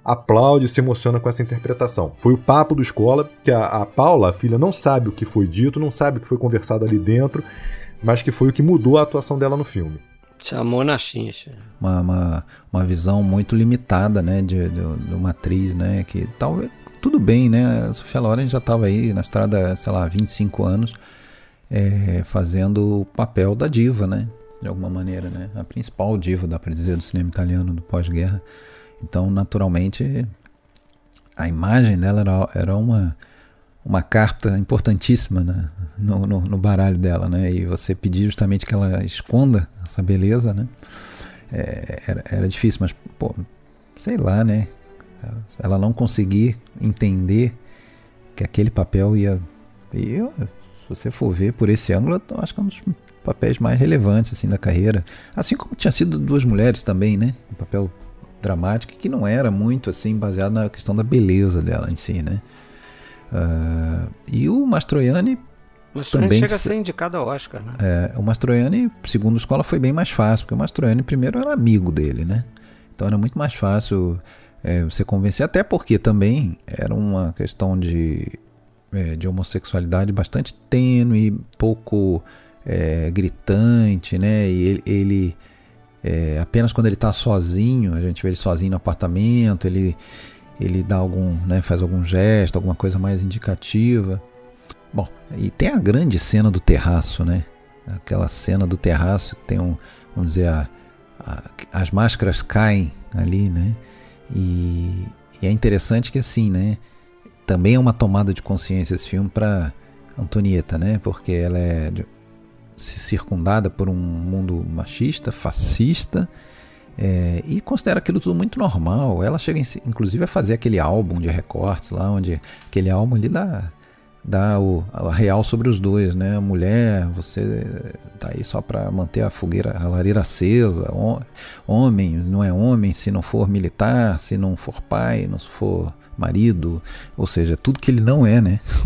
aplaude e se emociona com essa interpretação. Foi o papo do escola, que a, a Paula, a filha, não sabe o que foi dito, não sabe o que foi conversado ali dentro, mas que foi o que mudou a atuação dela no filme. Chamou na chincha. Uma, uma, uma visão muito limitada, né, de, de, de uma atriz, né, que talvez tudo bem, né? A Sofia Loren já estava aí na estrada, sei lá, 25 anos, é, fazendo o papel da diva, né? De alguma maneira, né? A principal diva, dá para dizer, do cinema italiano do pós-guerra. Então, naturalmente, a imagem dela era, era uma, uma carta importantíssima né? no, no, no, baralho dela, né? E você pedir justamente que ela esconda essa beleza, né? É, era, era difícil, mas, pô, sei lá, né? ela não conseguir entender que aquele papel ia. E eu, se você for ver por esse ângulo, eu acho que é um dos papéis mais relevantes assim da carreira. Assim como tinha sido duas mulheres também, né? Um papel dramático que não era muito assim baseado na questão da beleza dela em si, né? Uh, e o Mastroianni Mastroianni também chega a ser indicado ao Oscar, né? É, o Mastroianni, segundo a escola, foi bem mais fácil, porque o Mastroianni primeiro era amigo dele, né? Então era muito mais fácil é, você convencer, até porque também era uma questão de, é, de homossexualidade bastante tênue, pouco é, gritante, né? E ele, ele é, apenas quando ele está sozinho, a gente vê ele sozinho no apartamento, ele, ele dá algum, né, faz algum gesto, alguma coisa mais indicativa. Bom, e tem a grande cena do terraço, né? Aquela cena do terraço tem um, vamos dizer, a, a, as máscaras caem ali, né? E, e, é interessante que assim, né? Também é uma tomada de consciência esse filme para Antonieta, né? Porque ela é circundada por um mundo machista, fascista, é, e considera aquilo tudo muito normal. Ela chega, inclusive, a fazer aquele álbum de recortes lá, onde aquele álbum ali dá dá o, a real sobre os dois, né? Mulher, você tá aí só para manter a fogueira, a lareira acesa. Homem, não é homem se não for militar, se não for pai, não for marido, ou seja, tudo que ele não é, né? [LAUGHS]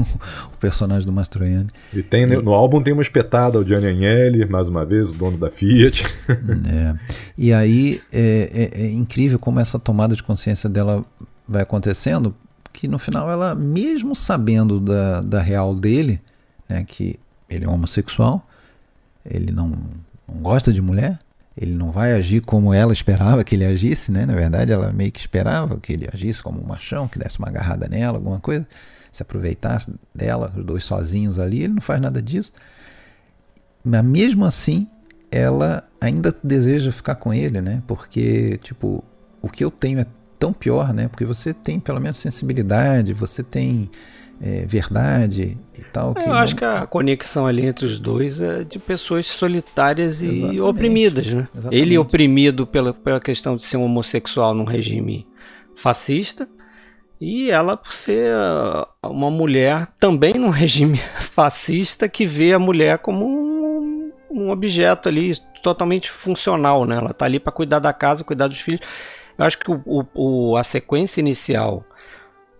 o personagem do Mastroianni. E tem e, no álbum tem uma espetada o Gianni Agnelli, mais uma vez o dono da Fiat. [LAUGHS] é. E aí é, é, é incrível como essa tomada de consciência dela vai acontecendo, que no final ela, mesmo sabendo da, da real dele, né, que ele é homossexual, ele não, não gosta de mulher, ele não vai agir como ela esperava que ele agisse, né? Na verdade, ela meio que esperava que ele agisse como um machão, que desse uma agarrada nela, alguma coisa, se aproveitasse dela, os dois sozinhos ali, ele não faz nada disso. Mas mesmo assim, ela ainda deseja ficar com ele, né? Porque, tipo, o que eu tenho é tão pior, né? Porque você tem pelo menos sensibilidade, você tem é, verdade e tal. Eu acho que a conexão ali entre os dois é de pessoas solitárias e Exatamente. oprimidas, né? Exatamente. Ele oprimido pela, pela questão de ser um homossexual num regime fascista e ela por ser uma mulher também num regime [LAUGHS] fascista que vê a mulher como um, um objeto ali totalmente funcional, né? Ela tá ali para cuidar da casa, cuidar dos filhos eu acho que o, o, a sequência inicial.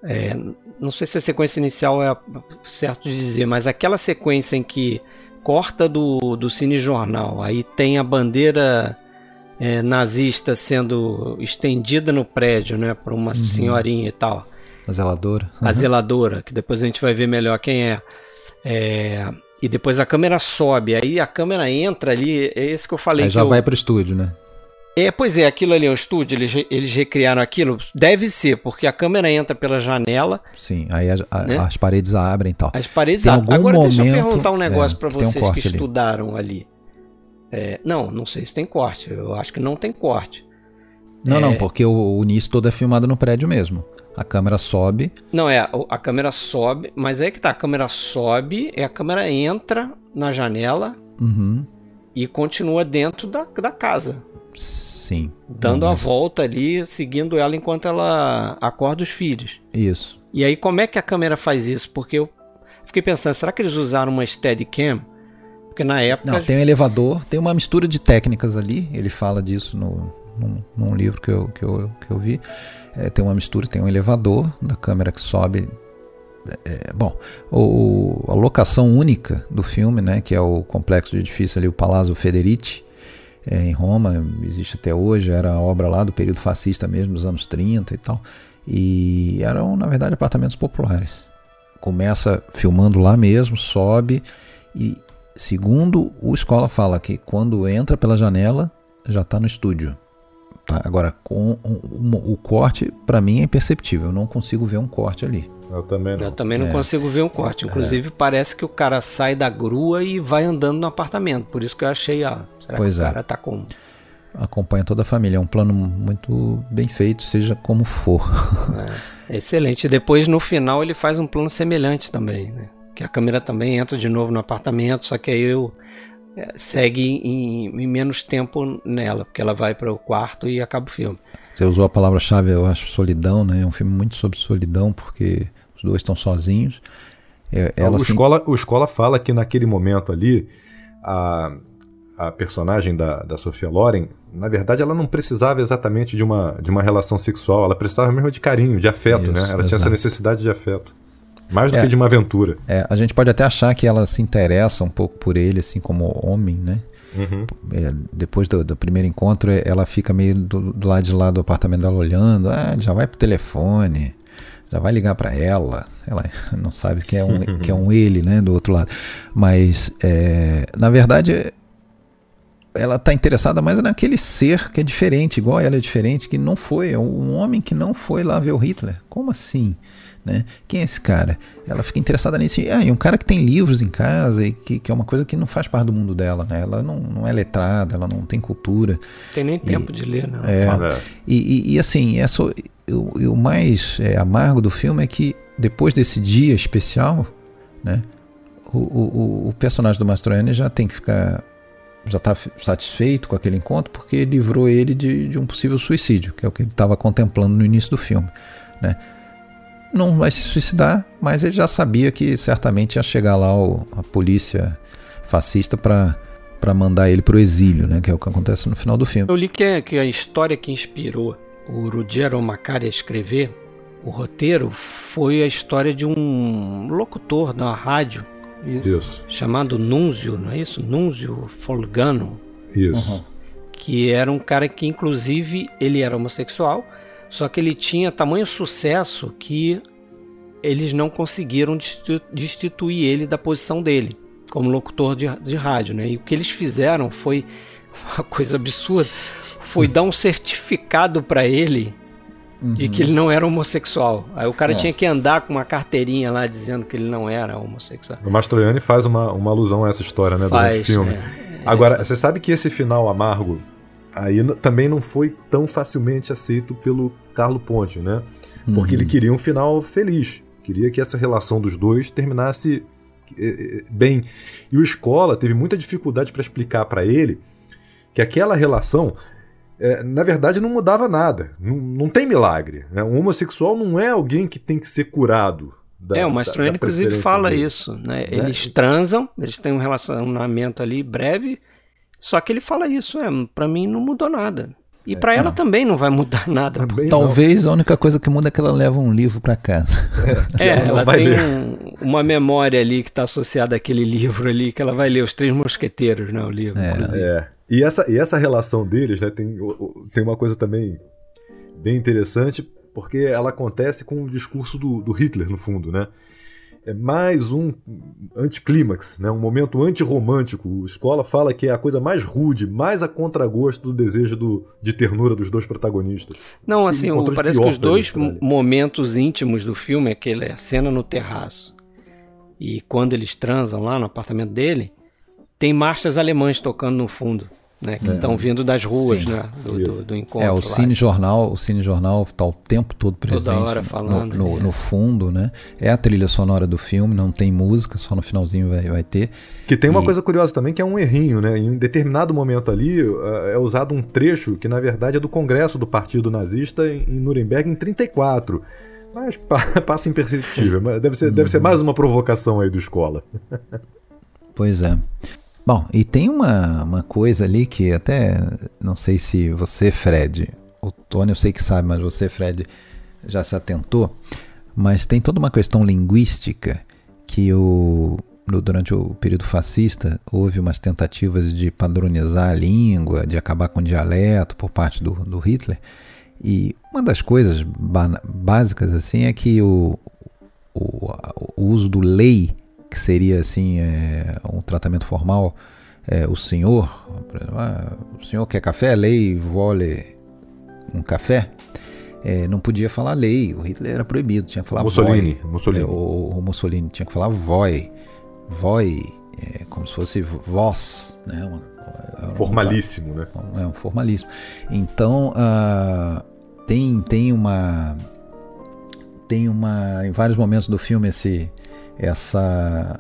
É, não sei se a sequência inicial é certo de dizer, mas aquela sequência em que corta do, do cinejornal, aí tem a bandeira é, nazista sendo estendida no prédio, né, por uma uhum. senhorinha e tal. A zeladora. Uhum. A zeladora, que depois a gente vai ver melhor quem é. é. E depois a câmera sobe, aí a câmera entra ali, é isso que eu falei. Aí já eu... vai pro estúdio, né? É, pois é, aquilo ali é um estúdio, eles, eles recriaram aquilo. Deve ser, porque a câmera entra pela janela. Sim, aí as, a, né? as paredes abrem e tal. As paredes abrem. Agora deixa eu perguntar um negócio é, para vocês um que estudaram ali. ali. É, não, não sei se tem corte. Eu acho que não tem corte. Não, É. não, porque o, o início todo é filmado no prédio mesmo. A câmera sobe. Não, é, a câmera sobe, mas aí que tá, a câmera sobe, e a câmera entra na janela Uhum. e continua dentro da, da casa, Sim. dando Não, a mas- volta ali, seguindo ela enquanto ela acorda os filhos. Isso. E aí, como é que a câmera faz isso? Porque eu fiquei pensando, será que eles usaram uma Steadicam? Porque na época. Não, tem um elevador, tem uma mistura de técnicas ali. Ele fala disso no, num, num livro que eu, que eu, que eu vi. É, tem uma mistura, tem um elevador da câmera que sobe. É, bom, o, a locação única do filme, né, que é o complexo de edifício ali, o Palazzo Federici, é, em Roma, existe até hoje, era a obra lá do período fascista mesmo, dos anos 30 e tal. E eram, na verdade, apartamentos populares. Começa filmando lá mesmo, sobe e, segundo o Escola fala que quando entra pela janela já está no estúdio. Tá? Agora, com o, o- o corte, para mim é imperceptível. Eu não consigo ver um corte ali. Eu também não. Eu também não É. consigo ver um corte. Inclusive, parece que o cara sai da grua e vai andando no apartamento. Por isso que eu achei, ah, será Pois que o é. cara tá com. Acompanha toda a família. É um plano muito bem feito, seja como for. É excelente. E depois, no final, ele faz um plano semelhante também, né? Que a câmera também entra de novo no apartamento, só que aí eu é, segue em, em menos tempo nela, porque ela vai para o quarto e acaba o filme. Você usou a palavra-chave, eu acho, solidão, né? É um filme muito sobre solidão, porque os dois estão sozinhos. É, Ela, ela o, se- escola, o Escola fala que naquele momento ali, a, a personagem da, da Sofia Loren, na verdade, ela não precisava exatamente de uma, de uma relação sexual, ela precisava mesmo de carinho, de afeto, Isso, né? Ela tinha essa exato. necessidade de afeto. Mais do É. que de uma aventura. é, a gente pode até achar que ela se interessa um pouco por ele, assim como homem, né? Uhum. É, depois do, do primeiro encontro, é, ela fica meio do, do lado de lá do apartamento dela olhando. Ah, já vai pro telefone, já vai ligar para ela. Ela [LAUGHS] não sabe que é um, que é um [LAUGHS] ele, né, do outro lado. Mas, é, na verdade, ela tá interessada mais naquele ser que é diferente, igual ela é diferente, que não foi. É um homem que não foi lá ver o Hitler. Como assim? Né? Quem é esse cara? Ela fica interessada nisso. Ah, e um cara que tem livros em casa e que, que é uma coisa que não faz parte do mundo dela. Né? Ela não, não é letrada, ela não tem cultura. Não tem nem tempo de ler, não. É. E, e- e, assim, é só- o, e o mais é, amargo do filme é que depois desse dia especial, né, o, o- o- o personagem do Mastroianni já tem que ficar. Já está satisfeito com aquele encontro porque livrou ele de, de um possível suicídio, que é o que ele estava contemplando no início do filme. Né? Não vai se suicidar, mas ele já sabia que certamente ia chegar lá o- a polícia fascista para mandar ele para o exílio, né? que é o que acontece no final do filme. Eu li que, que a história que inspirou o Ruggero Macari a escrever o roteiro foi a história de um locutor da rádio Isso, chamado Nunzio, não é isso? Nunzio Folgano, isso. Uhum. que era um cara que inclusive ele era homossexual, só que ele tinha tamanho sucesso que eles não conseguiram desti- destituir ele da posição dele como locutor de, de rádio, né? E o que eles fizeram foi [LAUGHS] uma coisa absurda, foi dar um certificado para ele de que ele não era homossexual. Aí o cara É. tinha que andar com uma carteirinha lá dizendo que ele não era homossexual. O Mastroianni faz uma, uma alusão a essa história, né, durante o Faz, filme. é. Agora, você sabe que esse final amargo aí também não foi tão facilmente aceito pelo Carlo Ponte, né? Porque Uhum. ele queria um final feliz. Queria que essa relação dos dois terminasse eh, eh, bem. E o Escola teve muita dificuldade para explicar para ele que aquela relação, eh, na verdade, não mudava nada. Não, não tem milagre. Né? Um homossexual não é alguém que tem que ser curado. da- é, o Mastroianni, inclusive, fala dele. isso. Né? Eles transam, eles têm um relacionamento ali breve, só que ele fala isso, é, pra mim não mudou nada. E pra ela também não vai mudar [LAUGHS] nada. Também não. Talvez a única coisa que muda é que ela leva um livro para casa. É, [LAUGHS] ela não ela vai tem ler. um- uma memória ali que está associada àquele livro ali, que ela vai ler, Os Três Mosqueteiros, né? O livro, É. inclusive. É. E essa, e essa relação deles, né, tem, tem uma coisa também bem interessante, porque ela acontece com o discurso do, do Hitler, no fundo, né? É mais um anticlímax, né? um momento antirromântico. O Escola fala que é a coisa mais rude, mais a contragosto do desejo do, de ternura dos dois protagonistas. Não, assim, o- parece que os dois momentos íntimos do filme é aquele, a cena no terraço. E quando eles transam lá no apartamento dele, tem marchas alemãs tocando no fundo. né? Que estão é. vindo das ruas, Sim. né? Do, do, do, encontro. É, o Cine Jornal, o Cine Jornal está o tempo todo presente Toda hora falando, no, no, é. no, fundo, né? É a trilha sonora do filme, não tem música, só no finalzinho vai, vai ter. Que tem uma e... coisa curiosa também, que é um errinho, né? Em um determinado momento ali é, é usado um trecho que, na verdade, é do Congresso do Partido Nazista em Nuremberg em 34. Mas [LAUGHS] passa imperceptível. Deve ser, deve ser mais uma provocação aí do escola. [LAUGHS] Pois é. Bom, e tem uma, uma coisa ali que até não sei se você, Fred, o Tony eu sei que sabe, mas você, Fred, já se atentou, mas tem toda uma questão linguística que o, durante o período fascista houve umas tentativas de padronizar a língua, de acabar com o dialeto por parte do, do Hitler. E uma das coisas básicas assim é que o, o, o uso do lei que seria assim é, um tratamento formal, é, o senhor, ah, o senhor quer café, lei, vole um café, é, não podia falar lei, o Hitler era proibido, tinha que falar Mussolini. Mussolini. É, o, o, Mussolini tinha que falar voi, voi, é, como se fosse voz, né? Uma, formalíssimo, um, né? É um formalíssimo. Então uh, tem tem uma tem uma em vários momentos do filme esse essa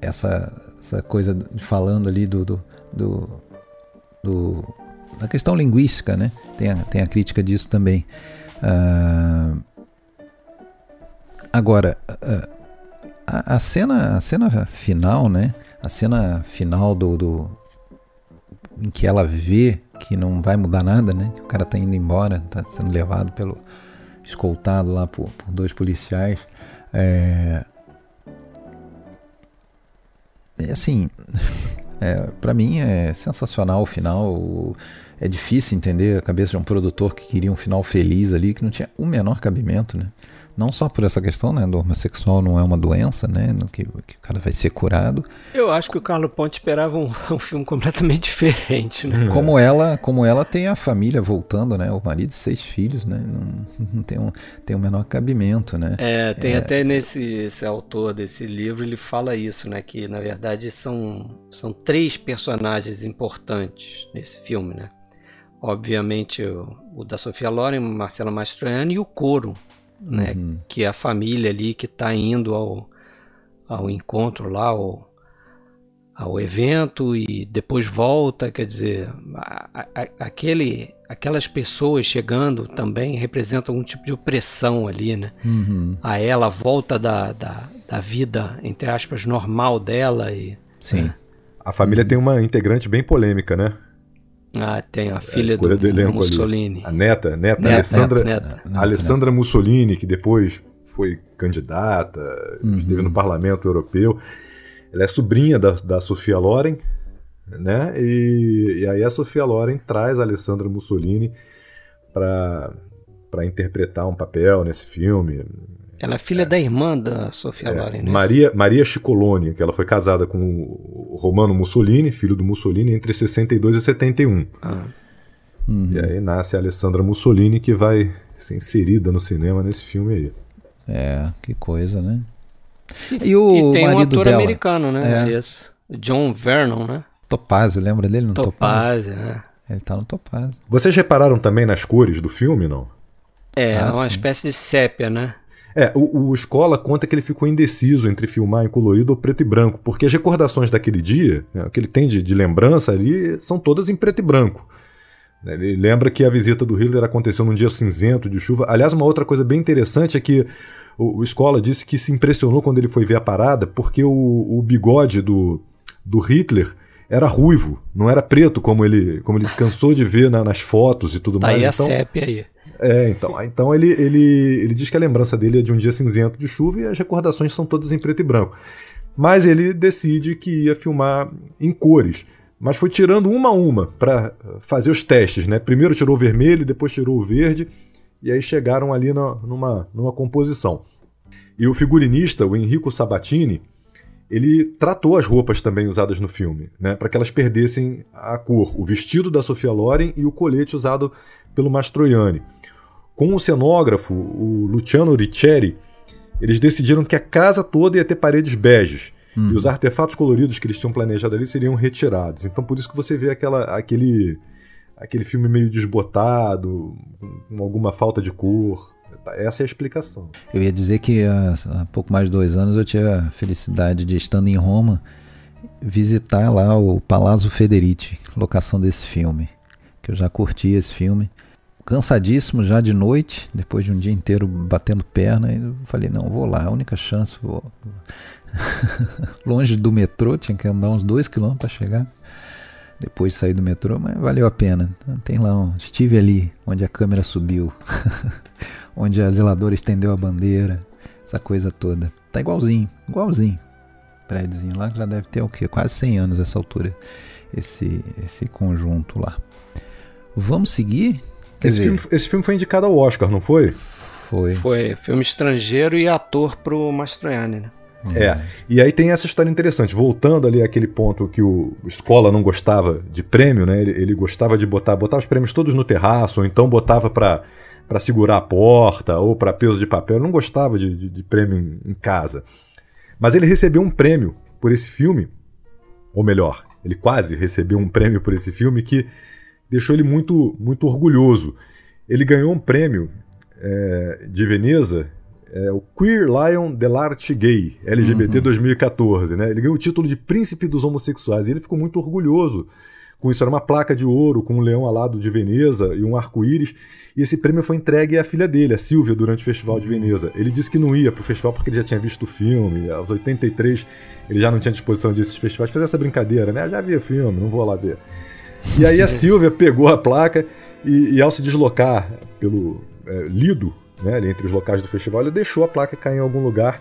essa essa coisa falando ali do, do, do, do da questão linguística, né? Tem a, tem a crítica disso também. Uh, agora, uh, a, a, cena a cena final, né? A cena final do, do em que ela vê que não vai mudar nada, né? Que o cara tá indo embora, tá sendo levado pelo escoltado lá por, por dois policiais. É, é assim, [LAUGHS] é, para mim é sensacional o final. É difícil entender a cabeça de um produtor que queria um final feliz ali, que não tinha o menor cabimento, né? Não só por essa questão, né, do homossexual não é uma doença, né, que, que o cara vai ser curado. Eu acho que o Carlo Ponte esperava um, [LAUGHS] um filme completamente diferente, né? Como ela, como ela tem a família voltando, né, o marido e seis filhos, né, não, não tem um tem o um menor cabimento, né? É, tem é... até nesse esse autor desse livro ele fala isso, né, que na verdade são são três personagens importantes nesse filme, né? Obviamente o, o da Sofia Loren, Marcela Mastroianni e o Coro, né? Uhum. Que é a família ali que está indo ao, ao encontro lá, ao, ao evento e depois volta, quer dizer, a, a, aquele, aquelas pessoas chegando também representam algum tipo de opressão ali, né? Uhum. A ela, a volta da, da, da, vida, entre aspas, normal dela e... Sim. Né? A família tem uma integrante bem polêmica, né? Ah, tem a filha a do, do Mussolini. Ali. A neta, neta, neta Alessandra, neta, neta, Alessandra Mussolini, que depois foi candidata, uhum. esteve no Parlamento Europeu. Ela é sobrinha da, da Sofia Loren, né? E, e aí a Sofia Loren traz a Alessandra Mussolini para interpretar um papel nesse filme. Ela é filha é. da irmã da Sofia é, Loren. Né? Maria, Maria Cicolone, que ela foi casada com o Romano Mussolini, filho do Mussolini, entre 62 e 71. Ah. Uhum. E aí nasce a Alessandra Mussolini, que vai ser inserida no cinema nesse filme aí. É, que coisa, né? E, e o e tem marido um ator dela? americano, né? É. Esse. John Vernon, né? Topázio, lembra dele no Topázio? Topázio, é. Ele tá no Topázio. Vocês repararam também nas cores do filme, não? É, ah, uma sim. espécie de sépia, né? É, o, o, Escola conta que ele ficou indeciso entre filmar em colorido ou preto e branco, porque as recordações daquele dia, né, o que ele tem de, de, lembrança ali, são todas em preto e branco. Ele lembra que a visita do Hitler aconteceu num dia cinzento, de chuva. Aliás, uma outra coisa bem interessante é que o, o Escola disse que se impressionou quando ele foi ver a parada, porque o, o bigode do, do Hitler era ruivo, não era preto como ele, como ele cansou de ver na, nas fotos e tudo tá mais. Aí então, a sépia aí. É, então, então ele, ele, ele diz que a lembrança dele é de um dia cinzento de chuva e as recordações são todas em preto e branco. Mas ele decide que ia filmar em cores. Mas foi tirando uma a uma para fazer os testes, né? Primeiro tirou o vermelho, depois tirou o verde, e aí chegaram ali na, numa, numa composição. E o figurinista, o Enrico Sabatini, ele tratou as roupas também usadas no filme, né, para que elas perdessem a cor, o vestido da Sofia Loren e o colete usado pelo Mastroianni. Com o cenógrafo, o Luciano Riccieri, eles decidiram que a casa toda ia ter paredes beges Hum. E os artefatos coloridos que eles tinham planejado ali seriam retirados. Então por isso que você vê aquela, aquele, aquele filme meio desbotado, com alguma falta de cor. Essa é a explicação. Eu ia dizer que há, há pouco mais de dois anos eu tive a felicidade de, estando em Roma, visitar lá o Palazzo Federici, locação desse filme. Que eu já curti esse filme cansadíssimo já de noite, depois de um dia inteiro batendo perna, e falei, não, vou lá, a única chance, vou. [LAUGHS] Longe do metrô, tinha que andar uns dois quilômetros para chegar. Depois de sair do metrô, mas valeu a pena. Tem lá, um, estive ali, onde a câmera subiu, [LAUGHS] onde a zeladora estendeu a bandeira, essa coisa toda. Tá igualzinho, igualzinho. Prédiozinho lá, já deve ter o quê? Quase 100 anos essa altura, esse, esse conjunto lá. Vamos seguir? Esse, dizer, filme, esse filme foi indicado ao Oscar, não foi? Foi. Foi. Filme estrangeiro e ator pro Mastroianni, né? É, e aí tem essa história interessante. Voltando ali àquele ponto que o Escola não gostava de prêmio, né? Ele, ele gostava de botar, botar os prêmios todos no terraço, ou então botava para para segurar a porta ou para peso de papel. Ele não gostava de, de, de prêmio em, em casa. Mas ele recebeu um prêmio por esse filme, ou melhor, ele quase recebeu um prêmio por esse filme que deixou ele muito, muito orgulhoso. Ele ganhou um prêmio é, de Veneza, é, o Queer Lion dell'Arte Gay, LGBT uhum. 2014. Né? Ele ganhou o título de Príncipe dos Homossexuais e ele ficou muito orgulhoso com isso. Era uma placa de ouro com um leão alado de Veneza e um arco-íris. E esse prêmio foi entregue à filha dele, a Silvia, durante o Festival de Veneza. Ele disse que não ia para o festival porque ele já tinha visto o filme. Aos 83 ele já não tinha disposição desses festivais. Fez essa brincadeira, né? Eu já vi o filme, não vou lá ver. E aí a Silvia pegou a placa e, e ao se deslocar pelo é, Lido, né, ali entre os locais do festival, ele deixou a placa cair em algum lugar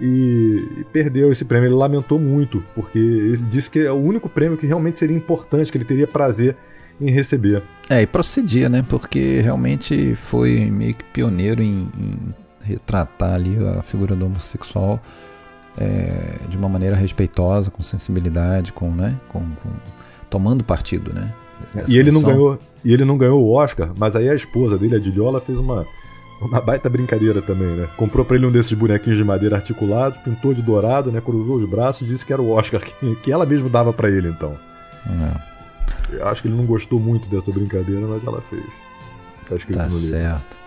e, e, perdeu esse prêmio. Ele lamentou muito, porque ele disse que é o único prêmio que realmente seria importante, que ele teria prazer em receber. É, e procedia, né? Porque realmente foi meio que pioneiro em, em retratar ali a figura do homossexual é, de uma maneira respeitosa, com sensibilidade, com, né? com, com tomando partido, né? e ele não ganhou, e ele não ganhou o Oscar, mas aí a esposa dele, a Diliola, fez uma uma baita brincadeira também, né? Comprou pra ele um desses bonequinhos de madeira articulados, pintou de dourado, né? Cruzou os braços e disse que era o Oscar que, que ela mesma dava para ele, então. É. Eu acho que ele não gostou muito dessa brincadeira, mas ela fez. Tá, tá certo.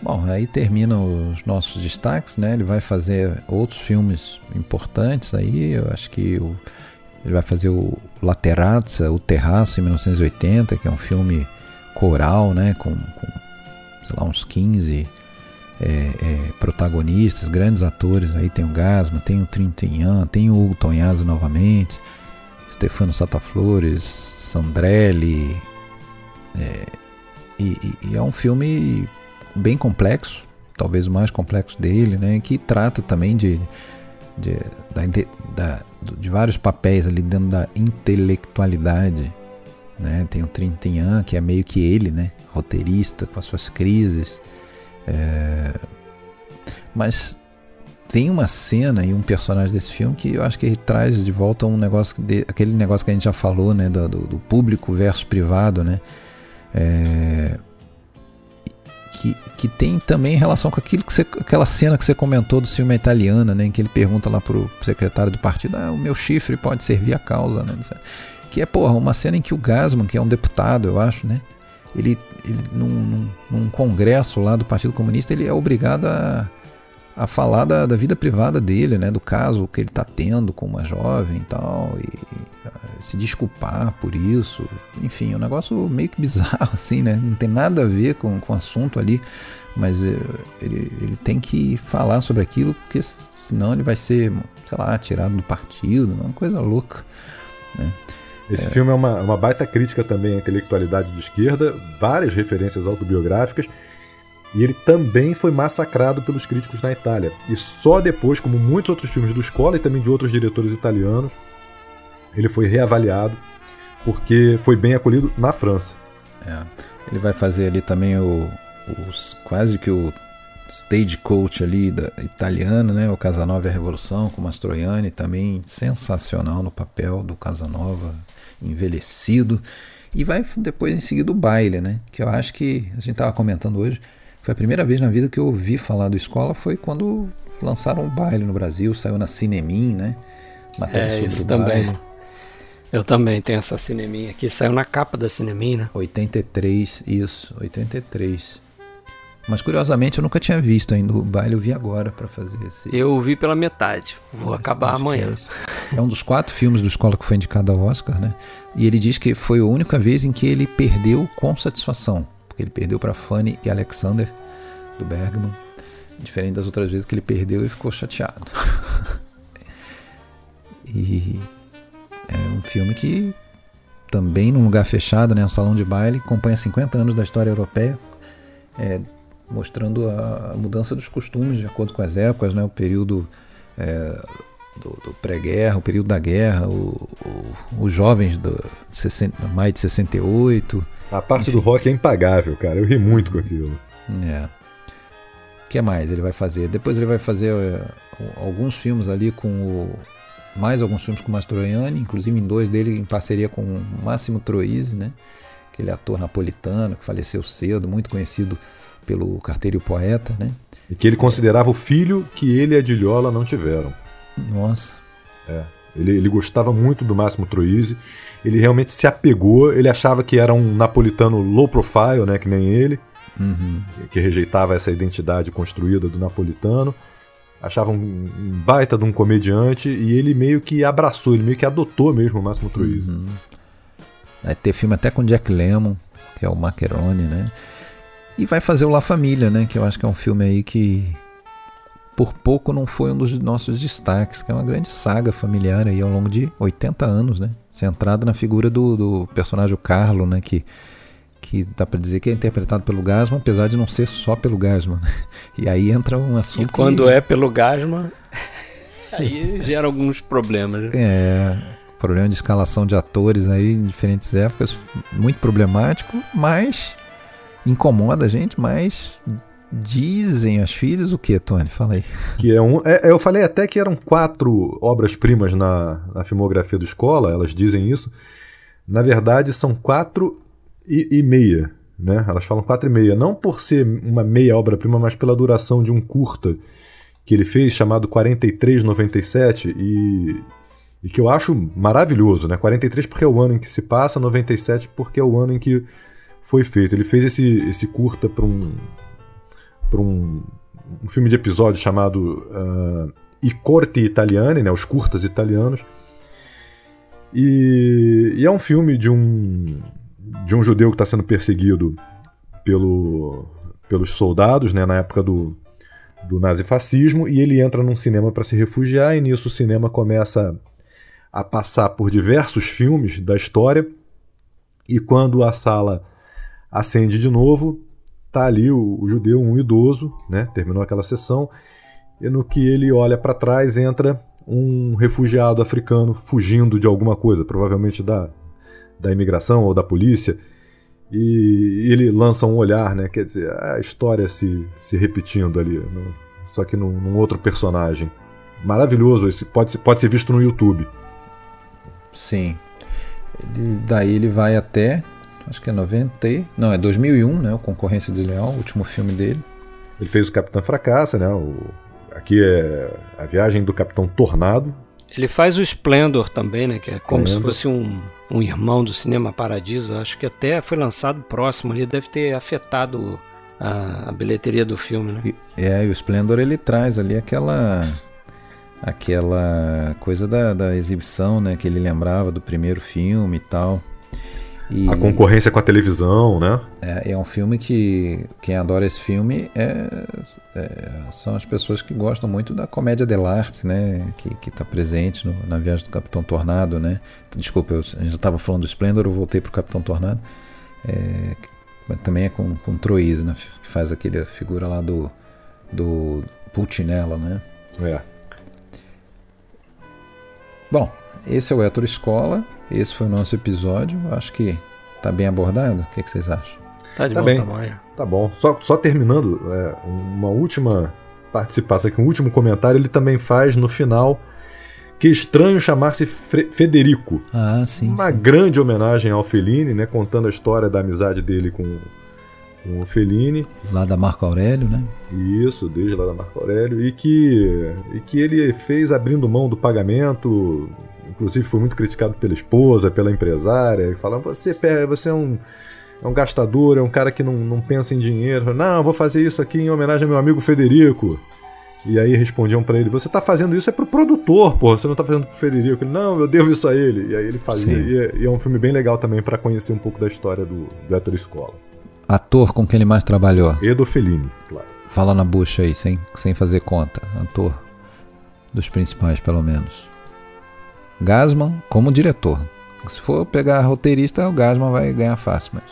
Bom, aí termina os nossos destaques, né? Ele vai fazer outros filmes importantes aí. Eu acho que o ele vai fazer o Laterazza, o Terraço, em 1980, que é um filme coral, né, com, com sei lá, uns 15 é, é, protagonistas, grandes atores. Aí tem o Gasma, tem o Trintignant, tem o Hugo novamente, Stefano Sataflores, Sandrelli. É, e, e, é um filme bem complexo, talvez o mais complexo dele, né, que trata também de de, da, da, de vários papéis ali dentro da intelectualidade. Né? Tem o Trintignant, que é meio que ele, né? roteirista, com as suas crises. É... Mas tem uma cena e um personagem desse filme que eu acho que ele traz de volta um negócio, de, aquele negócio que a gente já falou, né? do, do público versus privado. Né? É que, que tem também relação com aquilo que você, aquela cena que você comentou do filme italiano, né, em que ele pergunta lá pro secretário do partido, ah, o meu chifre pode servir à causa, né? Que é, porra, uma cena em que o Gasman, que é um deputado, eu acho, né? Ele, ele num, num, num congresso lá do Partido Comunista, ele é obrigado a a falar da, da, vida privada dele, né, do caso que ele está tendo com uma jovem e tal, e se desculpar por isso, enfim, é um negócio meio que bizarro [LAUGHS] assim, né, não tem nada a ver com, com o assunto ali, mas eh, ele, ele tem que falar sobre aquilo, porque senão ele vai ser, sei lá, tirado do partido, uma coisa louca, né. Esse é. filme é uma, uma baita crítica também à intelectualidade de esquerda, várias referências autobiográficas, e ele também foi massacrado pelos críticos na Itália. E só depois, como muitos outros filmes do Escola e também de outros diretores italianos, ele foi reavaliado porque foi bem acolhido na França. É. Ele vai fazer ali também o, quase que o stagecoach ali da italiana, né? O Casanova e a Revolução com Mastroianni também sensacional no papel do Casanova, envelhecido. E vai depois em seguida o baile, né? Que eu acho que a gente estava comentando hoje foi a primeira vez na vida que eu ouvi falar do escola foi quando lançaram o baile no Brasil, saiu na Cinemin, né? Matéria é, sobre isso o também. baile. Eu também tenho essa Cinemin aqui, saiu na capa da Cinemin, né? 83, isso, 83. Mas curiosamente eu nunca tinha visto ainda o baile, eu vi agora para fazer esse. Eu vi pela metade, vou acabar amanhã. É um dos quatro filmes do Escola que foi indicado ao Oscar, né? E ele diz que foi a única vez em que ele perdeu com satisfação, porque ele perdeu para Fanny e Alexander do Bergman, diferente das outras vezes que ele perdeu e ficou chateado. [LAUGHS] e é um filme que também num lugar fechado, né, um salão de baile, acompanha 50 anos da história europeia. É, mostrando a mudança dos costumes de acordo com as épocas, né? o período é, do, do pré-guerra, o período da guerra, o, o, os jovens do, de 60, mais de 68. A parte enfim. do rock é impagável, cara. Eu ri muito com aquilo. É. O que mais ele vai fazer? Depois ele vai fazer é, alguns filmes ali com o. Mais alguns filmes com o Mastroianni, inclusive em dois dele em parceria com o Máximo Troisi, né? Aquele ator napolitano que faleceu cedo, muito conhecido pelo carteiro e o poeta, né? E que ele considerava o filho que ele e a Dilhola não tiveram. Nossa. É. Ele, ele gostava muito do Máximo Troisi. Ele realmente se apegou. Ele achava que era um napolitano low profile, né? Que nem ele. Uhum. Que rejeitava essa identidade construída do napolitano. Achava um, um, baita de um comediante. E ele meio que abraçou, ele meio que adotou mesmo o Máximo Troisi. Uhum. Vai ter filme até com Jack Lemmon, que é o Macaroni, né? E vai fazer o La Família, né? Que eu acho que é um filme aí que por pouco não foi um dos nossos destaques, que é uma grande saga familiar aí ao longo de 80 anos, né? Centrada na figura do, do personagem Carlo, né? Que, que dá para dizer que é interpretado pelo Gasman, apesar de não ser só pelo Gasman. E aí entra um assunto. E quando que... é pelo Gasman, [LAUGHS] aí gera alguns problemas. Né? É, problema de escalação de atores aí em diferentes épocas, muito problemático, mas incomoda a gente, mas dizem as filhas o que, Tony? Fala aí. Que é um, é, eu falei até que eram quatro obras-primas na, na filmografia do Escola, elas dizem isso. Na verdade, são quatro e, e meia. Né? Elas falam quatro e meia, não por ser uma meia obra-prima, mas pela duração de um curta que ele fez chamado 4397 e, e que eu acho maravilhoso, né? 43 porque é o ano em que se passa, 97 porque é o ano em que foi feito. Ele fez esse, esse curta para um, pra um, um filme de episódio chamado uh, I Corti Italiani, né, os curtas italianos. E, e, é um filme de um, de um judeu que está sendo perseguido pelo, pelos soldados né, na época do, do nazifascismo e ele entra num cinema para se refugiar e nisso o cinema começa a passar por diversos filmes da história e quando a sala acende de novo, tá ali o, o judeu, um idoso, né? Terminou aquela sessão, e no que ele olha para trás entra um refugiado africano fugindo de alguma coisa, provavelmente da, da imigração ou da polícia, e ele lança um olhar, né? Quer dizer, a história se, se repetindo ali, no, só que num, num, outro personagem. Maravilhoso, esse pode, pode ser visto no YouTube. Sim. Ele, daí ele vai até acho que é 90, não, é 2001, né, o Concorrência Desleal, o último filme dele. Ele fez o Capitão Fracassa, né, o... aqui é a viagem do Capitão Tornado. Ele faz o Splendor também, né, que é como se fosse um, um irmão do Cinema Paradiso, acho que até foi lançado próximo ali, deve ter afetado a, a bilheteria do filme, né. E, é, e o Splendor ele traz ali aquela aquela coisa da, da exibição, né, que ele lembrava do primeiro filme e tal. E a concorrência com a televisão, né? É, é um filme que quem adora esse filme é, é, são as pessoas que gostam muito da comédia dell'arte, né? Que está presente no, na viagem do Capitão Tornado, né? Desculpa, eu, a gente já estava falando do Splendor, eu voltei para o Capitão Tornado. É, também é com, com Troise, né? Que faz aquele figura lá do, do Pulcinella, né? É. Bom, esse é o Hétero Escola. Esse foi o nosso episódio. Acho que tá bem abordado. O que, que vocês acham? Tá de tá bom bem. tamanho. Tá bom. Só, só terminando, é, uma última participação aqui, um último comentário. Ele também faz no final. Que estranho chamar-se Federico. Ah, sim. Uma sim. grande homenagem ao Fellini, né? Contando a história da amizade dele com, com o Fellini. Lá da Marco Aurélio, né? Isso, desde lá da Marco Aurélio. E que, e que ele fez abrindo mão do pagamento. Inclusive foi muito criticado pela esposa, pela empresária, falando: você, você é um, é um gastador, é um cara que não, não pensa em dinheiro. Não, vou fazer isso aqui em homenagem ao meu amigo Federico. E aí respondiam para ele: Você tá fazendo isso é pro produtor, pô, você não tá fazendo pro Federico. Ele, não, eu devo isso a ele. E aí ele fazia. E é, e é, um filme bem legal também para conhecer um pouco da história do, do Héctor Escola. Ator com quem ele mais trabalhou? Edo Fellini, claro. Fala na bucha aí, sem, sem fazer conta. Ator dos principais, pelo menos. Gasman como diretor. Se for pegar roteirista, o Gasman vai ganhar fácil, mas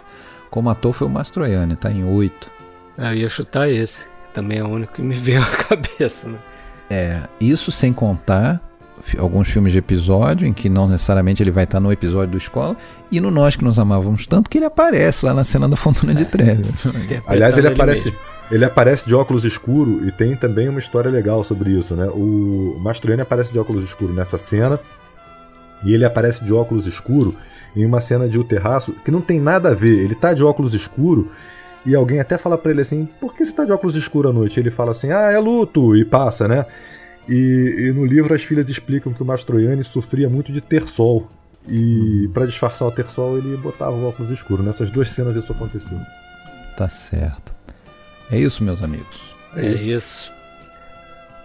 como ator foi o Mastroianni, tá em oito. É, eu ia chutar esse também é o único que me [LAUGHS] veio à cabeça, né? É, isso sem contar alguns filmes de episódio em que não necessariamente ele vai estar no episódio do escola e no Nós que nos amávamos tanto que ele aparece lá na cena da Fontana de Trevi. [LAUGHS] Aliás, ele aparece ele aparece de óculos escuro e tem também uma história legal sobre isso, né? O Mastroianni aparece de óculos escuro nessa cena e ele aparece de óculos escuro em uma cena de O Terraço que não tem nada a ver. Ele tá de óculos escuro e alguém até fala para ele assim: por que você tá de óculos escuros à noite? Ele fala assim: ah, é luto, e passa, né? E, e no livro as filhas explicam que o Mastroianni sofria muito de ter sol. E para disfarçar o ter sol, ele botava o óculos escuro. Nessas duas cenas isso aconteceu. Tá certo. É isso, meus amigos. É, é isso. isso.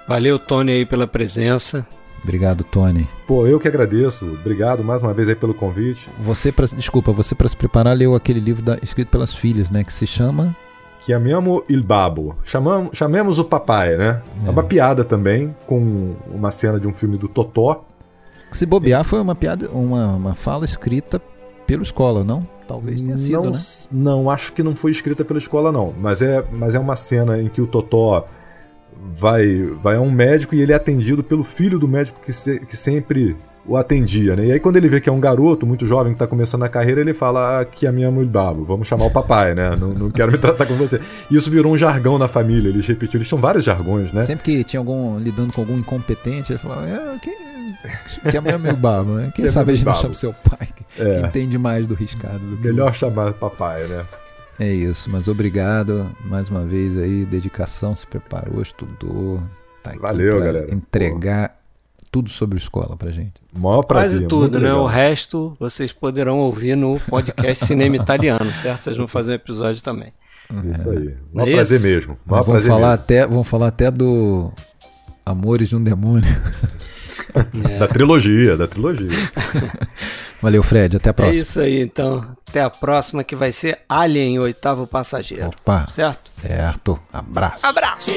Valeu, Tony, aí pela presença. Obrigado, Tony. Pô, eu que agradeço. Obrigado mais uma vez aí pelo convite. Você, pra, desculpa, você para se preparar leu aquele livro da, escrito pelas filhas, né, que se chama Chiamiamo il Babo. Chamamos, chamemos o papai, né? É. é uma piada também com uma cena de um filme do Totó. Se bobear foi uma piada, uma, uma fala escrita pela escola, não? Talvez tenha sido, não, né? Não, acho que não foi escrita pela escola, não. Mas é, mas é uma cena em que o Totó vai, vai a um médico e ele é atendido pelo filho do médico que, se, que sempre o atendia, né? E aí quando ele vê que é um garoto muito jovem que está começando a carreira, ele fala que ah, a minha mãe babo, vamos chamar o papai, né? Não, não quero me tratar com você. E isso virou um jargão na família, eles repetiram, eles tinham vários jargões, né? Sempre que tinha algum lidando com algum incompetente, ele falava, é, que, que é meu babo, né? [LAUGHS] Quem que sabe a gente não chama seu pai, que, é. que entende mais do riscado do que Melhor chamar papai, né? É isso, mas obrigado mais uma vez aí, dedicação, se preparou, estudou, tá aqui Valeu, galera. entregar Pô. tudo sobre escola pra gente. Maior prazer. Quase tudo, né? Legal. O resto vocês poderão ouvir no podcast Cinema Italiano, certo? Vocês vão fazer um episódio também. Uhum. Isso aí. Maior é prazer mesmo. Maior vamos prazer falar mesmo. até, vamos falar até do Amores de um Demônio. É. Da trilogia, da trilogia. [LAUGHS] Valeu, Fred. Até a próxima. É isso aí, então. Até a próxima, que vai ser Alien, oitavo passageiro. Opa. Certo? Certo. Abraço. Abraço.